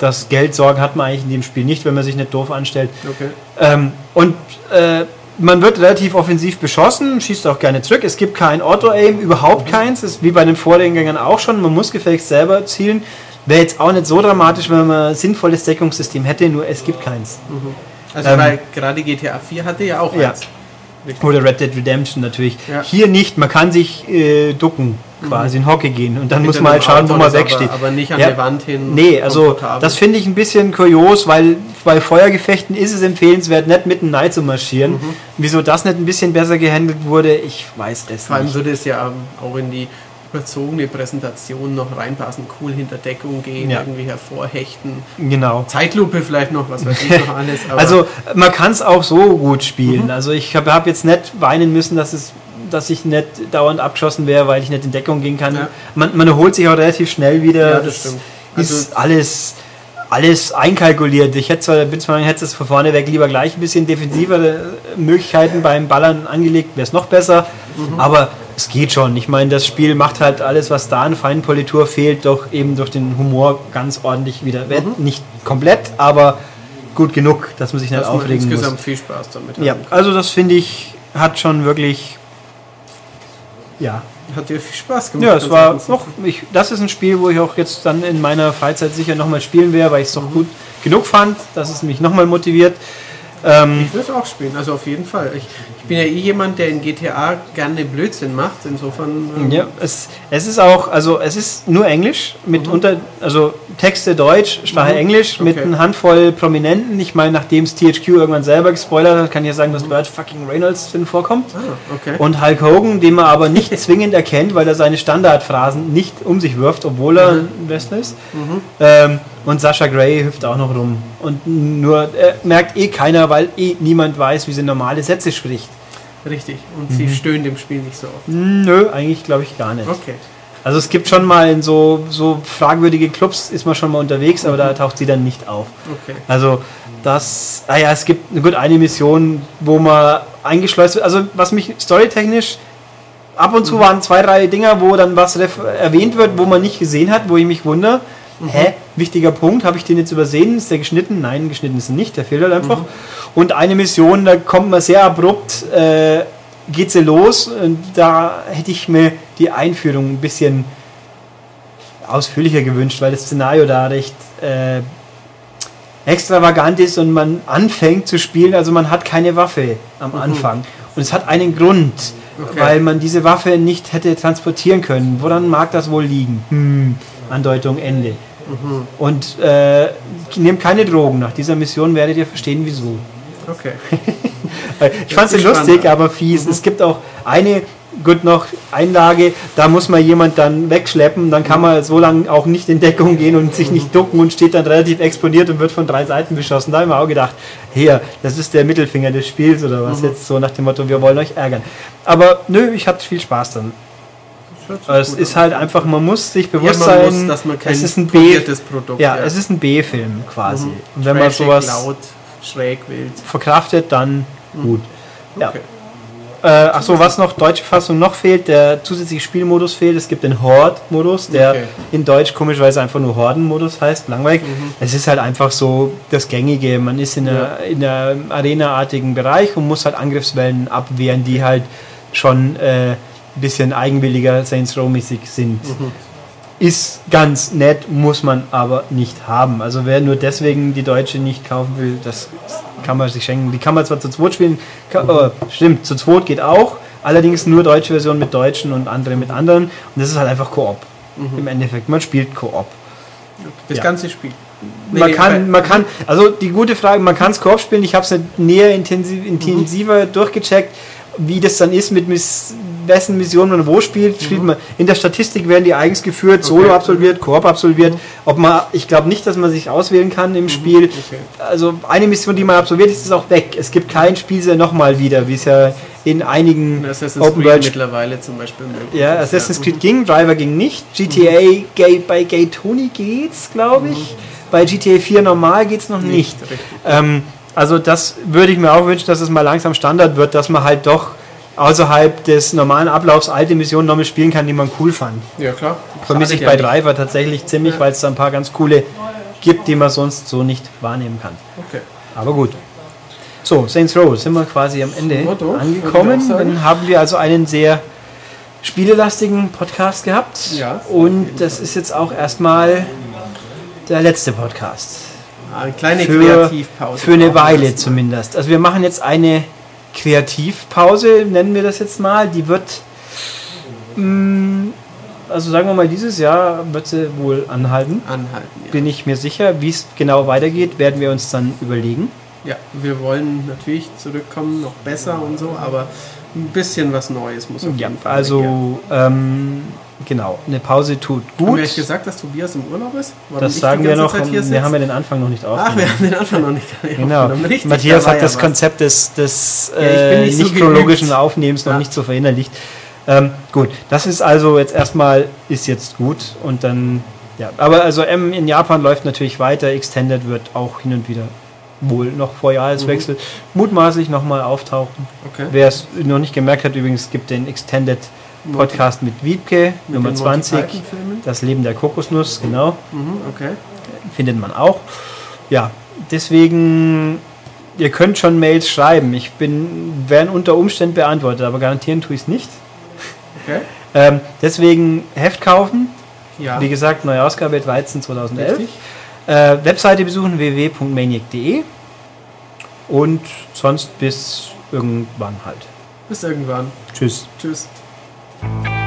Das Geldsorgen hat man eigentlich in dem Spiel nicht, wenn man sich nicht doof anstellt. Okay. Ähm, und äh, man wird relativ offensiv beschossen, schießt auch gerne zurück. Es gibt kein Auto-Aim, überhaupt keins. Das ist wie bei den Vorgängern auch schon. Man muss gefälligst selber zielen. Wäre jetzt auch nicht so dramatisch, wenn man ein sinnvolles Deckungssystem hätte, nur es gibt keins. Also, Ähm, weil gerade GTA 4 hatte ja auch Ja. eins. Oder Red Dead Redemption natürlich. Ja. Hier nicht, man kann sich äh, ducken, quasi in Hocke gehen. Und dann Mit muss man halt schauen, Auto, wo man das aber- wegsteht. Aber nicht an Ja. der Wand hin. Nee, also das finde ich ein bisschen kurios, weil bei Feuergefechten ist es empfehlenswert, nicht mitten rein zu marschieren. Mhm. Wieso das nicht ein bisschen besser gehandelt wurde, ich weiß es Vor allem nicht. würde es ja auch in die überzogene Präsentation noch reinpassen, cool hinter Deckung gehen, Ja. irgendwie hervorhechten. Genau. Zeitlupe vielleicht noch, was weiß ich noch alles. Also man kann es auch so gut spielen. Mhm. Also ich habe hab jetzt nicht weinen müssen, dass es dass ich nicht dauernd abgeschossen wäre, weil ich nicht in Deckung gehen kann. Ja. Man, man erholt sich auch relativ schnell wieder. Ja, das stimmt. Ist Also- alles, alles einkalkuliert. Ich hätte zwar, bin zwar hätte es von vorne weg lieber gleich ein bisschen defensivere Möglichkeiten beim Ballern angelegt, wäre es noch besser. Mhm. Aber es geht schon. Ich meine, das Spiel macht halt alles, was da an Feinpolitur fehlt, doch eben durch den Humor ganz ordentlich wieder. wett. Nicht komplett, aber gut genug, dass man sich nicht Mhm. man aufregen muss. insgesamt viel Spaß damit Ja, also das finde ich, hat schon wirklich. Ja, Hat dir viel Spaß gemacht. ja, es war noch. Ich, das ist ein Spiel, wo ich auch jetzt dann in meiner Freizeit sicher nochmal spielen werde, weil ich es doch gut genug fand, dass es mich nochmal motiviert. Ähm, Ich würde es auch spielen, also auf jeden Fall. Ich, ich bin ja eh jemand, der in GTA gerne Blödsinn macht, insofern. ähm, ja, es, es ist auch, also es ist nur Englisch, mit unter, also Texte Deutsch, Sprache Mhm. Englisch, mit Okay. einer Handvoll Prominenten. Ich meine, nachdem es THQ irgendwann selber gespoilert hat, kann ich ja sagen, dass Burt fucking Reynolds drin vorkommt. Ah, okay. Und Hulk Hogan, den man aber nicht zwingend erkennt, weil er seine Standardphrasen nicht um sich wirft, obwohl er ein Wrestler ist. Ähm, und Sascha Gray hüpft auch noch rum. Und nur äh, merkt eh keiner, weil eh niemand weiß, wie sie normale Sätze spricht. Richtig. Und Mhm. sie stöhnt im Spiel nicht so oft. Nö, eigentlich glaube ich gar nicht. Okay. Also es gibt schon mal in so, so fragwürdige Clubs ist man schon mal unterwegs, aber da taucht sie dann nicht auf. Okay. Also das, ah ja, es gibt gut eine Mission, wo man eingeschleust wird. Also was mich storytechnisch ab und zu waren zwei, drei Dinger, wo dann was erwähnt wird, wo man nicht gesehen hat, wo ich mich wundere. Hä? Wichtiger Punkt, habe ich den jetzt übersehen? Ist der geschnitten? Nein, geschnitten ist er nicht, der fehlt halt einfach. Und eine Mission, da kommt man sehr abrupt, äh, geht sie los. Und da hätte ich mir die Einführung ein bisschen ausführlicher gewünscht, weil das Szenario da recht äh, extravagant ist und man anfängt zu spielen, also man hat keine Waffe am Anfang. Und es hat einen Grund, Okay. weil man diese Waffe nicht hätte transportieren können. Woran mag das wohl liegen? Hm, Andeutung Ende. Und äh, nehmt keine Drogen. Nach dieser Mission werdet ihr verstehen, wieso. Okay. Ich fand es lustig, aber fies. Es gibt auch eine, gut noch, Einlage, da muss man jemand dann wegschleppen, dann kann man so lange auch nicht in Deckung gehen und sich nicht ducken und steht dann relativ exponiert und wird von drei Seiten beschossen. Da habe ich mir auch gedacht, hier, das ist der Mittelfinger des Spiels oder was jetzt so nach dem Motto, wir wollen euch ärgern. Aber nö, ich hatte viel Spaß dann. Es ist halt einfach, man muss sich ja, bewusst man sein, muss, dass man kein es ist ein B, Produkt ja, es ist ein B-Film quasi. Mhm. Und wenn man Trashig, sowas laut, schräg, wild. verkraftet, dann gut. Ja. Okay. Äh, Achso, was noch, deutsche Fassung noch fehlt, der zusätzliche Spielmodus fehlt. Es gibt den Horde-Modus, der Okay. in Deutsch komischerweise einfach nur Horden-Modus heißt, langweilig. Es ist halt einfach so das Gängige. Man ist in einer, in einem Arena-artigen Bereich und muss halt Angriffswellen abwehren, die halt schon äh, bisschen eigenwilliger Saints Row-mäßig sind. ist ganz nett, muss man aber nicht haben. Also wer nur deswegen die Deutsche nicht kaufen will, das kann man sich schenken. Die kann man zwar zu zweit spielen, kann, äh, stimmt, zu zweit geht auch, allerdings nur deutsche Version mit Deutschen und andere mit anderen. Und das ist halt einfach Koop. Im Endeffekt, man spielt Koop. Das Ja. ganze Spiel. Man Nee, kann, man kann, also die gute Frage, man kann es Koop spielen, ich habe es nicht näher intensiv, intensiver durchgecheckt, wie das dann ist mit Miss, wessen Missionen man wo spielt. spielt man, in der Statistik werden die eigens geführt, Solo Okay. absolviert, Koop absolviert. Ob man, ich glaube nicht, dass man sich auswählen kann im Spiel. Okay. Also eine Mission, die man absolviert, ist, ist auch weg. Es gibt kein Spiel nochmal wieder, wie es ja in einigen In Assassin's Open World mittlerweile zum Beispiel möglich ja, ist, Assassin's Creed ging, Driver ging nicht. GTA Gay, bei Gay Tony geht's, glaube ich. Bei GTA 4 normal geht's noch nicht. Richtig. Ähm, also das würde ich mir auch wünschen, dass es mal langsam Standard wird, dass man halt doch außerhalb des normalen Ablaufs alte Missionen nochmal spielen kann, die man cool fand. Ja, klar. Vermisse ich bei. Driver tatsächlich ziemlich, Ja. weil es da ein paar ganz coole gibt, die man sonst so nicht wahrnehmen kann. Okay. Aber gut. So, Saints Row, sind wir quasi am Ende ich angekommen. Dann haben wir also einen sehr spielelastigen Podcast gehabt. Ja, Und das ist jetzt auch erstmal der letzte Podcast. Eine kleine Für, Kreativpause. für eine Weile zumindest. Also wir machen jetzt eine Kreativpause, nennen wir das jetzt mal. Die wird, mh, also sagen wir mal, dieses Jahr wird sie wohl anhalten. Anhalten, ja. Bin ich mir sicher. Wie es genau weitergeht, werden wir uns dann überlegen. Ja, wir wollen natürlich zurückkommen, noch besser und so, aber ein bisschen was Neues muss auf Ja, jeden Fall weg, also ähm, genau, eine Pause tut ja. Haben gut. wir euch gesagt, dass Tobias im Urlaub ist? Warum Das sagen wir noch. Wir haben ja den Anfang noch nicht Ach, wir aufgenommen. haben den Anfang noch nicht Genau. aufgenommen. Richtig, Matthias hat das was. Konzept des, des Ja, ich bin äh, nicht so nicht chronologischen geübt. Aufnehmens noch Ja. nicht so verinnerlicht. Ähm, gut, das ist also jetzt erstmal ist jetzt gut und dann ja, aber also M in Japan läuft natürlich weiter. Extended wird auch hin und wieder wohl noch vor Jahreswechsel mutmaßlich nochmal auftauchen. Okay. Wer es noch nicht gemerkt hat, übrigens gibt den Extended Podcast mit Wiebke, Mit Nummer den 20. Monty Python-Filmen? Das Leben der Kokosnuss, genau. Mhm, okay. Findet man auch. Ja, deswegen, ihr könnt schon Mails schreiben. Ich bin, werden unter Umständen beantwortet, aber garantieren tue ich es nicht. Okay. Ähm, deswegen Heft kaufen. Ja. Wie gesagt, neue Ausgabe Weizen 2011. Richtig. Äh, Webseite besuchen www.maniac.de und sonst bis irgendwann halt. Bis irgendwann. Tschüss. Tschüss. Thank you.